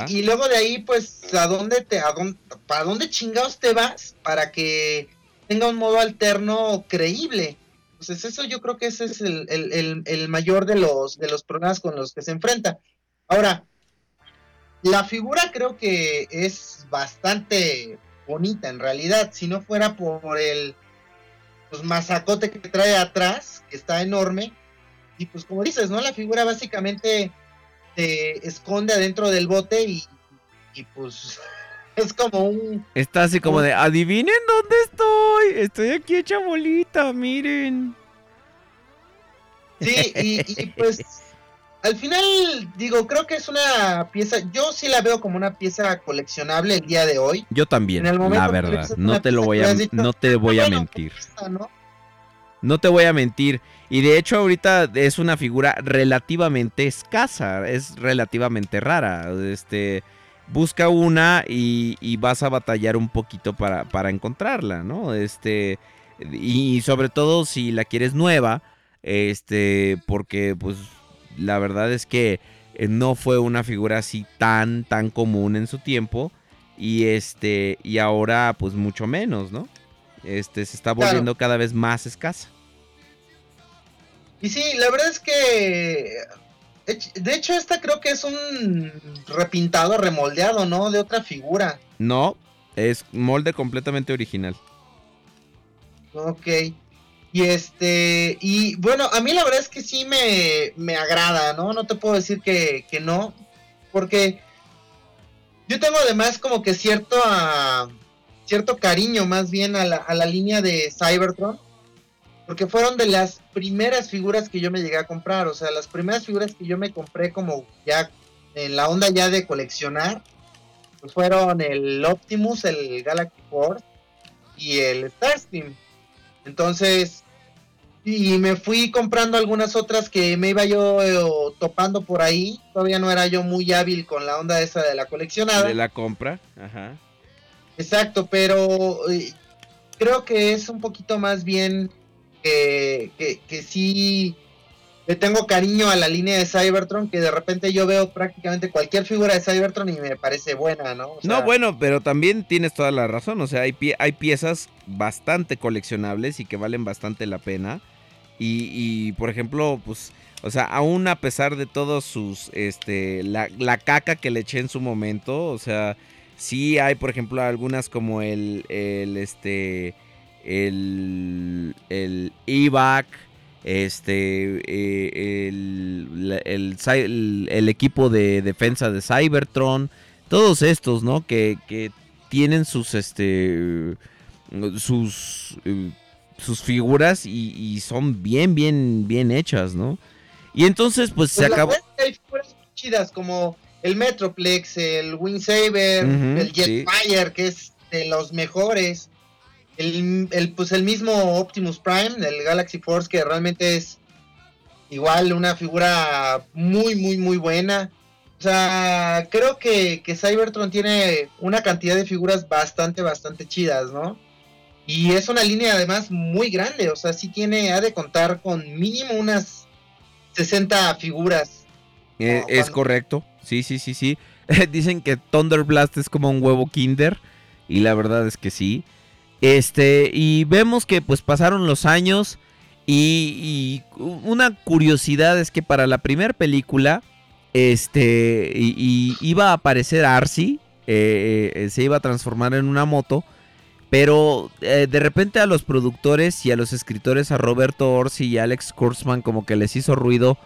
y, y luego de ahí, pues, ¿a dónde te, a dónde, para dónde chingados te vas para que tenga un modo alterno creíble? Entonces, eso yo creo que ese es el, el- el- el mayor de los, de los problemas con los que se enfrenta. Ahora, la figura creo que es bastante bonita en realidad. Si no fuera por el pues, mazacote que trae atrás, que está enorme. Y pues como dices, ¿no? La figura básicamente se esconde adentro del bote y, y pues *laughs* es como un... Está así como de, adivinen dónde estoy. Estoy aquí hecha bolita, miren. Sí, y, y, pues *laughs* al final digo, creo que es una pieza, yo sí la veo como una pieza coleccionable el día de hoy. Yo también, En el momento la verdad. No te lo voy a, dicho, no te voy a bueno, mentir. ¿no? No te voy a mentir. Y de hecho ahorita es una figura relativamente escasa. Es relativamente rara. Este, busca una y, y vas a batallar un poquito para, para encontrarla, ¿no? Este, y sobre todo si la quieres nueva. Este, porque pues la verdad es que eh, no fue una figura así tan, tan común en su tiempo. Y este, y ahora pues mucho menos, ¿no? Este, se está Claro. volviendo cada vez más escasa. Y sí, la verdad es que ech- de hecho esta creo que es un repintado, remoldeado, ¿no? De otra figura. No, es molde completamente original. Ok. Y este, y bueno, a mí la verdad es que sí me, me agrada, ¿no? No te puedo decir que, que no, porque yo tengo además como que cierto, ah, cierto cariño más bien a la, a la línea de Cybertron, porque fueron de las primeras figuras que yo me llegué a comprar, o sea, las primeras figuras que yo me compré como ya en la onda ya de coleccionar, pues fueron el Optimus, el Galaxy Force y el Starscream. Entonces, y me fui comprando algunas otras que me iba yo eh, topando por ahí. Todavía no era yo muy hábil con la onda esa de la coleccionada. De la compra. Ajá. Exacto, pero eh, creo que es un poquito más bien que, que, que sí le tengo cariño a la línea de Cybertron, que de repente yo veo prácticamente cualquier figura de Cybertron y me parece buena, ¿no? O sea, No, bueno, pero también tienes toda la razón. O sea, hay, pie- hay piezas bastante coleccionables y que valen bastante la pena. Y, y, por ejemplo, pues, o sea, aún a pesar de todos sus, este, la, la caca que le eché en su momento, o sea, sí hay, por ejemplo, algunas como el, el, este, el, el EVAC, este, eh, el, el, el- el equipo de defensa de Cybertron, todos estos, ¿no? Que, que tienen sus, este, sus, eh, sus figuras y, y son bien, bien, bien hechas, ¿no? Y entonces, pues, se Pues la acabó. hay figuras chidas como el Metroplex, el Wind Saber, Ujú, el Jetfire, que es de los mejores. El, el, pues el mismo Optimus Prime, el Galaxy Force, que realmente es igual una figura muy, muy, muy buena. O sea, creo que, que Cybertron tiene una cantidad de figuras bastante, bastante chidas, ¿no? Y es una línea además muy grande, o sea, sí tiene, ha de contar con mínimo unas 60 figuras. Eh, es cuando- correcto. Sí, sí, sí, sí. *laughs* Dicen que Thunder Blast es como un huevo Kinder. Y la verdad es que sí. Este, y vemos que pues pasaron los años. Y, y una curiosidad es que para la primera película. Este, y, iba a aparecer Arcee. eh, eh, se iba a transformar en una moto. Pero eh, de repente a los productores y a los escritores, a Roberto Orsi y a Alex Kurtzman, como que les hizo ruido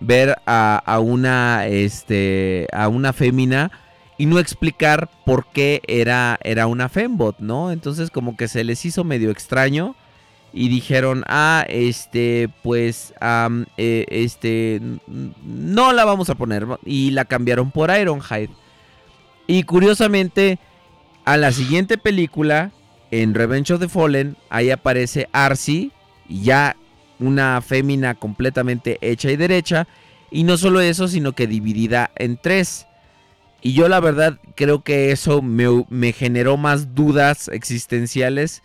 ver a, a una este a una fémina y no explicar por qué era era una fembot, ¿no? Entonces como que se les hizo medio extraño y dijeron, "Ah, este pues eh, este no la vamos a poner" y la cambiaron por Ironhide. Y curiosamente a la siguiente película en Revenge of the Fallen ahí aparece Arcee ya una fémina completamente hecha y derecha. Y no solo eso, sino que dividida en tres. Y yo la verdad creo que eso me, generó más dudas existenciales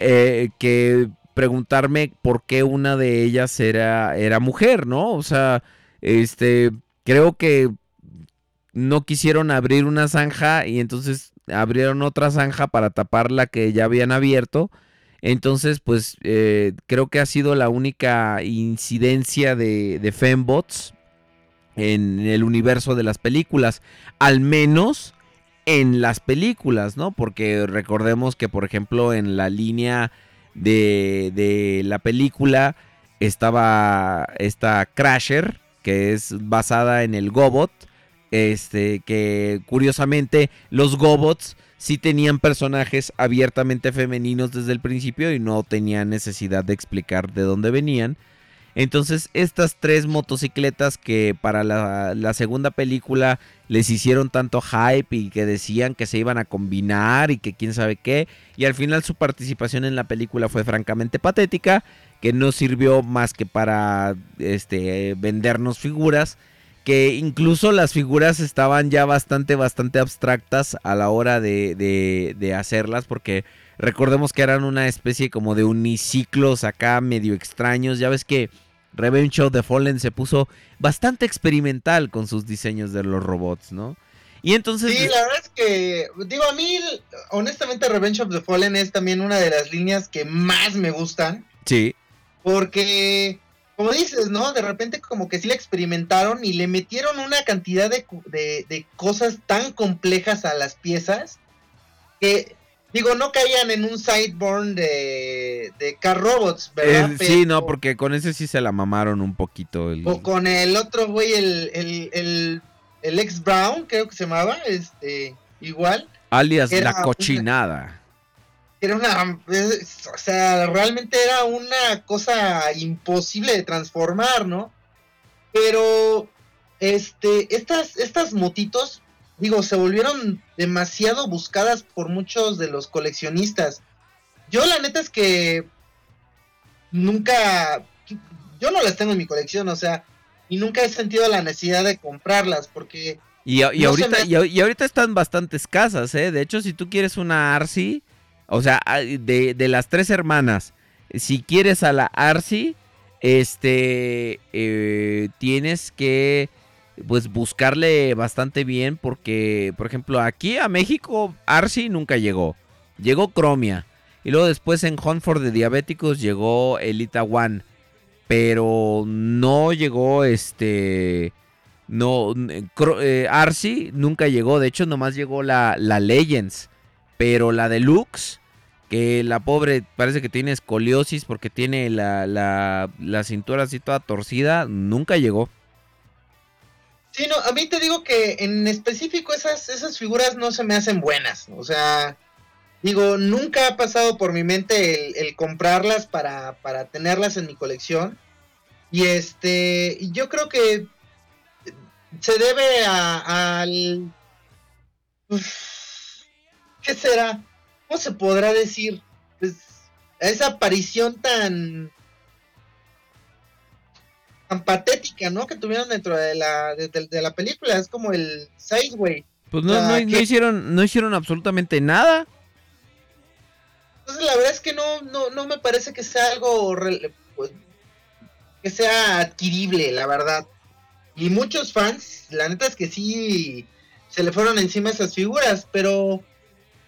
eh, que preguntarme por qué una de ellas era, era mujer, ¿no? O sea, este, creo que no quisieron abrir una zanja y entonces abrieron otra zanja para tapar la que ya habían abierto. Entonces, pues eh, creo que ha sido la única incidencia de, de fembots en el universo de las películas. Al menos en las películas, ¿no? Porque recordemos que, por ejemplo, en la línea de, de la película estaba esta Crasher, que es basada en el Gobot. Este, que curiosamente los Gobots sí tenían personajes abiertamente femeninos desde el principio y no tenían necesidad de explicar de dónde venían. Entonces estas tres motocicletas que para la, segunda película les hicieron tanto hype y que decían que se iban a combinar y que quién sabe qué. Y al final su participación en la película fue francamente patética, que no sirvió más que para este, vendernos figuras. Que incluso las figuras estaban ya bastante, bastante abstractas a la hora de, de, de hacerlas porque recordemos que eran una especie como de uniciclos acá medio extraños. Ya ves que Revenge of the Fallen se puso bastante experimental con sus diseños de los robots, ¿no? Y entonces... Sí, la verdad es que, digo, a mí, honestamente, Revenge of the Fallen es también una de las líneas que más me gustan. Sí. Porque, como dices, ¿no? De repente como que sí la experimentaron y le metieron una cantidad de, de, de cosas tan complejas a las piezas que Digo, no caían en un sideborn de, de Car Robots, ¿verdad? Eh, sí, no, porque con ese sí se la mamaron un poquito. El... O con el otro güey, el, el, el, el, ex Brown, creo que se llamaba, este, igual. Alias la cochinada. Una, era una, o sea, realmente era una cosa imposible de transformar, ¿no? Pero, este, estas, estas motitos digo, se volvieron demasiado buscadas por muchos de los coleccionistas. Yo la neta es que nunca, yo no las tengo en mi colección, o sea, y nunca he sentido la necesidad de comprarlas porque... Y, y no ahorita, me... y, ahorita están bastante escasas, ¿eh? De hecho, si tú quieres una Arcy, o sea, de, de las tres hermanas, si quieres a la Arcy, este, eh, tienes que pues buscarle bastante bien porque, por ejemplo, aquí a México Arcy nunca llegó. Llegó Chromia. Y luego después en Hunt for the Diabéticos llegó Elita One. Pero no llegó este... No, eh, nunca llegó. De hecho, nomás llegó la, la Legends. Pero la Deluxe, que la pobre parece que tiene escoliosis porque tiene la, la, la cintura así toda torcida, nunca llegó. Sí, no, a mí te digo que en específico esas, esas figuras no se me hacen buenas. O sea, digo, nunca ha pasado por mi mente el, comprarlas para, para, tenerlas en mi colección. Y este, yo creo que se debe a, al... ¿Qué será? ¿Cómo se podrá decir? Pues, a esa aparición tan tan patética, ¿no? Que tuvieron dentro de la, de, de, de la película. Es como el Sideway. Pues no, o sea, no, que... no, hicieron, no hicieron absolutamente nada. Entonces la verdad es que no, no, no me parece que sea algo pues, que sea adquirible, la verdad. Y muchos fans, la neta es que sí se le fueron encima esas figuras, pero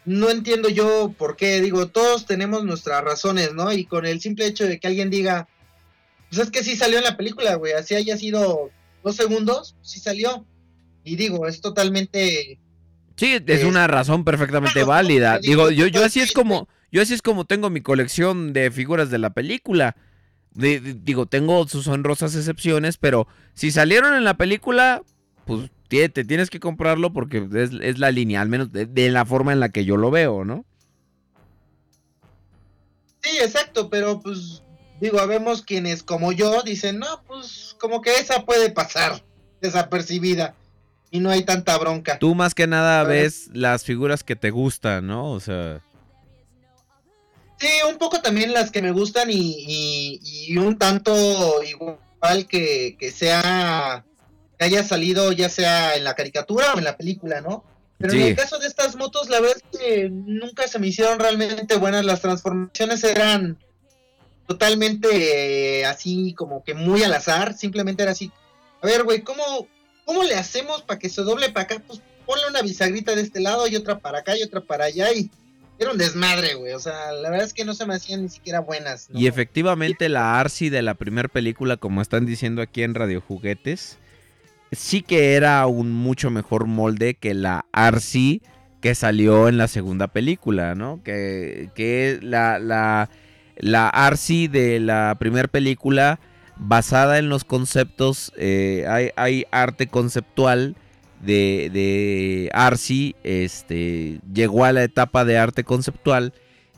no entiendo yo por qué. Digo, todos tenemos nuestras razones, ¿no? Y con el simple hecho de que alguien diga, pues es que sí salió en la película, güey. Así haya sido dos segundos, sí salió. Y digo, es totalmente. Sí, es una razón perfectamente claro, válida. Digo, yo, yo así es como. Yo así es como tengo mi colección de figuras de la película. De, de, digo, tengo sus honrosas excepciones, pero si salieron en la película, pues te, te tienes que comprarlo porque es, es la línea, al menos de, de, la forma en la que yo lo veo, ¿no? Sí, exacto, pero pues digo, vemos quienes como yo dicen, no, pues como que esa puede pasar desapercibida y no hay tanta bronca. Tú más que nada ves las figuras que te gustan, ¿no? O sea... Sí, un poco también las que me gustan y, y, y un tanto igual que, que sea que haya salido ya sea en la caricatura o en la película, ¿no? Pero sí. en el caso de estas motos, la verdad es que nunca se me hicieron realmente buenas. Las transformaciones eran totalmente eh, así como que muy al azar, simplemente era así, a ver, güey, ¿cómo, ¿cómo le hacemos para que se doble para acá? Pues ponle una bisagrita de este lado y otra para acá y otra para allá y era un desmadre, güey, o sea, la verdad es que no se me hacían ni siquiera buenas. ¿no? Y efectivamente la Arcy de la primera película, como están diciendo aquí en Radio Juguetes, sí que era un mucho mejor molde que la Arcee que salió en la segunda película, ¿no? Que, que la, la, la Arcee de la primera película, basada en los conceptos, eh, hay, arte conceptual de, de Arcee, este, llegó a la etapa de arte conceptual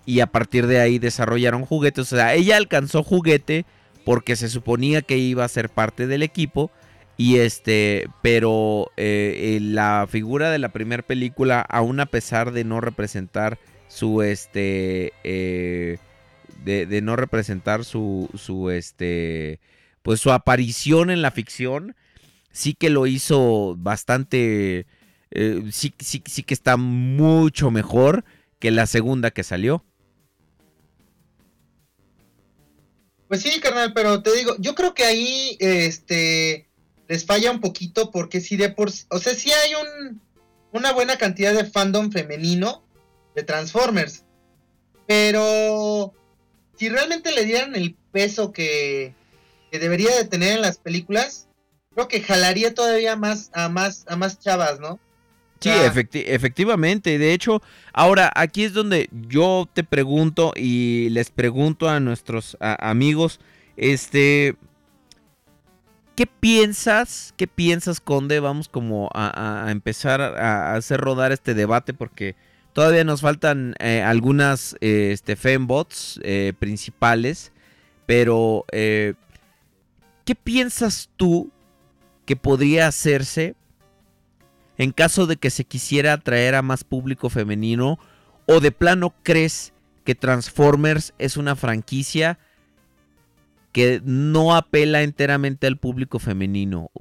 y a partir de ahí desarrollaron juguetes. O sea, ella alcanzó juguete porque se suponía que iba a ser parte del equipo. Y este, pero eh, eh, la figura de la primera película, aún a pesar de no representar su, este, de, no representar su, su, este, pues su aparición en la ficción, sí que lo hizo bastante, eh, sí, sí, sí que está mucho mejor que la segunda que salió. Pues sí, carnal, pero te digo, yo creo que ahí, este, les falla un poquito porque si de por, o sea, sí hay un, una buena cantidad de fandom femenino de Transformers, pero si realmente le dieran el peso que, que debería de tener en las películas, creo que jalaría todavía más a más a más chavas, ¿no? Sí, efecti efectivamente. De hecho, ahora aquí es donde yo te pregunto y les pregunto a nuestros a amigos, este, ¿qué piensas? ¿Qué piensas, Conde? Vamos como a, a empezar a, hacer rodar este debate porque todavía nos faltan eh, algunas eh, este, fembots eh, principales, pero eh, ¿qué piensas tú que podría hacerse? en caso de que se quisiera atraer a más público femenino o de plano crees que Transformers es una franquicia que no apela enteramente al público femenino.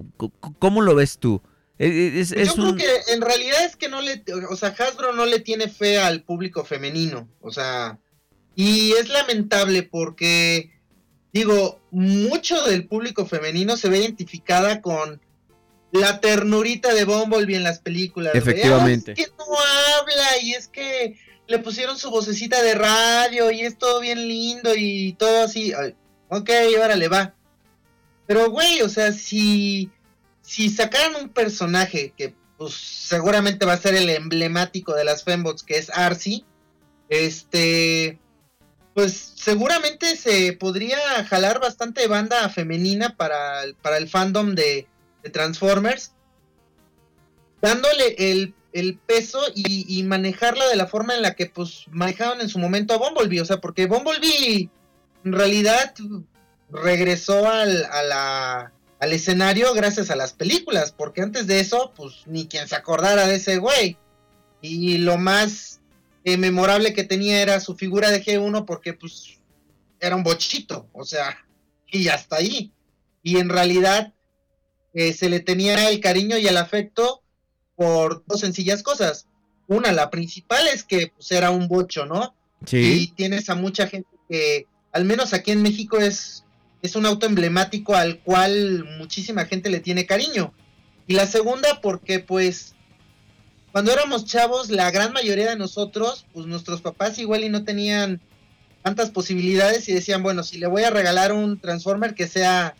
¿Cómo lo ves tú? Es, es Yo un... creo que en realidad es que no le, o sea, Hasbro no le tiene fe al público femenino, o sea, y es lamentable porque, digo, mucho del público femenino se ve identificada con la ternurita de Bumblebee en las películas. Efectivamente. Es que no habla y es que le pusieron su vocecita de radio y es todo bien lindo y todo así. Ok, órale, va. Pero, güey, o sea, si, si sacaran un personaje que pues seguramente va a ser el emblemático de las fembots, que es Arcee, este, pues seguramente se podría jalar bastante banda femenina para, para el fandom de, de Transformers, dándole el, el peso y, y, manejarla de la forma en la que pues manejaron en su momento a Bumblebee, o sea, porque Bumblebee en realidad regresó al, a la, al escenario gracias a las películas, porque antes de eso, pues ni quien se acordara de ese güey. Y lo más eh, memorable que tenía era su figura de G1 porque pues era un bochito, o sea, y hasta ahí. Y en realidad eh, se le tenía el cariño y el afecto por dos sencillas cosas. Una, la principal es que pues, era un bocho, ¿no? Sí. Y tienes a mucha gente que, al menos aquí en México, es, es un auto emblemático al cual muchísima gente le tiene cariño. Y la segunda, porque pues cuando éramos chavos, la gran mayoría de nosotros, pues nuestros papás igual y no tenían tantas posibilidades y decían, bueno, si le voy a regalar un Transformer que sea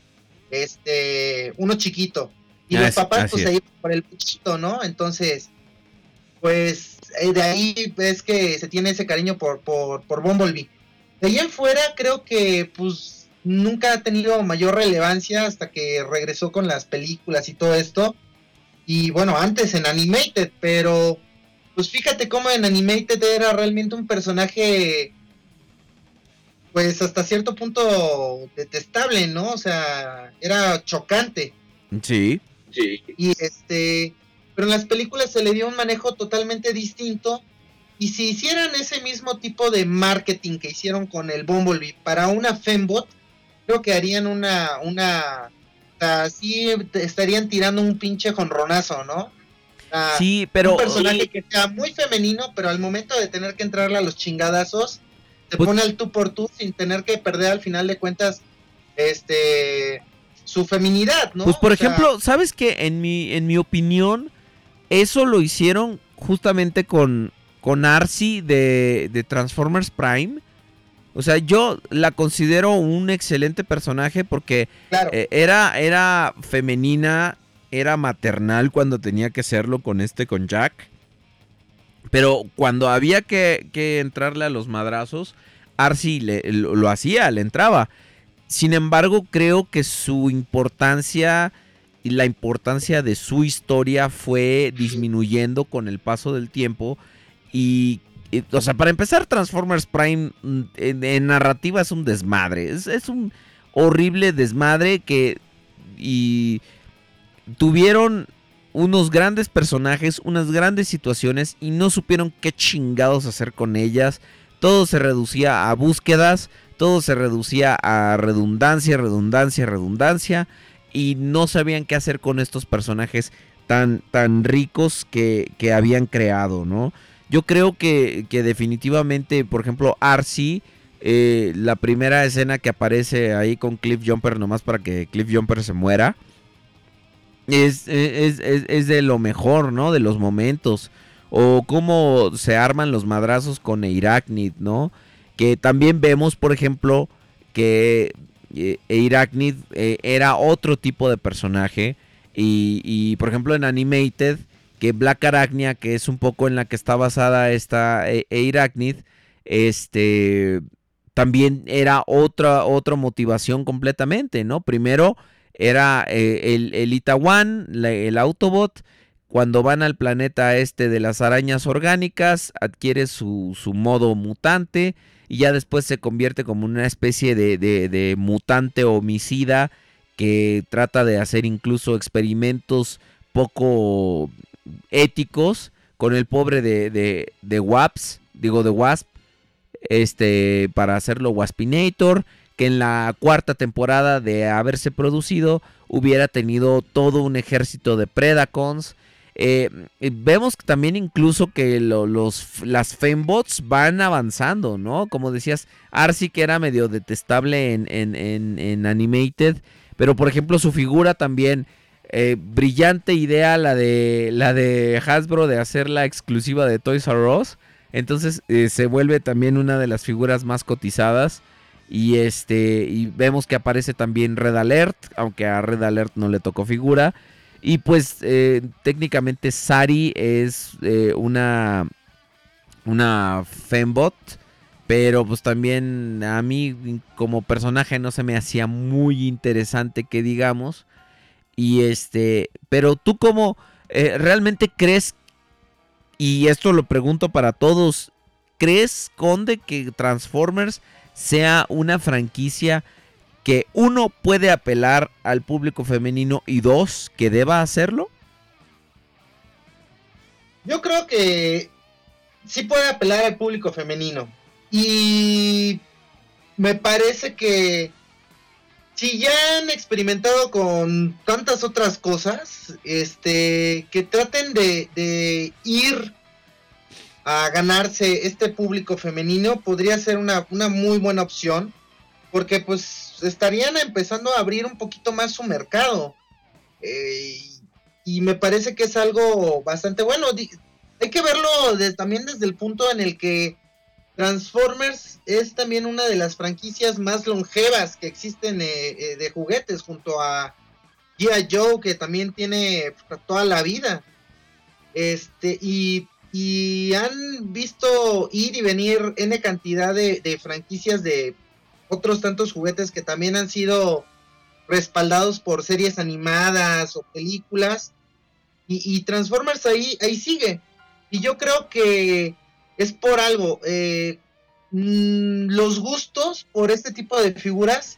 este, uno chiquito. Y Ah, los papás pues es. se iban por el chiquito, ¿no? Entonces, pues eh, de ahí es que se tiene ese cariño por, por, por Bumblebee. De ahí en fuera creo que pues nunca ha tenido mayor relevancia hasta que regresó con las películas y todo esto. Y bueno, antes en Animated, pero pues fíjate cómo en Animated era realmente un personaje pues hasta cierto punto detestable, ¿no? O sea, era chocante. Sí. Y este, pero en las películas se le dio un manejo totalmente distinto. Y si hicieran ese mismo tipo de marketing que hicieron con el Bumblebee para una Fembot, creo que harían una, una, o sea, sí estarían tirando un pinche jonronazo, ¿no? O sea, Sí, pero un personaje que sea muy femenino, pero al momento de tener que entrarle a los chingadazos, se Pues- pone al tú por tú sin tener que perder al final de cuentas, este, su feminidad, ¿no? Pues por O sea, ejemplo, ¿sabes que en mi, en mi opinión, eso lo hicieron justamente con, con Arcee de, de Transformers Prime? O sea, yo la considero un excelente personaje porque claro, eh, era, era femenina era maternal cuando tenía que serlo con este, con Jack. Pero cuando había que, que entrarle a los madrazos, Arcee le- lo, lo hacía, le entraba. Sin embargo, creo que su importancia y la importancia de su historia fue disminuyendo con el paso del tiempo. Y, o sea, para empezar, Transformers Prime mm, en, narrativa es un desmadre. Es, es un horrible desmadre que... Y tuvieron unos grandes personajes, unas grandes situaciones y no supieron qué chingados hacer con ellas. Todo se reducía a búsquedas, todo se reducía a redundancia, redundancia, redundancia y no sabían qué hacer con estos personajes tan, tan ricos que, que habían creado, ¿no? Yo creo que, que definitivamente, por ejemplo, Arcee, eh, la primera escena que aparece ahí con Cliff Jumper, nomás para que Cliff Jumper se muera, es, es, es- de lo mejor, ¿no? De los momentos. O cómo se arman los madrazos con Eiracnid, ¿no? Que también vemos, por ejemplo, que eh, Eiracnid eh, era otro tipo de personaje. Y, y, por ejemplo, en Animated, que Black Arachnia, que es un poco en la que está basada esta eh, Eiracnid, este también era otra, otra motivación completamente, ¿no? Primero era eh, el, el Itawan, el Autobot. Cuando van al planeta este de las arañas orgánicas, adquiere su, su modo mutante y ya después se convierte como una especie de- de mutante homicida que trata de hacer incluso experimentos poco éticos con el pobre de, de, de Waps, digo de Wasp, este, para hacerlo Waspinator, que en la cuarta temporada de haberse producido hubiera tenido todo un ejército de Predacons. Eh, vemos también incluso que lo- los, las Fembots van avanzando, ¿no? Como decías, Arcee que era medio detestable en, en, en- en Animated, pero por ejemplo su figura también, eh, brillante idea la de, la de Hasbro de hacerla exclusiva de Toys R Us. Entonces eh, se vuelve también una de las figuras más cotizadas. Y este. Y vemos que aparece también Red Alert. Aunque a Red Alert no le tocó figura. Y pues eh, técnicamente Sari es una. Una Fembot. Pero pues también a mí como personaje no se me hacía muy interesante que digamos. Y este. Pero tú como. eh, ¿Realmente crees y esto lo pregunto para todos. ¿Crees, Conde, que Transformers sea una franquicia que uno puede apelar al público femenino y dos, que deba hacerlo? Yo creo que sí puede apelar al público femenino. Y me parece que si ya han experimentado con tantas otras cosas, este, que traten de, de ir a ganarse este público femenino podría ser una, una muy buena opción. Porque pues estarían empezando a abrir un poquito más su mercado. Eh, y me parece que es algo bastante bueno. Hay que verlo también desde el punto en el que Transformers es también una de las franquicias más longevas que existen eh, eh, de juguetes junto a G.I. Joe que también tiene toda la vida. Este, y, y han visto ir y venir N cantidad de, de franquicias de otros tantos juguetes que también han sido respaldados por series animadas o películas. Y, y Transformers ahí, ahí sigue. Y yo creo que es por algo. eh, mm, los gustos por este tipo de figuras,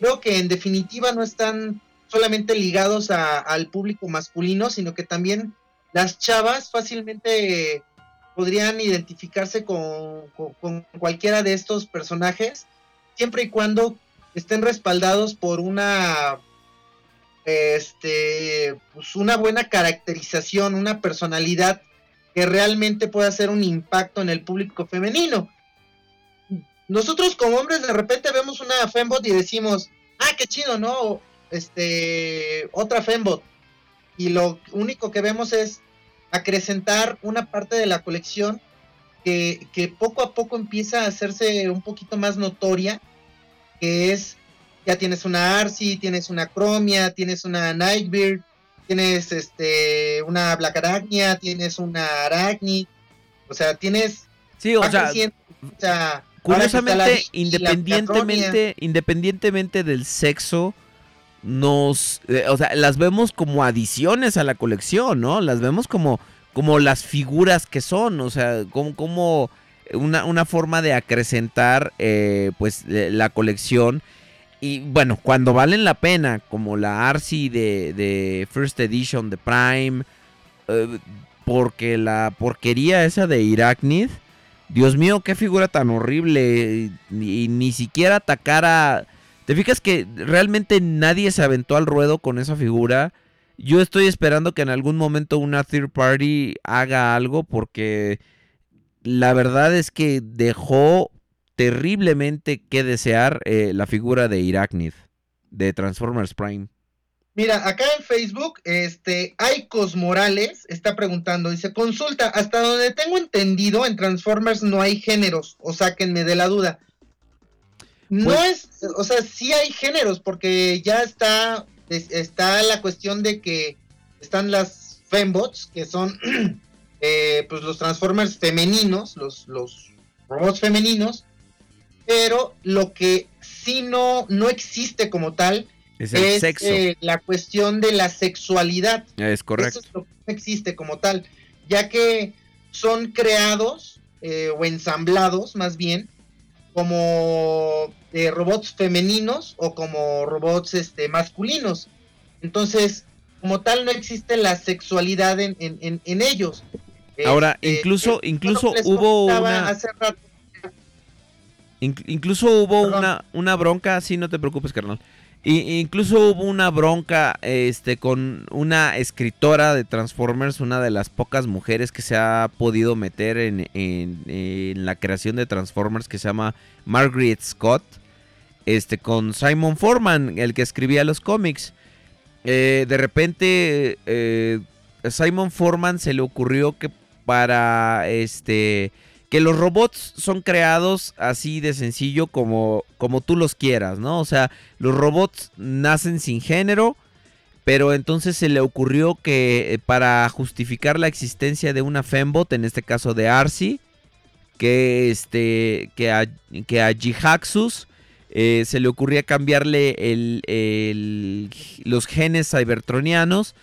creo que en definitiva no están solamente ligados a- al público masculino, sino que también las chavas fácilmente podrían identificarse con, con- con cualquiera de estos personajes, siempre y cuando estén respaldados por una este pues una buena caracterización, una personalidad que realmente pueda hacer un impacto en el público femenino. Nosotros como hombres de repente vemos una fembot y decimos, ah, qué chido, ¿no? Este, otra fembot. Y lo único que vemos es acrecentar una parte de la colección que, que poco a poco empieza a hacerse un poquito más notoria, que es, ya tienes una Arcee, tienes una Chromia, tienes una Nightbird, tienes este una Black Arachnia, tienes una Arachnid, o sea, tienes Sí, o sea, creciendo, o curiosamente, independientemente, independientemente del sexo, nos, eh, o sea, las vemos como adiciones a la colección, ¿no? Las vemos como, como las figuras que son, o sea, como, como una, una forma de acrecentar, eh, pues, eh, la colección. Y bueno, cuando valen la pena, como la Arcee de, de First Edition de Prime, eh, porque la porquería esa de Iraknid, Dios mío, qué figura tan horrible. Y, ni siquiera atacar a. ¿Te fijas que realmente nadie se aventó al ruedo con esa figura? Yo estoy esperando que en algún momento una third party haga algo porque la verdad es que dejó terriblemente que desear eh, la figura de Iraknid de Transformers Prime. Mira, acá en Facebook, este, Aicos Morales está preguntando, dice, consulta, hasta donde tengo entendido, en Transformers no hay géneros, o sáquenme de la duda. No Pues- es, o sea, sí hay géneros, porque ya está, es- está la cuestión de que están las fembots, que son, *clears throat* eh, pues los Transformers femeninos, los, los robots femeninos, pero lo que sí no, no existe como tal, Es el es sexo. eh, la cuestión de la sexualidad. es correcto. Eso es lo que no existe como tal, ya que son creados eh, o ensamblados más bien como eh, robots femeninos o como robots este, masculinos. Entonces, como tal, no existe la sexualidad en, en- en- en ellos. Ahora, incluso, incluso hubo una. hace rato, Inc- incluso hubo Perdón. una, una bronca, sí, no te preocupes, carnal. Y, incluso hubo una bronca este, con una escritora de Transformers, una de las pocas mujeres que se ha podido meter en, en- en la creación de Transformers, que se llama Margaret Scott, este, con Simon Forman, el que escribía los cómics. Eh, de repente, eh, Simon Forman se le ocurrió que para este que los robots son creados así de sencillo como, como tú los quieras, ¿no? O sea, los robots nacen sin género, pero entonces se le ocurrió que eh, para justificar la existencia de una fembot, en este caso de Arcee, que este que a, que a eh, se le ocurría cambiarle el- los genes cybertronianos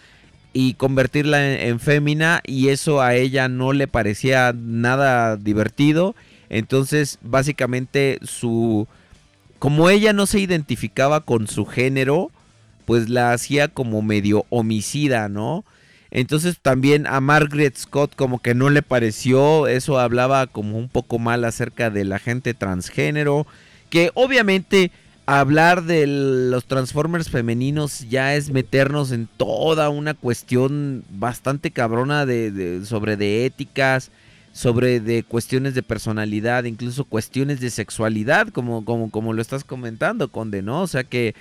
y convertirla en, en fémina y eso a ella no le parecía nada divertido. Entonces, básicamente su como ella no se identificaba con su género, pues la hacía como medio homicida, ¿no? Entonces también a Margaret Scott como que no le pareció, eso hablaba como un poco mal acerca de la gente transgénero, que obviamente hablar de los Transformers femeninos ya es meternos en toda una cuestión bastante cabrona de, de- sobre de éticas, sobre de cuestiones de personalidad, incluso cuestiones de sexualidad, como, como, como lo estás comentando, Conde, ¿no? O sea que,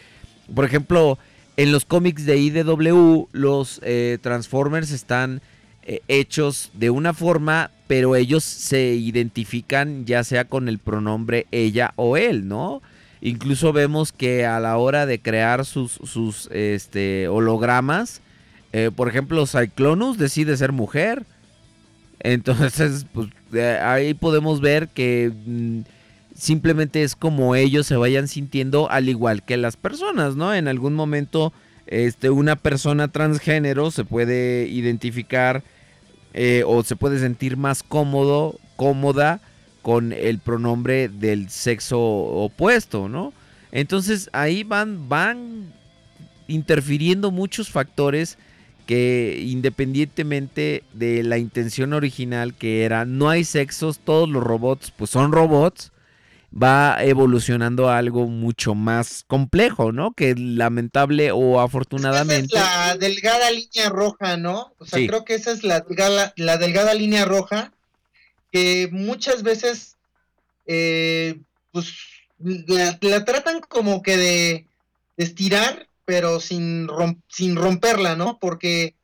por ejemplo, en los cómics de IDW, los eh, Transformers están eh, hechos de una forma, pero ellos se identifican ya sea con el pronombre ella o él, ¿no? Incluso vemos que a la hora de crear sus, sus este, hologramas, eh, por ejemplo, Cyclonus decide ser mujer. Entonces, *laughs* pues, eh, ahí podemos ver que mm, simplemente es como ellos se vayan sintiendo al igual que las personas, ¿no? En algún momento, este, una persona transgénero se puede identificar eh, o se puede sentir más cómodo, cómoda con el pronombre del sexo opuesto, ¿no? Entonces ahí van, van interfiriendo muchos factores que independientemente de la intención original que era no hay sexos, todos los robots pues son robots, va evolucionando a algo mucho más complejo, ¿no? Que lamentable o afortunadamente... Esa es la delgada línea roja, ¿no? O sea, Sí. creo que esa es la delgada, la delgada línea roja que muchas veces, eh, pues, la, la tratan como que de, de estirar, pero sin, rom- sin romperla, ¿no? Porque,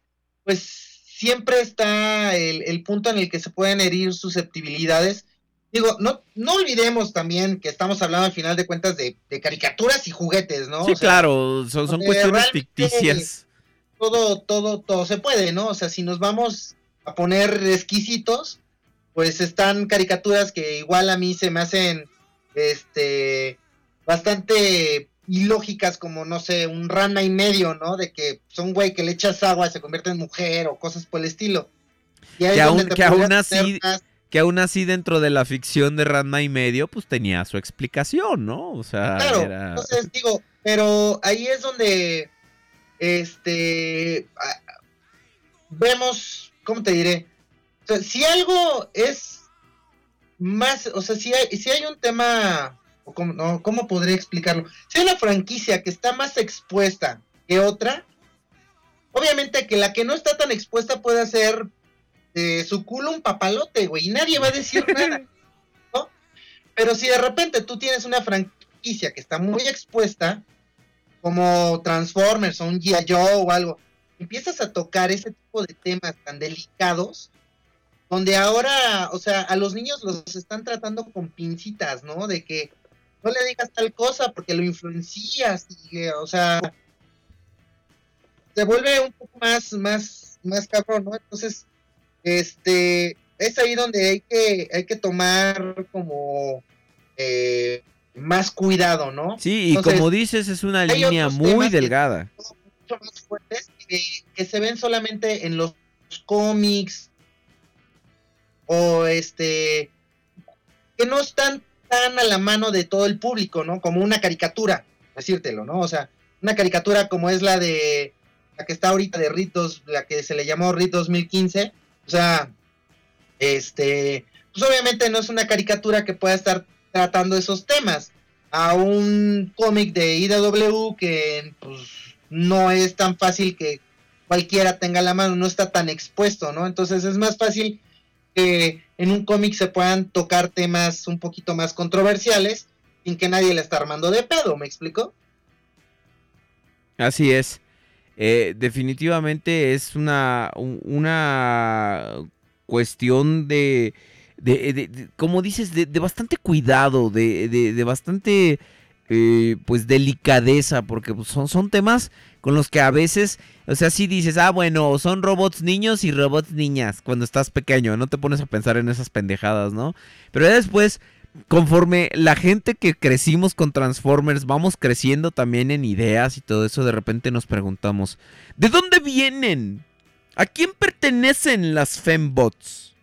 pues, siempre está el, el punto en el que se pueden herir susceptibilidades. Digo, no, no olvidemos también que estamos hablando al final de cuentas de, de caricaturas y juguetes, ¿no? Sí, O sea, claro, son, son cuestiones ficticias. todo, todo, todo se puede, ¿no? O sea, si nos vamos a poner exquisitos, pues están caricaturas que igual a mí se me hacen, este, bastante ilógicas, como, no sé, un rana y medio, ¿no? De que son güey que le echas agua y se convierte en mujer o cosas por el estilo. Y Que aún- que aún así- más- Que aún así dentro de la ficción de Ranma y medio, pues tenía su explicación, ¿no? O sea, Claro, era... entonces digo, pero ahí es donde este vemos, ¿cómo te diré? O sea, si algo es más, o sea, si hay, si hay un tema, o cómo, no, ¿cómo podría explicarlo? Si hay una franquicia que está más expuesta que otra, obviamente que la que no está tan expuesta puede hacer de su culo un papalote, güey, y nadie va a decir *laughs* nada, ¿no? Pero si de repente tú tienes una franquicia que está muy expuesta, como Transformers o un G.I. Joe o algo, empiezas a tocar ese tipo de temas tan delicados, donde ahora, o sea, a los niños los están tratando con pincitas, ¿no? De que no le digas tal cosa porque lo influencias, y, o sea, se vuelve un poco más, más, más cabrón, ¿no? Entonces, este, es ahí donde hay que, hay que tomar como eh, más cuidado, ¿no? Sí, y Entonces, como dices, es una línea muy delgada. mucho más fuertes que, que se ven solamente en los cómics o este que no están tan a la mano de todo el público, ¿no? Como una caricatura, decírtelo, ¿no? O sea, una caricatura como es la de la que está ahorita de Ritos, la que se le llamó Rit 2015, o sea, este, pues obviamente no es una caricatura que pueda estar tratando esos temas a un cómic de IDW que pues no es tan fácil que cualquiera tenga la mano, no está tan expuesto, ¿no? Entonces es más fácil que en un cómic se puedan tocar temas un poquito más controversiales sin que nadie le está armando de pedo, ¿me explico? Así es. Eh, definitivamente es una, un- una cuestión de, de, como dices, de, bastante cuidado, de, bastante, eh, pues, delicadeza, porque son, son temas con los que a veces, o sea, si dices, ah, bueno, son robots niños y robots niñas, cuando estás pequeño, no te pones a pensar en esas pendejadas, ¿no? Pero ya después conforme la gente que crecimos con Transformers vamos creciendo también en ideas y todo eso, de repente nos preguntamos, ¿de dónde vienen? ¿A quién pertenecen las fembots?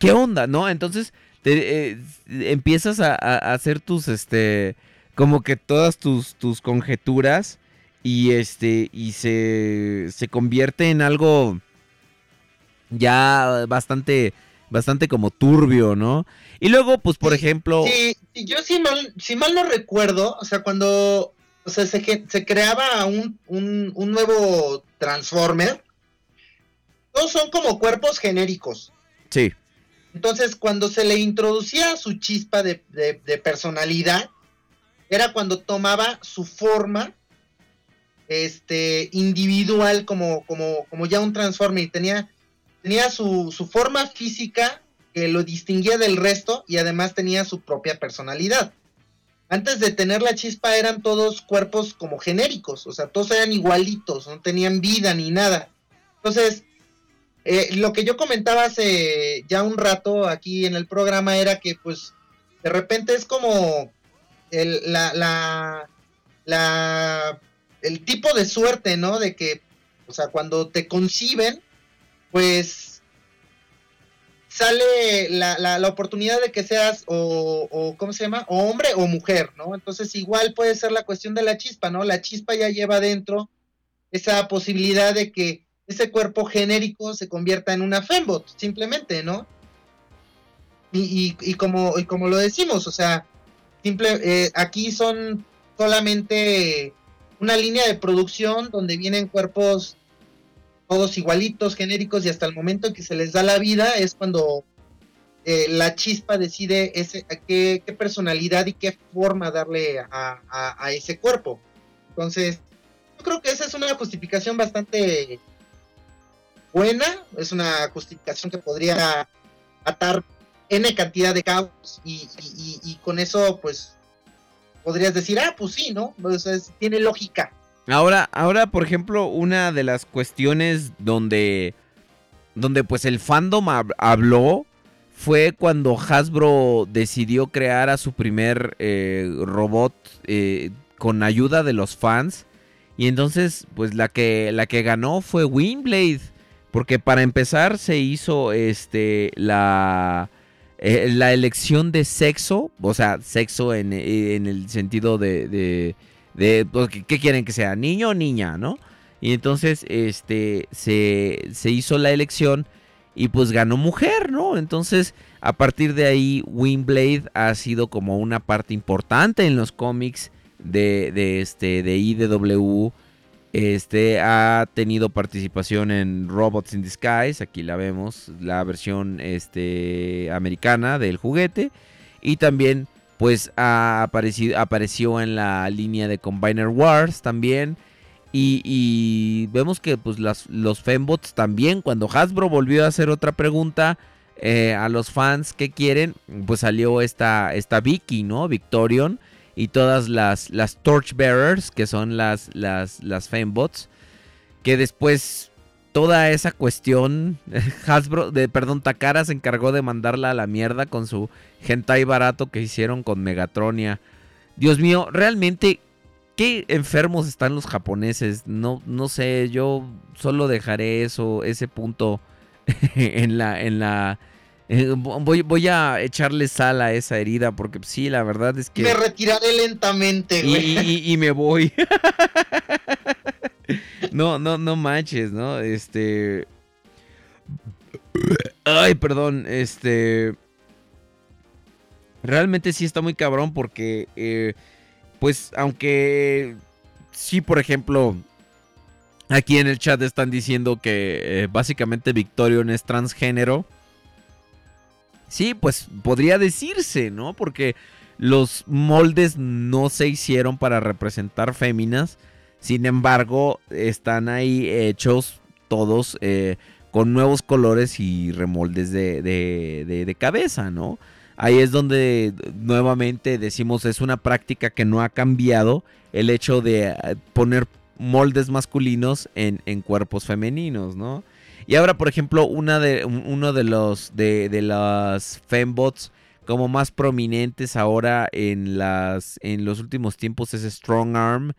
¿Qué onda, no? Entonces te, eh, empiezas a- a hacer tus, este, como que todas tus, tus conjeturas y este, y se, se convierte en algo ya bastante, bastante como turbio, ¿no? Y luego, pues, por ejemplo... Sí, yo si mal, si mal no recuerdo, o sea, cuando o sea, se, se creaba un, un, un nuevo Transformer, todos son como cuerpos genéricos. Sí. Entonces, cuando se le introducía su chispa de, de- de personalidad, era cuando tomaba su forma este, individual como, como, como ya un Transformer tenía, tenía su, su forma física que lo distinguía del resto y además tenía su propia personalidad. Antes de tener la chispa eran todos cuerpos como genéricos, o sea, todos eran igualitos, no tenían vida ni nada. Entonces, eh, lo que yo comentaba hace ya un rato aquí en el programa era que pues de repente es como el, la, la, el tipo de suerte, ¿no? De que, o sea, cuando te conciben, pues sale la, la, la oportunidad de que seas o, o, ¿cómo se llama? O hombre o mujer, ¿no? Entonces igual puede ser la cuestión de la chispa, ¿no? La chispa ya lleva dentro esa posibilidad de que ese cuerpo genérico se convierta en una fembot, simplemente, ¿no? Y, y, y como, y como lo decimos, o sea, simple, eh, aquí son solamente una línea de producción donde vienen cuerpos todos igualitos, genéricos, y hasta el momento en que se les da la vida es cuando eh, la chispa decide ese, a qué, qué, personalidad y qué forma darle a, a, ese cuerpo. Entonces, yo creo que esa es una justificación bastante buena, es una justificación que podría atar n cantidad de caos y, y con eso pues podrías decir, ah, pues sí, ¿no? Tiene lógica, Ahora, ahora, por ejemplo, una de las cuestiones donde, donde pues el fandom hab- habló fue cuando Hasbro decidió crear a su primer eh, robot eh, con ayuda de los fans. Y entonces, pues la que, la que ganó fue Windblade. Porque para empezar se hizo este la, eh, la elección de sexo. O sea, sexo en, en el sentido de, de, pues, ¿qué- ¿qué quieren que sea? ¿Niño o niña? ¿No? Y entonces este, se, se hizo la elección y pues ganó mujer, ¿no? Entonces a partir de ahí Windblade ha sido como una parte importante en los cómics de, de, este, de IDW. Este ha tenido participación en Robots in Disguise, aquí la vemos, la versión este, americana del juguete. Y también pues apareció en la línea de Combiner Wars también. Y, vemos que pues los fembots también, cuando Hasbro volvió a hacer otra pregunta eh, a los fans que quieren, pues salió esta, esta Vicky, ¿no? Victorion y todas las, las Torchbearers, que son las, las, las que después toda esa cuestión, *laughs* Hasbro, de, perdón, Takara se encargó de mandarla a la mierda con su hentai barato que hicieron con Megatronia. Dios mío, realmente, qué enfermos están los japoneses. No, no sé, yo solo dejaré eso, ese punto *laughs* en la, en la. Eh, voy, voy a echarle sal a esa herida porque sí, la verdad es que. Me retiraré lentamente, Y, güey. y- y- y me voy. *laughs* no, no, no manches, ¿no? Este. Ay, perdón, este. Realmente sí está muy cabrón porque, eh, pues, aunque sí, por ejemplo, aquí en el chat están diciendo que eh, básicamente Victorion es transgénero. Sí, pues podría decirse, ¿no? Porque los moldes no se hicieron para representar féminas. Sin embargo, están ahí hechos todos eh, con nuevos colores y remoldes de, de- de- cabeza, ¿no? Ahí es donde nuevamente decimos es una práctica que no ha cambiado el hecho de eh, poner moldes masculinos en, en cuerpos femeninos, ¿no? Y ahora, por ejemplo, una de, un- uno de los de, de las fembots como más prominentes ahora en las en los últimos tiempos es Strong Arm,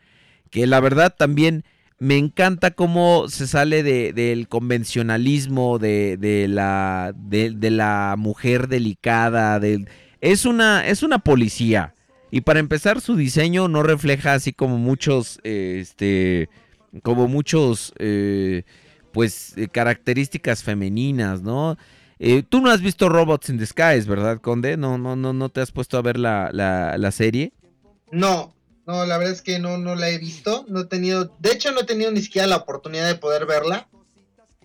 que la verdad también me encanta cómo se sale de- del convencionalismo de, de la de, la mujer delicada, del es una es una policía. Y para empezar su diseño no refleja así como muchos este como muchos eh, pues eh, características femeninas, ¿no? Eh, tú no has visto Robots in Disguise, ¿verdad, Conde? No, no, no, no te has puesto a ver la, la, la serie. No, no, la verdad es que no, no la he visto. No he tenido, de hecho, no he tenido ni siquiera la oportunidad de poder verla.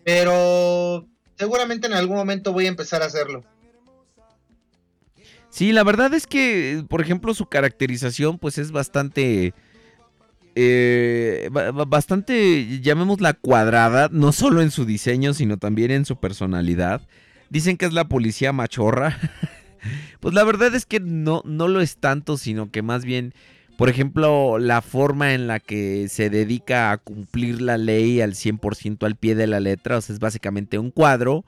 Pero seguramente en algún momento voy a empezar a hacerlo. Sí, la verdad es que, por ejemplo, su caracterización, pues es bastante. Eh, ba- ba- bastante, llamémosla cuadrada, no solo en su diseño, sino también en su personalidad. Dicen que es la policía machorra. *laughs* pues la verdad es que no, no lo es tanto, sino que más bien, por ejemplo, la forma en la que se dedica a cumplir la ley al 100% al pie de la letra, o sea, es básicamente un cuadro.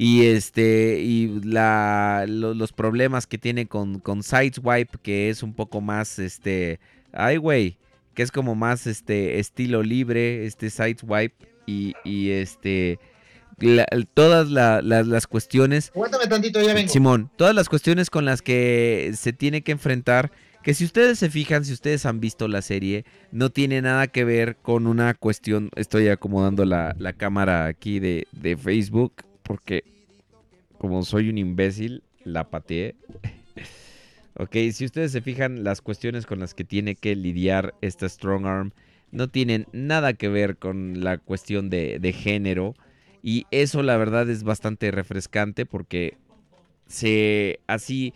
Y este, y la, lo- los problemas que tiene con, con Sideswipe, que es un poco más, este, ay, güey, que es como más, este, estilo libre, este Sideswipe, y, y este, la- todas la- la- las cuestiones Aguántame tantito, ya vengo. Simón, todas las cuestiones con las que se tiene que enfrentar, que si ustedes se fijan, si ustedes han visto la serie, no tiene nada que ver con una cuestión, estoy acomodando la, la cámara aquí de, de Facebook, porque como soy un imbécil, la pateé. Ok, si ustedes se fijan, las cuestiones con las que tiene que lidiar esta Strong Arm no tienen nada que ver con la cuestión de, de género. Y eso la verdad es bastante refrescante porque se así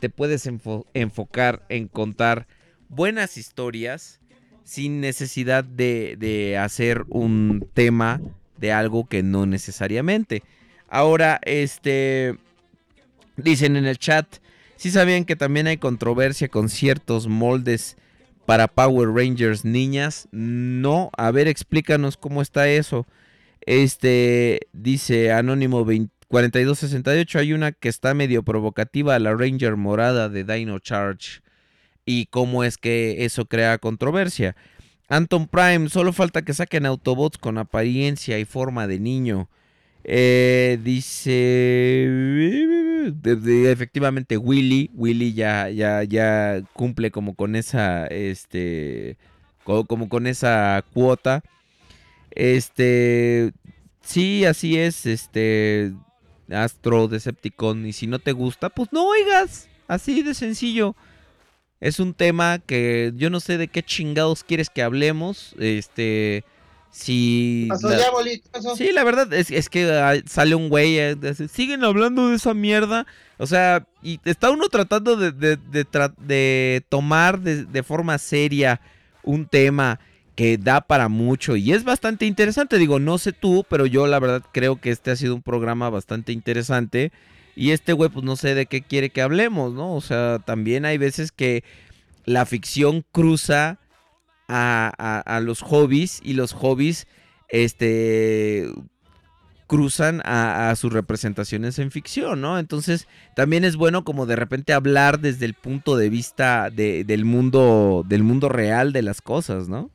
te puedes enfo- enfocar en contar buenas historias sin necesidad de, de hacer un tema de algo que no necesariamente. Ahora, este dicen en el chat, si sabían que también hay controversia con ciertos moldes para Power Rangers niñas. No, a ver, explícanos cómo está eso. Este dice Anónimo 20 4268 hay una que está medio provocativa, la Ranger morada de Dino Charge. Y cómo es que eso crea controversia. Anton Prime, solo falta que saquen Autobots con apariencia y forma de niño. Eh, dice. Efectivamente, Willy. Willy ya, ya, ya cumple como con esa. Este. Como con esa cuota. Este. Sí, así es. Este. Astro Decepticon. Y si no te gusta, pues no oigas. Así de sencillo. Es un tema que yo no sé de qué chingados quieres que hablemos. Este. Si. Pasó la-. Sí, la verdad es, es que ah, sale un güey. eh, siguen hablando de esa mierda. O sea, y está uno tratando de, de- de tra- de tomar de, de forma seria un tema que da para mucho y es bastante interesante. Digo, no sé tú, pero yo la verdad creo que este ha sido un programa bastante interesante. Y este güey, pues no sé de qué quiere que hablemos, ¿no? O sea, también hay veces que la ficción cruza a, a- a los hobbies y los hobbies, este cruzan a, a sus representaciones en ficción, ¿no? Entonces también es bueno como de repente hablar desde el punto de vista de- del mundo del mundo real de las cosas, ¿no?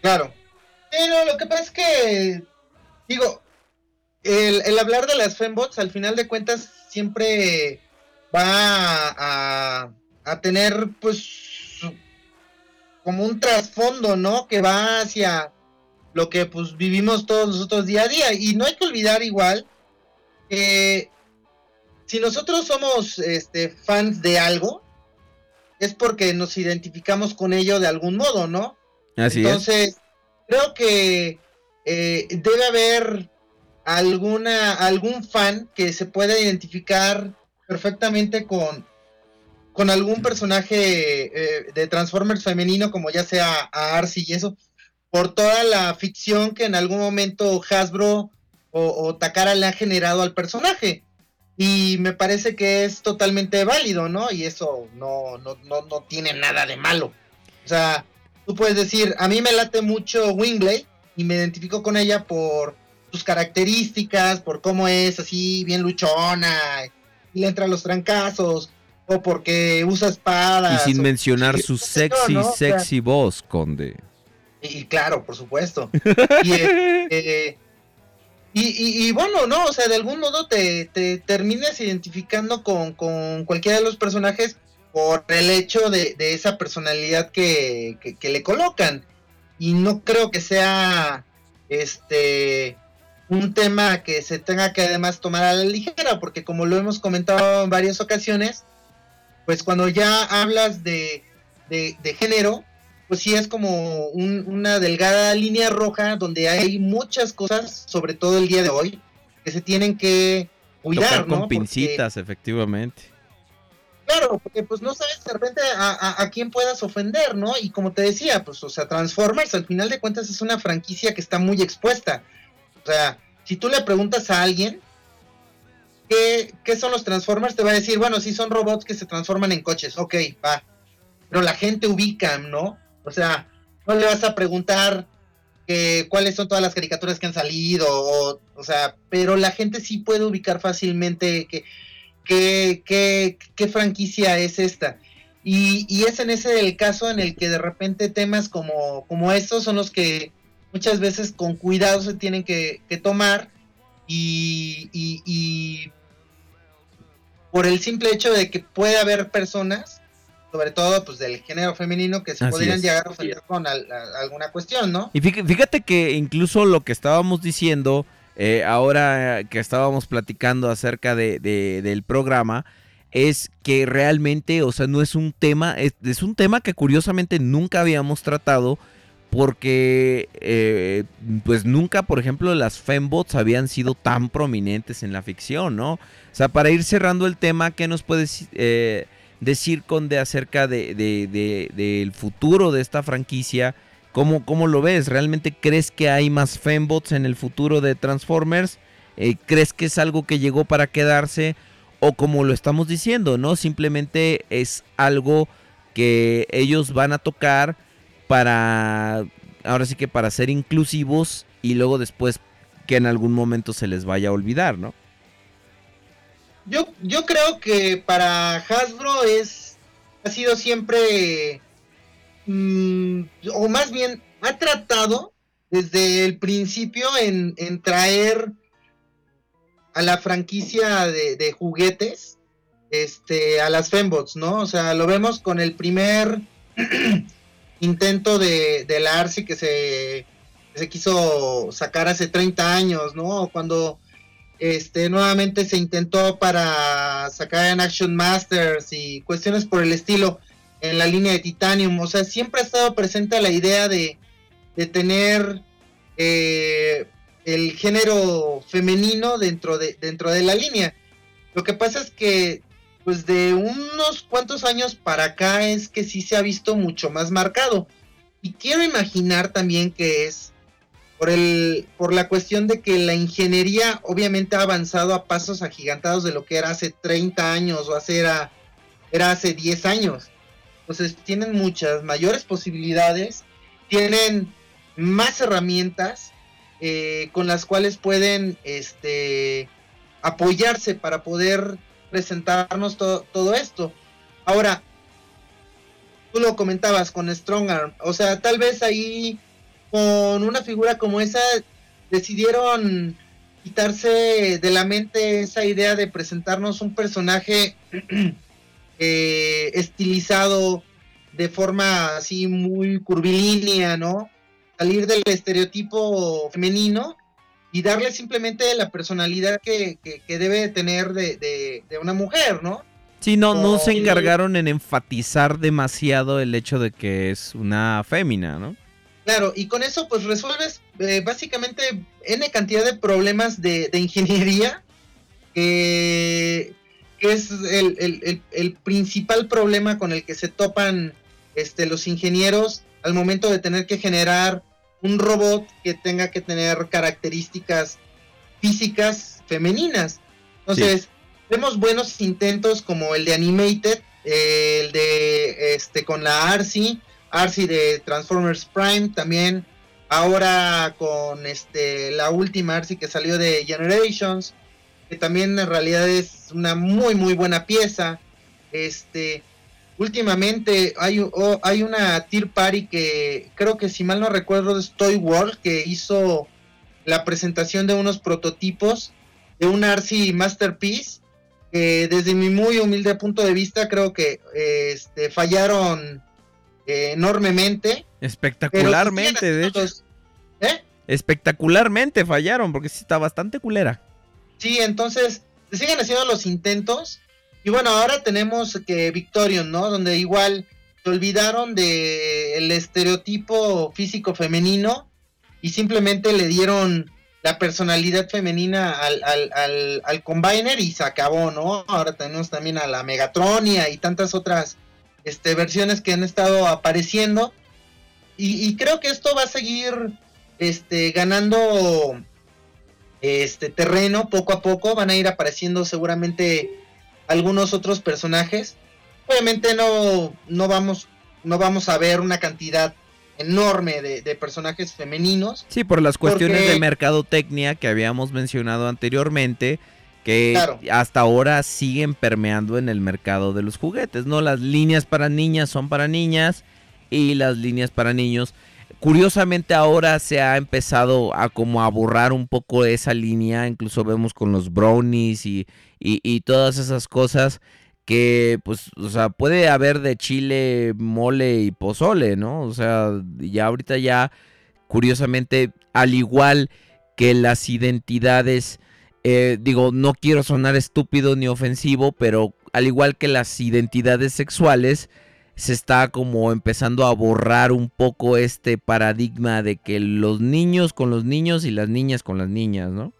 Claro. Pero lo que pasa es que, digo, el, el hablar de las fembots, al final de cuentas, siempre va a, a tener, pues, como un trasfondo, ¿no? Que va hacia lo que, pues, vivimos todos nosotros día a día. Y no hay que olvidar igual que si nosotros somos este, fans de algo, es porque nos identificamos con ello de algún modo, ¿no? Así Entonces, creo que eh, debe haber alguna algún fan que se pueda identificar perfectamente con con algún personaje eh, de Transformers femenino, como ya sea a Arcee y eso, por toda la ficción que en algún momento Hasbro o, o Takara le ha generado al personaje. Y me parece que es totalmente válido, ¿no? Y eso no, no, no, no tiene nada de malo. O sea, tú puedes decir, a mí me late mucho Wingblade y me identifico con ella por sus características, por cómo es así bien luchona y le entra a los trancazos o porque usa Y espadas. sin o- mencionar sí, su sexy, ¿no? O sea, sexy voz, conde. y, y claro, por supuesto. *laughs* y, eh, y, y- y bueno, ¿no? O sea, de algún modo te, te terminas identificando con, con cualquiera de los personajes por el hecho de, de esa personalidad que, que- que le colocan. Y no creo que sea este un tema que se tenga que además tomar a la ligera, porque como lo hemos comentado en varias ocasiones, pues cuando ya hablas de, de, de género, pues sí es como un- una delgada línea roja donde hay muchas cosas, sobre todo el día de hoy, que se tienen que cuidar, Tocar ¿no? con Porque- pincitas, efectivamente. Claro, porque pues no sabes de repente a, a, a quién puedas ofender, ¿no? Y como te decía, pues, o sea, Transformers al final de cuentas es una franquicia que está muy expuesta. O sea, si tú le preguntas a alguien qué, qué son los Transformers, te va a decir, bueno, sí son robots que se transforman en coches, ok, va. Pero la gente ubica, ¿no? O sea, no le vas a preguntar que, cuáles son todas las caricaturas que han salido, o, o sea, pero la gente sí puede ubicar fácilmente que qué, qué, franquicia es esta. Y, y es en ese el caso en el que de repente temas como, como estos son los que muchas veces con cuidado se tienen que, que tomar y por el simple hecho de que puede haber personas, sobre todo pues del género femenino, que se Así podrían es. llegar a ofender con al- a- alguna cuestión, ¿no? Y fíjate, fíjate que incluso lo que estábamos diciendo, eh, ahora que estábamos platicando acerca de, de- del programa, es que realmente, o sea, no es un tema, es, es un tema que curiosamente nunca habíamos tratado. Porque, eh, pues nunca, por ejemplo, las fembots habían sido tan prominentes en la ficción, ¿no? O sea, para ir cerrando el tema, ¿qué nos puedes eh, decir, Conde, acerca de, de- de- del futuro de esta franquicia? ¿Cómo, ¿Cómo lo ves? ¿Realmente crees que hay más fembots en el futuro de Transformers? Eh, ¿Crees que es algo que llegó para quedarse? O como lo estamos diciendo, ¿no? Simplemente es algo que ellos van a tocar para, ahora sí que para ser inclusivos y luego después que en algún momento se les vaya a olvidar, ¿no? Yo, yo creo que para Hasbro es ha sido siempre mm, o más bien ha tratado desde el principio en, traer a la franquicia de, de, juguetes este a las fembots no o sea lo vemos con el primer *clears throat* intento de, de la Arce que se, se quiso sacar hace 30 años no cuando este, nuevamente se intentó para sacar en Action Masters y cuestiones por el estilo en la línea de Titanium. O sea, siempre ha estado presente la idea de, de tener eh, el género femenino dentro de, dentro de la línea. Lo que pasa es que, pues de unos cuantos años para acá es que sí se ha visto mucho más marcado. Y quiero imaginar también que es por, el, por la cuestión de que la ingeniería obviamente ha avanzado a pasos agigantados de lo que era hace 30 años o hace era, hace 10 años. Entonces tienen muchas mayores posibilidades, tienen más herramientas eh, con las cuales pueden este, apoyarse para poder presentarnos to todo esto. Ahora, tú lo comentabas con Strong Arm, o sea, tal vez ahí con una figura como esa decidieron quitarse de la mente esa idea de presentarnos un personaje *clears throat* eh, estilizado de forma así muy curvilínea, ¿no? Salir del estereotipo femenino y darle simplemente la personalidad que, que, que debe tener de, de, de, una mujer, ¿no? Sí, no, no se encargaron en enfatizar demasiado el hecho de que es una fémina, ¿no? Claro, y con eso pues resuelves eh, básicamente N cantidad de problemas de, de ingeniería, que es el, el, el, principal problema con el que se topan este, los ingenieros al momento de tener que generar un robot que tenga que tener características físicas femeninas. Entonces, sí. vemos buenos intentos como el de Animated, eh, el de este con la Arcee, Arcee de Transformers Prime también. Ahora con este la última Arcee que salió de Generations, que también en realidad es una muy muy buena pieza. Este últimamente hay, oh, hay una Tier Party que creo que si mal no recuerdo es Toy World que hizo la presentación de unos prototipos de un Arcee Masterpiece que desde mi muy humilde punto de vista creo que eh, este, fallaron eh, enormemente. Espectacularmente, de hecho. ¿Eh? Espectacularmente fallaron, porque sí está bastante culera. Sí, entonces siguen haciendo los intentos. Y bueno, ahora tenemos que Victorion, ¿no? Donde igual se olvidaron de el estereotipo físico femenino y simplemente le dieron la personalidad femenina al, al, al, al Combiner y se acabó, ¿no? Ahora tenemos también a la Megatronia y tantas otras este, versiones que han estado apareciendo. Y, y, creo que esto va a seguir este, ganando este terreno poco a poco. Van a ir apareciendo seguramente algunos otros personajes. Obviamente no, no, vamos, no vamos a ver una cantidad enorme de, de personajes femeninos. Sí, por las cuestiones porque... de mercadotecnia que habíamos mencionado anteriormente que claro. hasta ahora siguen permeando en el mercado de los juguetes, ¿no? Las líneas para niñas son para niñas y las líneas para niños. Curiosamente ahora se ha empezado a como a borrar un poco esa línea, incluso vemos con los brownies y, y, todas esas cosas que pues, o sea, puede haber de chile, mole y pozole, ¿no? O sea, ya ahorita ya, curiosamente, al igual que las identidades eh, digo, no quiero sonar estúpido ni ofensivo, pero al igual que las identidades sexuales, se está como empezando a borrar un poco este paradigma de que los niños con los niños y las niñas con las niñas, ¿no?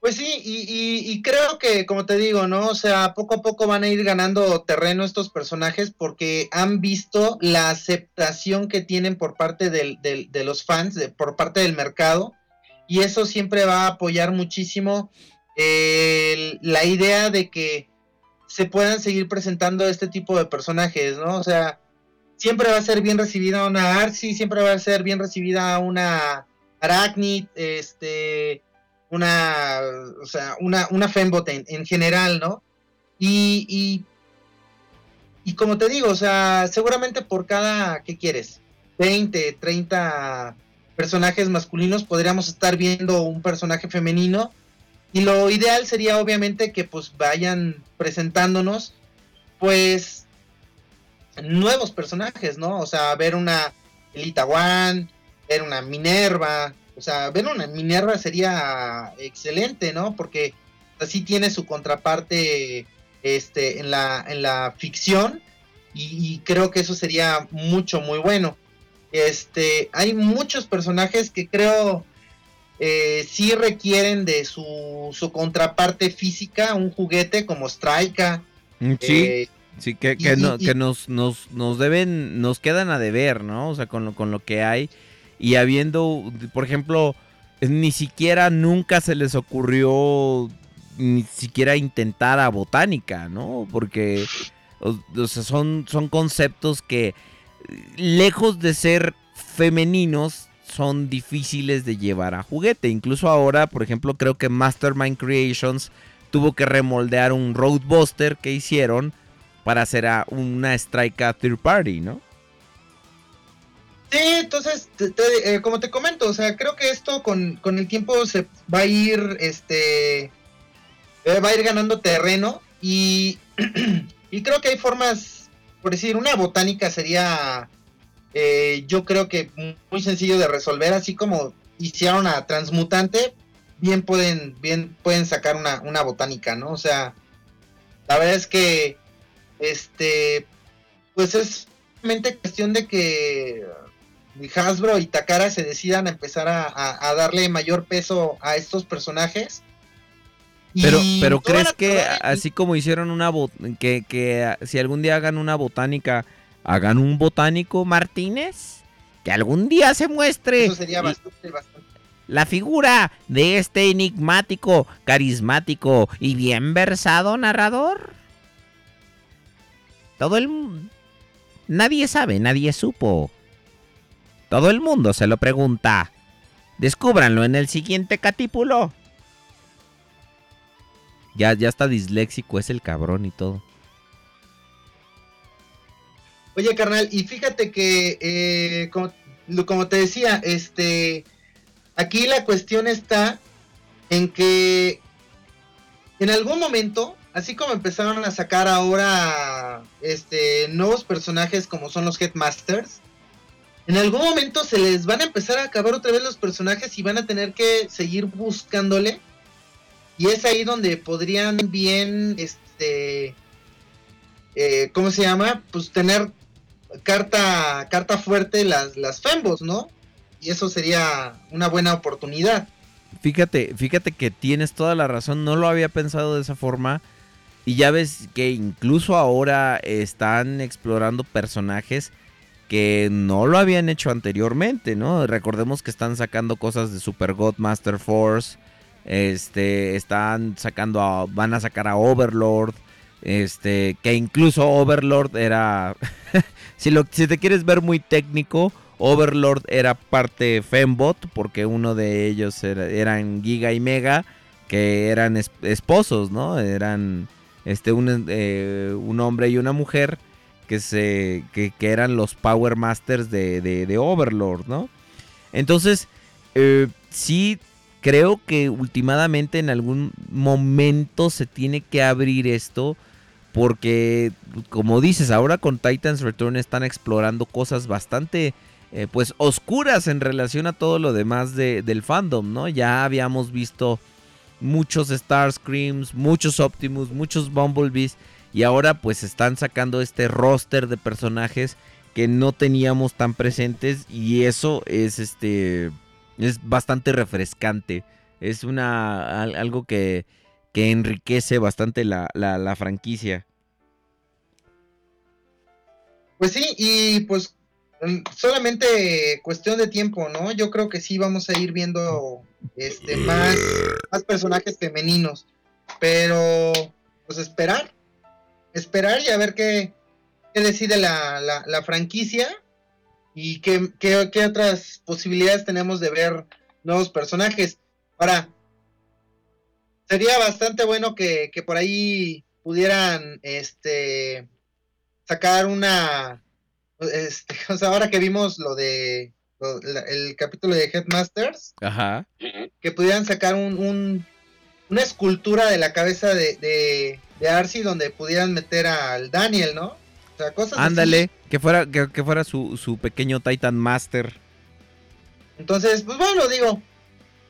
Pues sí, y, creo que, como te digo, ¿no? O sea, poco a poco van a ir ganando terreno estos personajes porque han visto la aceptación que tienen por parte de los fans, de, por parte del mercado y eso siempre va a apoyar muchísimo eh, la idea de que se puedan seguir presentando este tipo de personajes, ¿no? O sea, siempre va a ser bien recibida una Arcee, siempre va a ser bien recibida una Arachnid, este, una, o sea, una, una Fembot en, en general, ¿no? Y, y, y como te digo, o sea, seguramente por cada, ¿qué quieres? 20, 30 personajes masculinos podríamos estar viendo un personaje femenino y lo ideal sería obviamente que pues vayan presentándonos pues nuevos personajes, ¿no? O sea, ver una Elita One, ver una Minerva, o sea, ver una Minerva sería excelente, ¿no? Porque así tiene su contraparte este en la en la ficción y, y creo que eso sería mucho muy bueno. Este, hay muchos personajes que creo eh, sí requieren de su, su contraparte física, un juguete como Strika. Mm, Sí, eh, sí, que, que, y- no- y- que nos, nos, nos deben, nos quedan a deber, ¿no? O sea, con lo, con lo que hay. Y habiendo, por ejemplo, ni siquiera nunca se les ocurrió ni siquiera intentar a botánica, ¿no? Porque o, o sea, son, son conceptos que, lejos de ser femeninos, son difíciles de llevar a juguete. Incluso ahora, por ejemplo, creo que Mastermind Creations tuvo que remoldear un Roadbuster que hicieron para hacer a una Strike Third Party, ¿no? Sí, entonces, eh, como te comento, o sea, creo que esto con, con el tiempo se va a ir, este, eh, va a ir ganando terreno y, *clears throat* y creo que hay formas, por decir, una botánica sería, eh, yo creo que muy sencillo de resolver, así como hicieron a Transmutante, bien pueden, bien pueden sacar una, una botánica, ¿no? O sea, la verdad es que, este, pues es simplemente cuestión de que Hasbro y Takara se decidan a empezar a, a- a darle mayor peso a estos personajes. Pero, pero ¿crees que así como hicieron una bot que, que si algún día hagan una botánica, hagan un botánico Martínez? Que algún día se muestre Eso sería bastante, bastante. la figura de este enigmático, carismático y bien versado narrador. Todo el... Nadie sabe, nadie supo. Todo el mundo se lo pregunta. Descúbranlo en el siguiente catípulo. Ya, ya está disléxico, es el cabrón y todo. Oye, carnal, y fíjate que, eh, como, te decía, este, aquí la cuestión está en que en algún momento, así como empezaron a sacar ahora, este, nuevos personajes como son los Headmasters, en algún momento se les van a empezar a acabar otra vez los personajes y van a tener que seguir buscándole. Y es ahí donde podrían bien, este, eh, ¿cómo se llama? Pues tener carta, carta fuerte las, las Fembos, ¿no? Y eso sería una buena oportunidad. Fíjate, fíjate que tienes toda la razón, no lo había pensado de esa forma. Y ya ves que incluso ahora están explorando personajes que no lo habían hecho anteriormente, ¿no? Recordemos que están sacando cosas de Super God Master Force. Este, están sacando a, van a sacar a Overlord. Este, que incluso Overlord era, *laughs* si, lo, si te quieres ver muy técnico, Overlord era parte Fembot, porque uno de ellos era, eran Giga y Mega, que eran es- esposos, ¿no? Eran este, un, eh, un hombre y una mujer que, se, que, que eran los Power Masters de, de- de Overlord, ¿no? Entonces, eh, sí creo que últimamente en algún momento se tiene que abrir esto. Porque, como dices, ahora con Titans Return están explorando cosas bastante, eh, pues, oscuras en relación a todo lo demás de- del fandom, ¿no? Ya habíamos visto muchos Starscreams, muchos Optimus, muchos Bumblebees. Y ahora, pues, están sacando este roster de personajes que no teníamos tan presentes. Y eso es, este, es bastante refrescante. Es una, al- algo que, que enriquece bastante la, la franquicia. Pues sí, y pues mm, solamente cuestión de tiempo, ¿no? Yo creo que sí vamos a ir viendo este más, más personajes femeninos. Pero, pues esperar. esperar y a ver qué, qué decide la, la, la franquicia y qué, qué, qué otras posibilidades tenemos de ver nuevos personajes. Ahora, sería bastante bueno que, que por ahí pudieran este sacar una este, *laughs* o sea, ahora que vimos lo de lo- la- el capítulo de Headmasters, Ajá. que pudieran sacar un, un- una escultura de la cabeza de, de, de Arcee donde pudieran meter al Daniel, ¿no? O sea, cosas así. Ándale, que fuera, que, que fuera su, su pequeño Titan Master. Entonces, pues bueno, digo,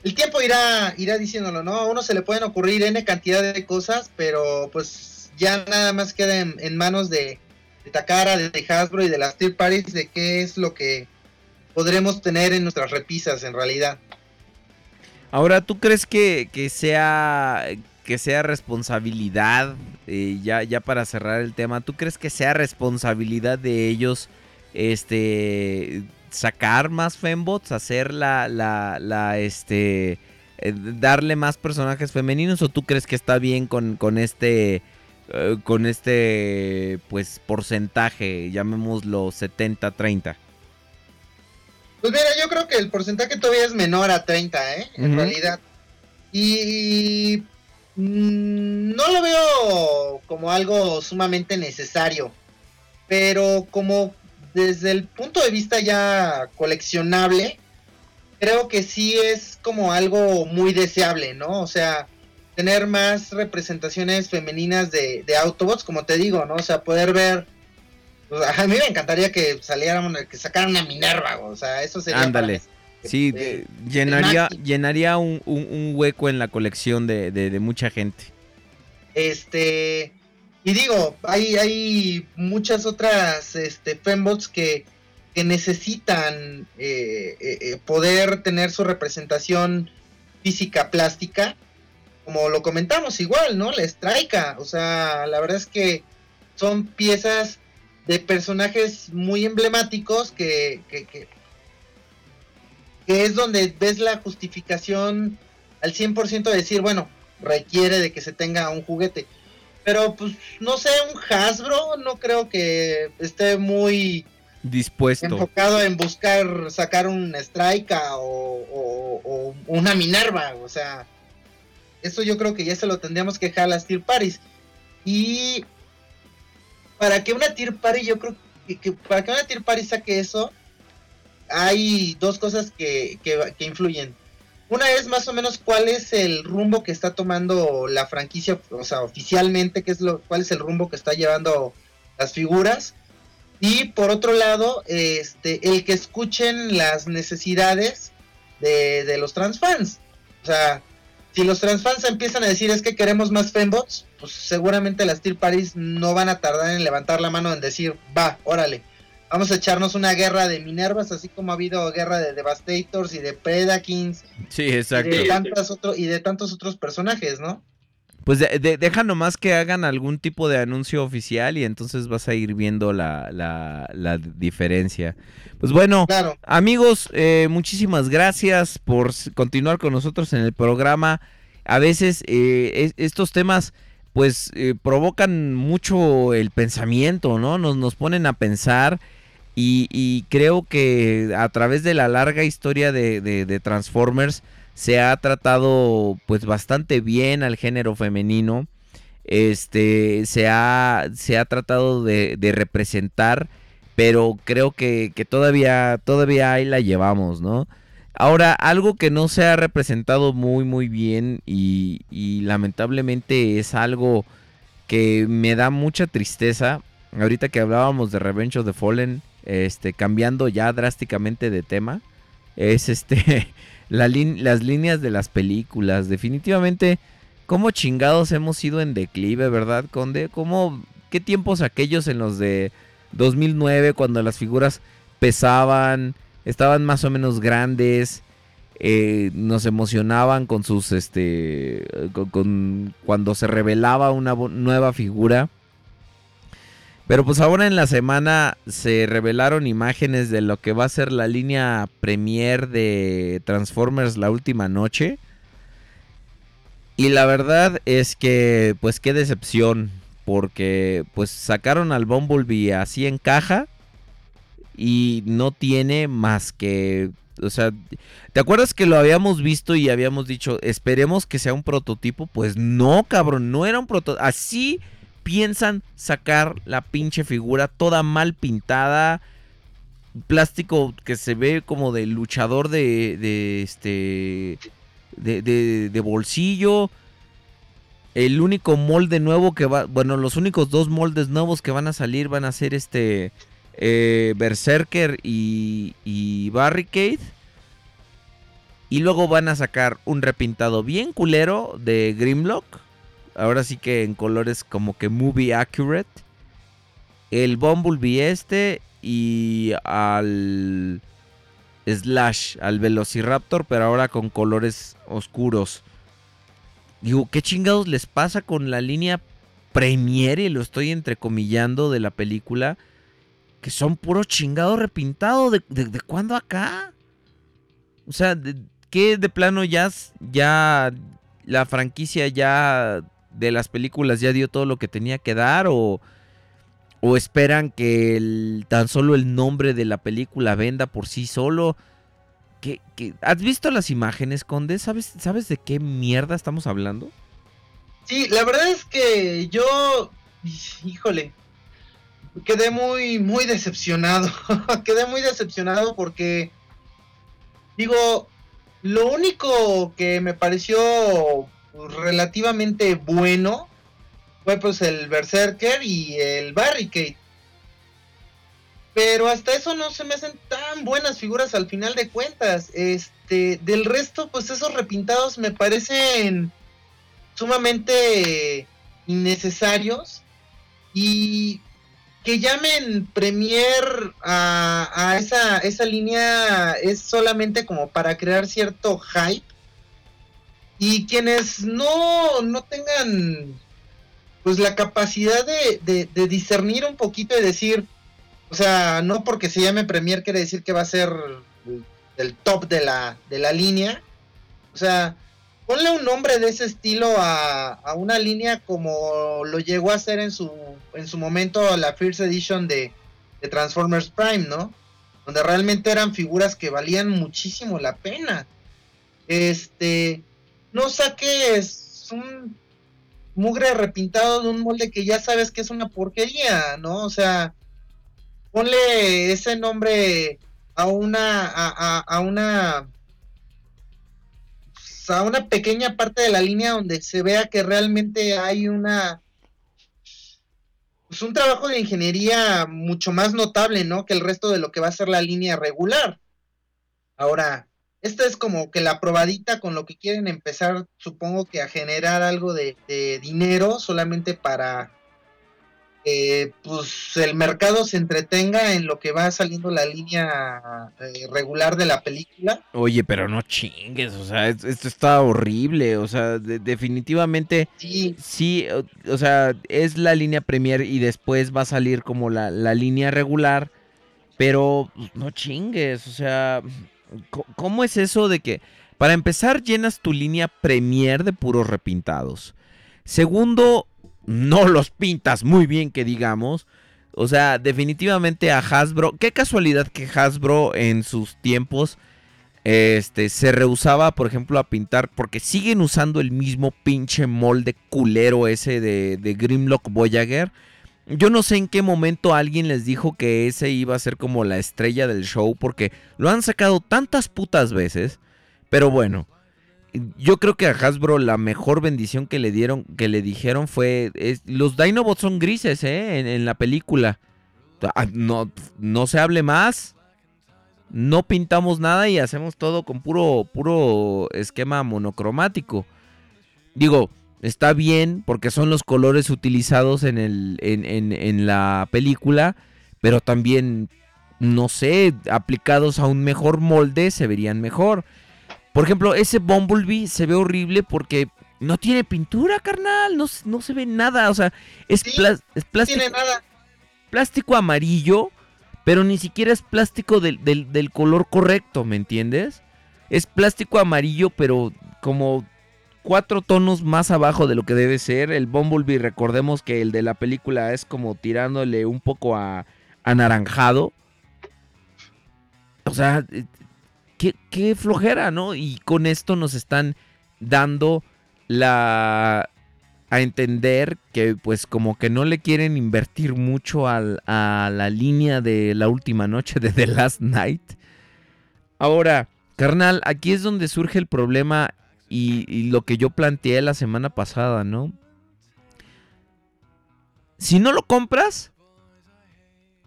el tiempo irá, irá diciéndolo, ¿no? A uno se le pueden ocurrir N cantidad de cosas, pero pues ya nada más queda en, en manos de, de Takara, de Hasbro y de las third parties de qué es lo que podremos tener en nuestras repisas en realidad. Ahora, ¿tú crees que, que sea que sea responsabilidad, eh, ya, ya para cerrar el tema, ¿tú crees que sea responsabilidad de ellos este sacar más fembots, hacer la, la, la este eh, darle más personajes femeninos o tú crees que está bien con, con este eh, con este pues porcentaje, llamémoslo 70-30? Pues mira, yo creo que el porcentaje todavía es menor a 30, ¿eh? En realidad. Y mm, no lo veo como algo sumamente necesario. Pero como desde el punto de vista ya coleccionable, creo que sí es como algo muy deseable, ¿no? O sea, tener más representaciones femeninas de, de Autobots, como te digo, ¿no? O sea, poder ver... pues, a mí me encantaría que salieran, que sacaran una Minerva, o sea, eso sería... Ándale. Sí, de- llenaría, llenaría un, un- un hueco en la colección de, de- de mucha gente. Este, y digo, hay, hay muchas otras este, fembots que, que necesitan eh, eh, eh, poder tener su representación física plástica, como lo comentamos igual, ¿no? La Strika, o sea, la verdad es que son piezas de personajes muy emblemáticos que, que, que, que es donde ves la justificación al 100% de decir, bueno, requiere de que se tenga un juguete. Pero pues no sé, un Hasbro no creo que esté muy Dispuesto. enfocado en buscar sacar un Strika o, o- o una Minerva, o sea, eso yo creo que ya se lo tendríamos que dejar a las Tier Paris. Y para que una Tier Party, yo creo que, para que una Tier Party saque eso, hay dos cosas que, que- que influyen. Una es más o menos cuál es el rumbo que está tomando la franquicia, o sea, oficialmente, qué es lo, cuál es el rumbo que está llevando las figuras. Y por otro lado, este, el que escuchen las necesidades de, de los transfans. O sea, si los transfans empiezan a decir es que queremos más fembots, pues seguramente las Tier Parties no van a tardar en levantar la mano en decir, va, órale, vamos a echarnos una guerra de Minervas, así como ha habido guerra de Devastators y de Predakins Sí, y exacto. de, tantas otro, y de tantos otros personajes, ¿no? Pues de- de- deja nomás que hagan algún tipo de anuncio oficial y entonces vas a ir viendo la, la- la diferencia. Pues bueno, Claro. amigos, eh, muchísimas gracias por continuar con nosotros en el programa. A veces eh, es- estos temas pues eh, provocan mucho el pensamiento, ¿no? Nos, nos ponen a pensar y, y creo que a través de la larga historia de, de- de Transformers se ha tratado pues bastante bien al género femenino. Este se ha, se ha tratado de, representar, pero creo que, que todavía, todavía ahí la llevamos, ¿no? Ahora, algo que no se ha representado muy muy bien y, y lamentablemente es algo que me da mucha tristeza. Ahorita que hablábamos de Revenge of the Fallen, este, cambiando ya drásticamente de tema, es este *laughs* las líneas de las películas. Definitivamente, cómo chingados hemos ido en declive, ¿verdad, Conde? ¿Cómo, qué tiempos aquellos en los de 2009 cuando las figuras pesaban, estaban más o menos grandes, eh, nos emocionaban con sus, este, con, con- cuando se revelaba una nueva figura. Pero pues ahora en la semana se revelaron imágenes de lo que va a ser la línea premier de Transformers la última noche. Y la verdad es que pues qué decepción. porque pues sacaron al Bumblebee así en caja y no tiene más que o sea, ¿te acuerdas que lo habíamos visto y habíamos dicho, esperemos que sea un prototipo? Pues no, cabrón, no era un prototipo. Así piensan sacar la pinche figura toda mal pintada. Plástico que se ve como de luchador de, de este... De, de, bolsillo. El único molde nuevo que va... Bueno, los únicos dos moldes nuevos que van a salir van a ser este... Eh, Berserker y, y Barricade. Y luego van a sacar un repintado bien culero de Grimlock. Ahora sí que en colores como que movie accurate. El Bumblebee este y al Slash, al Velociraptor, pero ahora con colores oscuros. Digo, ¿qué chingados les pasa con la línea Premiere? Y lo estoy entrecomillando de la película que son puro chingado repintado. ¿De, de, cuándo acá? O sea, que de plano ya, ya la franquicia ya de las películas ya dio todo lo que tenía que dar o, o esperan que el, tan solo el nombre de la película venda por sí solo. ¿Qué? ¿Has visto las imágenes, Conde? ¿Sabes, ¿Sabes de qué mierda estamos hablando? Sí, la verdad es que yo, híjole, quedé muy, muy decepcionado. *laughs* quedé muy decepcionado porque, digo, lo único que me pareció relativamente bueno fue pues el Berserker y el Barricade. Pero hasta eso no se me hacen tan buenas figuras al final de cuentas. Este, del resto, pues esos repintados me parecen sumamente innecesarios. Y que llamen Premier a, a esa, esa línea es solamente como para crear cierto hype. Y quienes no, no tengan pues la capacidad de, de, discernir un poquito y decir, o sea, no porque se llame Premier quiere decir que va a ser el, el top de la, de la línea. O sea, ponle un nombre de ese estilo a, a, una línea como lo llegó a hacer en su, en su momento la First Edition de, de, Transformers Prime, ¿no? Donde realmente eran figuras que valían muchísimo la pena. Este, no saques un mugre repintado de un molde que ya sabes que es una porquería, ¿no? O sea, ponle ese nombre a una, a, a, a una a una pequeña parte de la línea donde se vea que realmente hay una pues un trabajo de ingeniería mucho más notable, ¿no? Que el resto de lo que va a ser la línea regular. Ahora, esta es como que la probadita con lo que quieren empezar, supongo que a generar algo de, de dinero solamente para eh, pues el mercado se entretenga en lo que va saliendo la línea eh, regular de la película. Oye, pero no chingues, o sea, esto está horrible, o sea, de, definitivamente sí. sí, o, o, sea, es la línea premier y después va a salir como la, la línea regular, pero pues, no chingues, o sea, ¿cómo es eso de que, para empezar, llenas tu línea premier de puros repintados? Segundo, no los pintas muy bien que digamos. O sea, definitivamente a Hasbro, qué casualidad que Hasbro en sus tiempos este se rehusaba, por ejemplo, a pintar porque siguen usando el mismo pinche molde culero ese de, de Grimlock Voyager. Yo no sé en qué momento alguien les dijo que ese iba a ser como la estrella del show porque lo han sacado tantas putas veces. Pero bueno, yo creo que a Hasbro la mejor bendición que le dieron, que le dijeron fue, los Dinobots son grises, ¿eh? En, en, la película. No, no se hable más. No pintamos nada y hacemos todo con puro, puro esquema monocromático. Digo, está bien porque son los colores utilizados en, el, en, en, en la película, pero también, no sé, aplicados a un mejor molde se verían mejor. Por ejemplo, ese Bumblebee se ve horrible porque no tiene pintura, carnal. No, no se ve nada. O sea, es, sí, plas, es plástico. No tiene nada. Plástico amarillo, pero ni siquiera es plástico del, del, del, color correcto, ¿me entiendes? Es plástico amarillo, pero como cuatro tonos más abajo de lo que debe ser. El Bumblebee, recordemos que el de la película es como tirándole un poco a anaranjado. O sea, eh, qué, flojera, ¿no? Y con esto nos están dando la a entender que pues como que no le quieren invertir mucho a la línea de la última noche de The Last Night. Ahora, carnal, aquí es donde surge el problema y, lo que yo planteé la semana pasada, ¿no? Si no lo compras,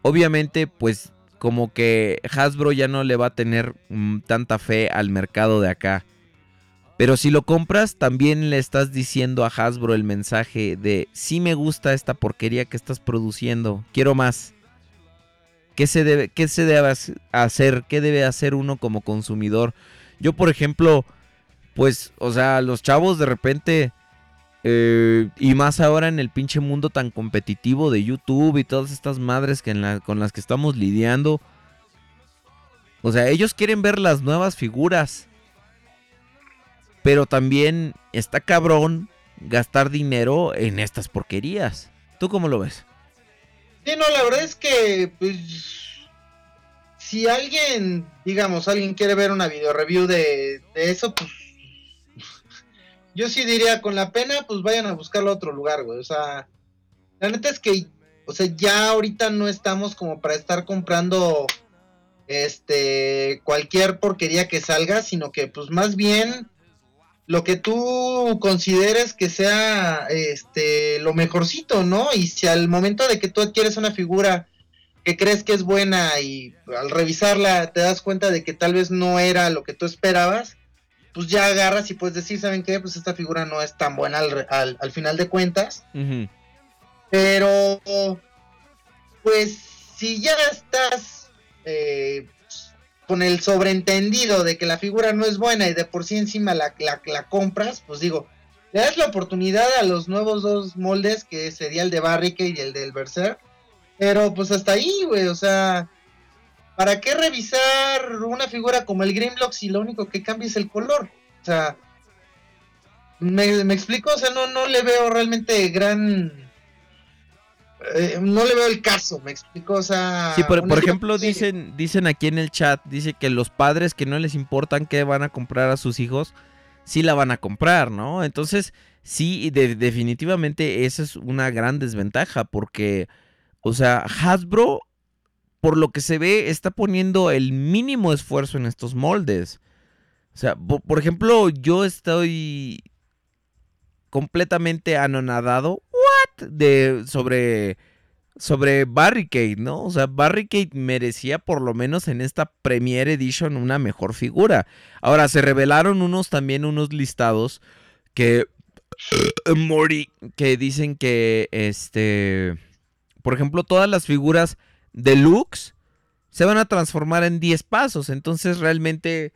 obviamente pues como que Hasbro ya no le va a tener mm, tanta fe al mercado de acá. Pero si lo compras, también le estás diciendo a Hasbro el mensaje de sí me gusta esta porquería que estás produciendo, quiero más. ¿Qué se debe, qué se debe hac- hacer? ¿Qué debe hacer uno como consumidor? Yo, por ejemplo, pues, o sea, los chavos de repente, eh, y más ahora en el pinche mundo tan competitivo de YouTube y todas estas madres que con las que estamos lidiando. O sea, ellos quieren ver las nuevas figuras. Pero también está cabrón gastar dinero en estas porquerías. ¿Tú cómo lo ves? Sí, no, la verdad es que, pues, si alguien, digamos, alguien quiere ver una video review de, de eso, pues, yo sí diría, con la pena, pues vayan a buscarlo a otro lugar, güey. O sea, la neta es que, o sea, ya ahorita no estamos como para estar comprando, este, cualquier porquería que salga, sino que, pues, más bien, lo que tú consideres que sea este lo mejorcito, ¿no? Y si al momento de que tú adquieres una figura que crees que es buena y al revisarla te das cuenta de que tal vez no era lo que tú esperabas, pues ya agarras y puedes decir, ¿saben qué? Pues esta figura no es tan buena al, al- al final de cuentas. Pero, pues, si ya estás eh, con el sobreentendido de que la figura no es buena y de por sí encima la, la, la compras, pues digo, le das la oportunidad a los nuevos dos moldes, que sería el de Barricade y el del Berserk. Pero pues hasta ahí, güey, o sea, ¿para qué revisar una figura como el Grimlock si lo único que cambia es el color? O sea, me, me explico, o sea, no, no le veo realmente gran... eh, no le veo el caso, me explico, o sea... Sí, por, ejemplo, dicen, dicen aquí en el chat, dice que los padres que no les importan qué van a comprar a sus hijos, sí la van a comprar, ¿no? Entonces, sí, de- definitivamente esa es una gran desventaja porque, o sea, Hasbro, por lo que se ve, está poniendo el mínimo esfuerzo en estos moldes. O sea, po- por ejemplo, yo estoy completamente anonadado what de sobre sobre Barricade, ¿no? O sea, Barricade merecía por lo menos en esta Premiere Edition una mejor figura. Ahora se revelaron unos también unos listados que Mori que dicen que este por ejemplo, todas las figuras deluxe se van a transformar en 10 pasos, entonces realmente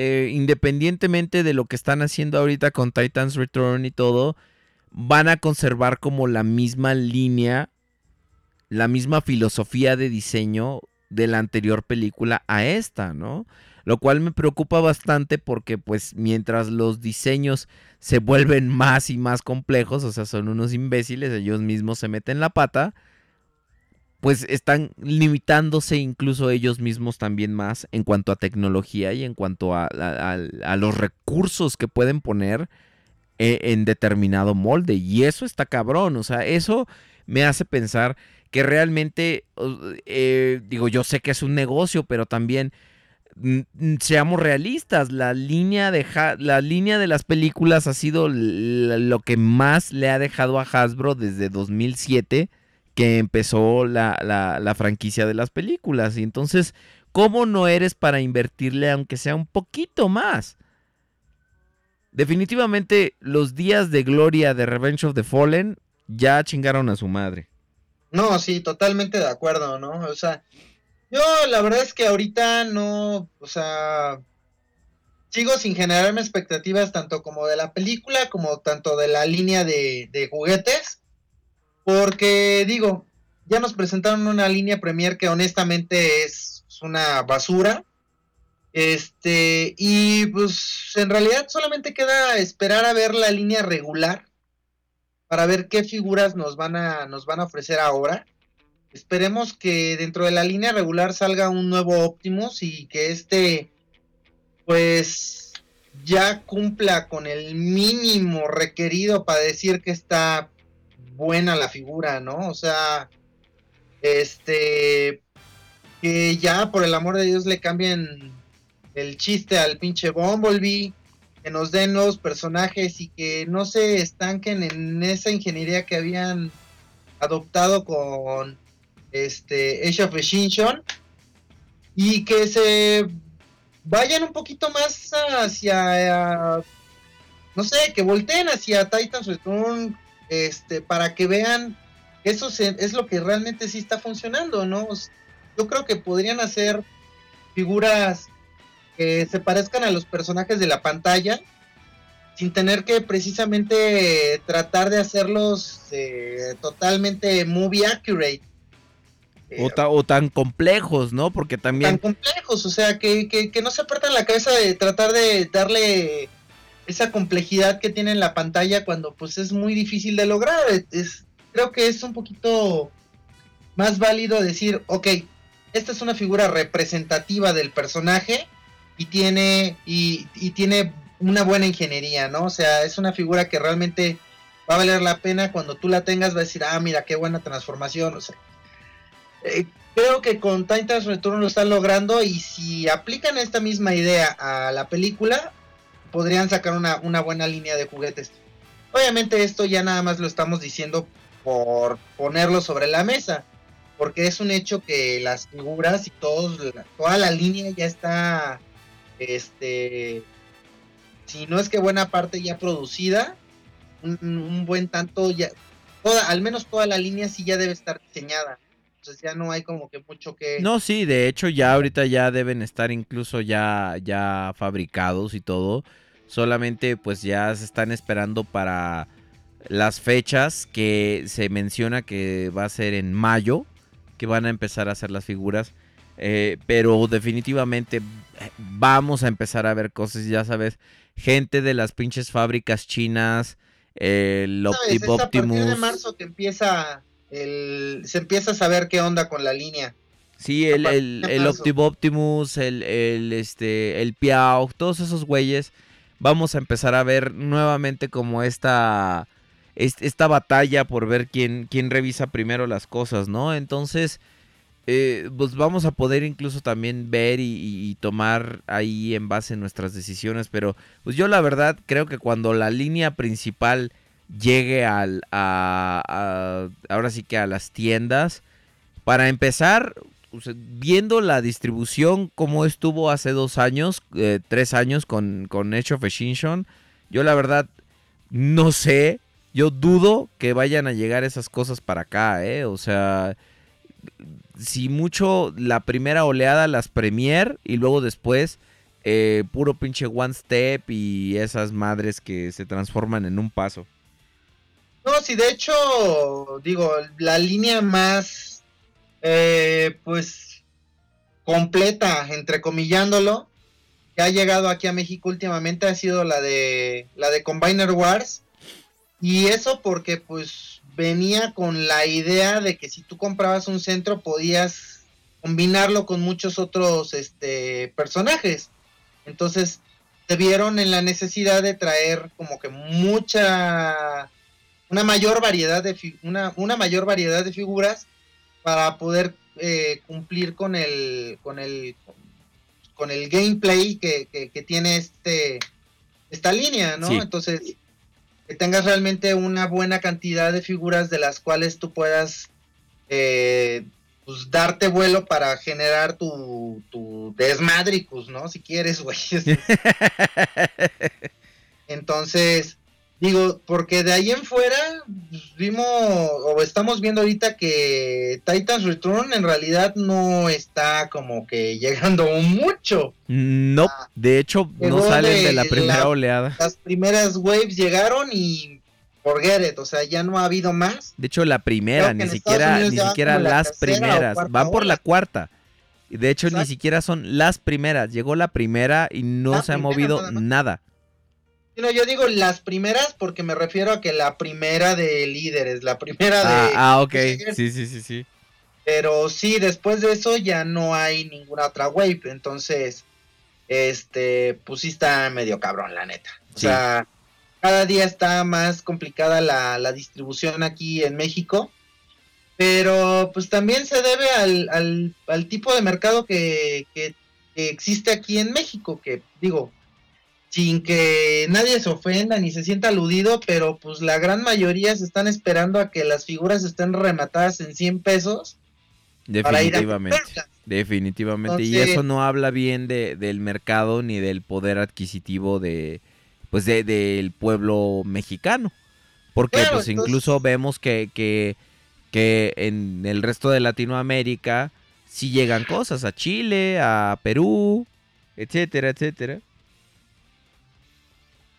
eh, independientemente de lo que están haciendo ahorita con Titans Return y todo, van a conservar como la misma línea, la misma filosofía de diseño de la anterior película a esta, ¿no? Lo cual me preocupa bastante porque pues mientras los diseños se vuelven *laughs* más y más complejos, o sea, son unos imbéciles, ellos mismos se meten la pata, pues están limitándose incluso ellos mismos también más en cuanto a tecnología y en cuanto a, los recursos que pueden poner eh, en determinado molde. Y eso está cabrón, o sea, eso me hace pensar que realmente, eh, digo, yo sé que es un negocio, pero también seamos realistas, la línea de Ha- la línea de las películas ha sido lo que más le ha dejado a Hasbro desde 2007 que empezó la, la- franquicia de las películas. Y entonces, ¿cómo no eres para invertirle aunque sea un poquito más? Definitivamente los días de gloria de Revenge of the Fallen ya chingaron a su madre. No, sí, totalmente de acuerdo, ¿no? O sea, yo la verdad es que ahorita no, o sea, sigo sin generarme expectativas tanto como de la película como tanto de la línea de, de juguetes, porque digo, ya nos presentaron una línea premier que honestamente es una basura. Este, y pues en realidad solamente queda esperar a ver la línea regular para ver qué figuras nos van a, nos van a ofrecer ahora. Esperemos que dentro de la línea regular salga un nuevo Optimus y que este, pues, ya cumpla con el mínimo requerido para decir que está buena la figura, ¿no? O sea, este, que ya por el amor de Dios le cambien el chiste al pinche Bumblebee, que nos den nuevos personajes y que no se estanquen en esa ingeniería que habían adoptado con este Age of y que se vayan un poquito más hacia no sé, que volteen hacia Titans Return este para que vean que eso se- es lo que realmente sí está funcionando, ¿no? Yo creo que podrían hacer figuras que se parezcan a los personajes de la pantalla sin tener que precisamente tratar de hacerlos eh, totalmente movie accurate. Eh, O, ta- o tan complejos, ¿no? Porque tan también... complejos, o sea, que, que, que no se apartan la cabeza de tratar de darle esa complejidad que tiene en la pantalla cuando pues es muy difícil de lograr. Es, creo que es un poquito más válido decir, ok, esta es una figura representativa del personaje y tiene, y, y tiene una buena ingeniería, ¿no? O sea, es una figura que realmente va a valer la pena cuando tú la tengas, va a decir, ah, mira, qué buena transformación, o sea. Eh, creo que con Titans Return lo están logrando y si aplican esta misma idea a la película, podrían sacar una, buena línea de juguetes. Obviamente esto ya nada más lo estamos diciendo por ponerlo sobre la mesa, porque es un hecho que las figuras y todos, toda la línea ya está, este, si no es que buena parte ya producida, un, un buen tanto ya, toda, al menos toda la línea sí ya debe estar diseñada. Entonces ya no hay como que mucho que... No, sí, de hecho ya ahorita ya deben estar incluso ya, ya fabricados y todo. Solamente pues ya se están esperando para las fechas que se menciona que va a ser en mayo, que van a empezar a hacer las figuras. Eh, pero definitivamente vamos a empezar a ver cosas, ya sabes, gente de las pinches fábricas chinas, eh, el ¿Sabes? Opti- Es a partir de Optimus. marzo que empieza el, se empieza a saber qué onda con la línea. Sí, el, el, el Optimus, el, el, este, el Piao, todos esos güeyes, vamos a empezar a ver nuevamente como esta, est- esta batalla por ver quién, quién revisa primero las cosas, ¿no? Entonces, eh, pues vamos a poder incluso también ver y, y- y tomar ahí en base nuestras decisiones, pero pues yo la verdad creo que cuando la línea principal llegue al, a, a- ahora sí que a las tiendas, para empezar, viendo la distribución como estuvo hace dos años, eh, tres años con, con Age of Extinction, yo la verdad no sé, yo dudo que vayan a llegar esas cosas para acá, ¿eh? O sea, si mucho la primera oleada las premier y luego después eh, puro pinche one step y esas madres que se transforman en un paso. No, sí, de hecho, digo, la línea más, eh, pues, completa, entrecomillándolo, que ha llegado aquí a México últimamente ha sido la de, la de Combiner Wars. Y eso porque, pues, venía con la idea de que si tú comprabas un centro podías combinarlo con muchos otros, este, personajes. Entonces, se vieron en la necesidad de traer como que mucha una mayor variedad de una, una mayor variedad de figuras para poder eh, cumplir con el con el con el gameplay que, que- que tiene este esta línea, ¿no? Sí. Entonces que tengas realmente una buena cantidad de figuras de las cuales tú puedas eh, pues darte vuelo para generar tu, tu desmadricus, ¿no? Si quieres, güey. *laughs* Entonces, digo, porque de ahí en fuera pues, vimos o estamos viendo ahorita que Titans Return en realidad no está como que *laughs* llegando mucho. No, de hecho no salen de de la primera la- oleada. Las primeras waves llegaron y forget it, o sea, ya no ha habido más. De hecho, la primera, ni siquiera, ni siquiera la las primeras, van por la cuarta. De hecho, ni siquiera son las primeras. Llegó la primera y no La se ha movido nada. No, yo digo las primeras porque me refiero a que la primera de líderes, la primera Ah, de... ah, ok. de- Sí, sí, sí, sí. Pero sí, después de eso ya no hay ninguna otra wave. Entonces, este, pues sí está medio cabrón, la neta. O Sí. sea, cada día está más complicada la, la distribución aquí en México. Pero pues también se debe al, al, al tipo de mercado que, que- que existe aquí en México. Que digo, sin que nadie se ofenda ni se sienta aludido, pero pues la gran mayoría se están esperando a que las figuras estén rematadas en 100 pesos Definitivamente. Definitivamente. y eso no habla bien de, del mercado ni del poder adquisitivo de pues de, del pueblo mexicano. Porque Claro, pues entonces- incluso vemos que, que, que en el resto de Latinoamérica sí llegan cosas a Chile, a Perú, etcétera, etcétera.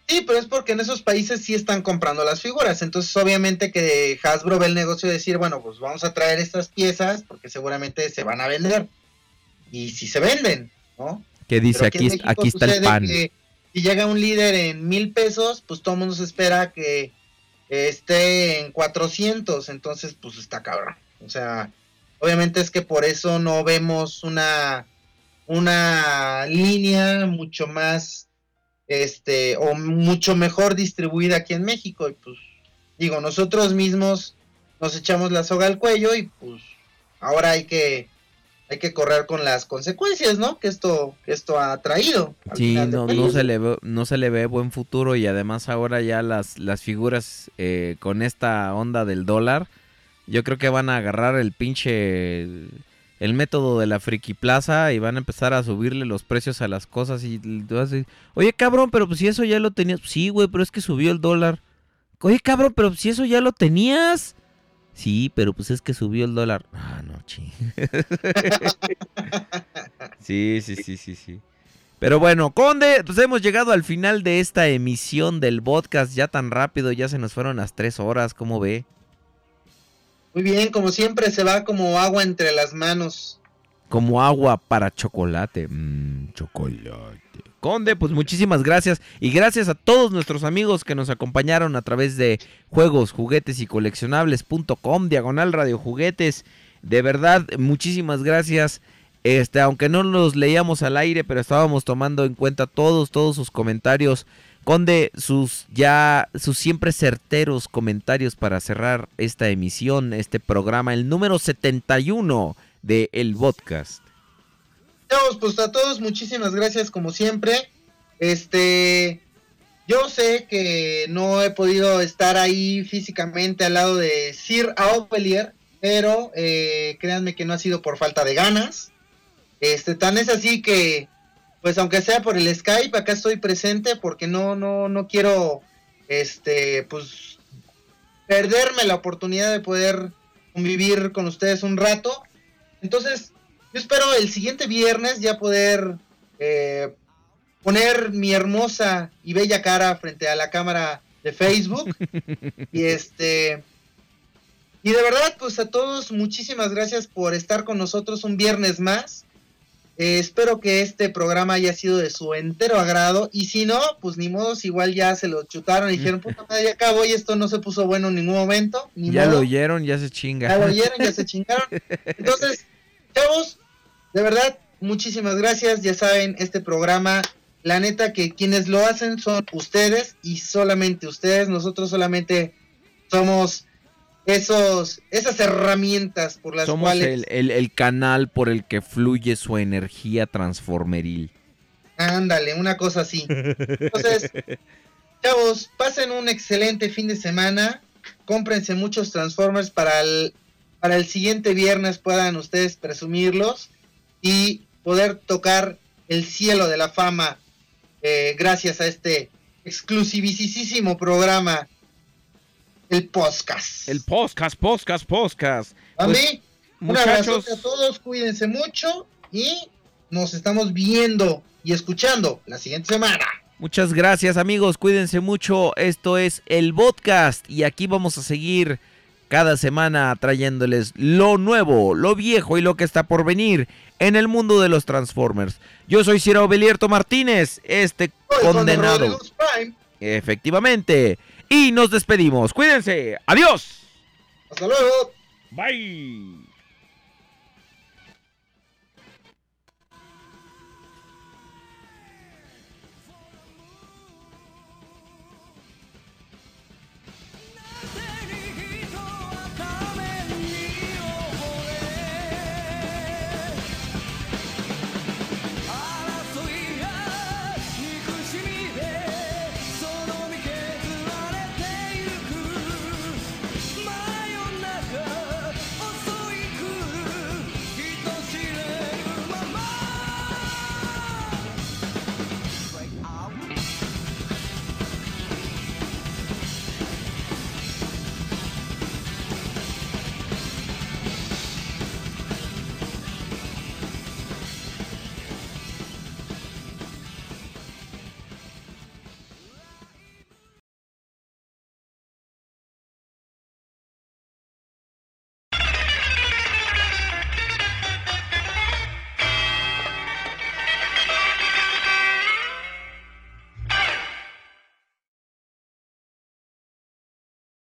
Sí, pero es porque en esos países sí están comprando las figuras. Entonces, obviamente que Hasbro ve el negocio de decir, bueno, pues vamos a traer estas piezas porque seguramente se van a vender. Y si se venden, ¿no? Que dice aquí, aquí está el pan. que si llega un líder en mil pesos, pues todo el mundo se espera que esté en 400. Entonces, pues está cabrón. O sea, obviamente es que por eso no vemos una, una línea mucho más, este, o mucho mejor distribuida aquí en México. Y pues, digo, nosotros mismos nos echamos la soga al cuello y pues ahora hay que hay que correr con las consecuencias, ¿no? Que esto que esto ha traído. al Sí, final no, no, se le ve, no se le ve buen futuro y además ahora ya las, las figuras eh, con esta onda del dólar, yo creo que van a agarrar el pinche, el, método de la friki plaza y van a empezar a subirle los precios a las cosas y tú vas oye cabrón, pero pues si eso ya lo tenías, sí güey, pero es que subió el dólar. Oye cabrón, pero si eso ya lo tenías. Sí, pero pues es que subió el dólar. Ah, no, ching. *laughs* sí, sí, sí, sí, sí. Pero bueno, Conde, pues hemos llegado al final de esta emisión del podcast. Ya tan rápido, ya se nos fueron las tres horas, ¿cómo ve? Muy bien, como siempre se va como agua entre las manos. Como agua para chocolate. Mmm, chocolate. Conde, pues muchísimas gracias. Y gracias a todos nuestros amigos que nos acompañaron a través de juegos, juguetes y coleccionables.com, diagonal radio juguetes. De verdad, muchísimas gracias. Este, aunque no los leíamos al aire, pero estábamos tomando en cuenta todos, todos sus comentarios. Conde, sus ya, sus siempre certeros comentarios para cerrar esta emisión, este programa, el número 71 de El Podcast. Pues a todos muchísimas gracias como siempre. Este, yo sé que no he podido estar ahí físicamente al lado de Sir Aubelier, pero eh, créanme que no ha sido por falta de ganas. Este, tan es así que, pues aunque sea por el Skype, acá estoy presente porque no, no, no quiero, este, pues perderme la oportunidad de poder convivir con ustedes un rato. Entonces, yo espero el siguiente viernes ya poder eh, poner mi hermosa y bella cara frente a la cámara de Facebook. *laughs* y este. Y de verdad, pues a todos, muchísimas gracias por estar con nosotros un viernes más. Eh, espero que este programa haya sido de su entero agrado. Y si no, pues ni modo, igual ya se lo chutaron y dijeron, puta madre, ya acabó y esto no se puso bueno en ningún momento. Ni Ya modo. lo oyeron, ya se chinga. Ya lo oyeron, ya se chingaron. Entonces, chavos, de verdad, muchísimas gracias. Ya saben, este programa, la neta que quienes lo hacen son ustedes y solamente ustedes. Nosotros solamente somos esos, esas herramientas por las Somos cuales... el, el- el canal por el que fluye su energía transformeril. Ándale, una cosa así. Entonces, *laughs* chavos, pasen un excelente fin de semana. Cómprense muchos Transformers para el, para el siguiente viernes puedan ustedes presumirlos y poder tocar el cielo de la fama eh, gracias a este exclusivísimo programa, el podcast. El podcast, podcast, podcast. a pues, mí, un muchachos. abrazo a todos, cuídense mucho y nos estamos viendo y escuchando la siguiente semana. Muchas gracias amigos, cuídense mucho. Esto es el podcast y aquí vamos a seguir cada semana trayéndoles lo nuevo, lo viejo y lo que está por venir en el mundo de los Transformers. Yo soy Ciro Belierto Martínez, este condenado. Efectivamente. Y nos despedimos. Cuídense. Adiós. Hasta luego. Bye.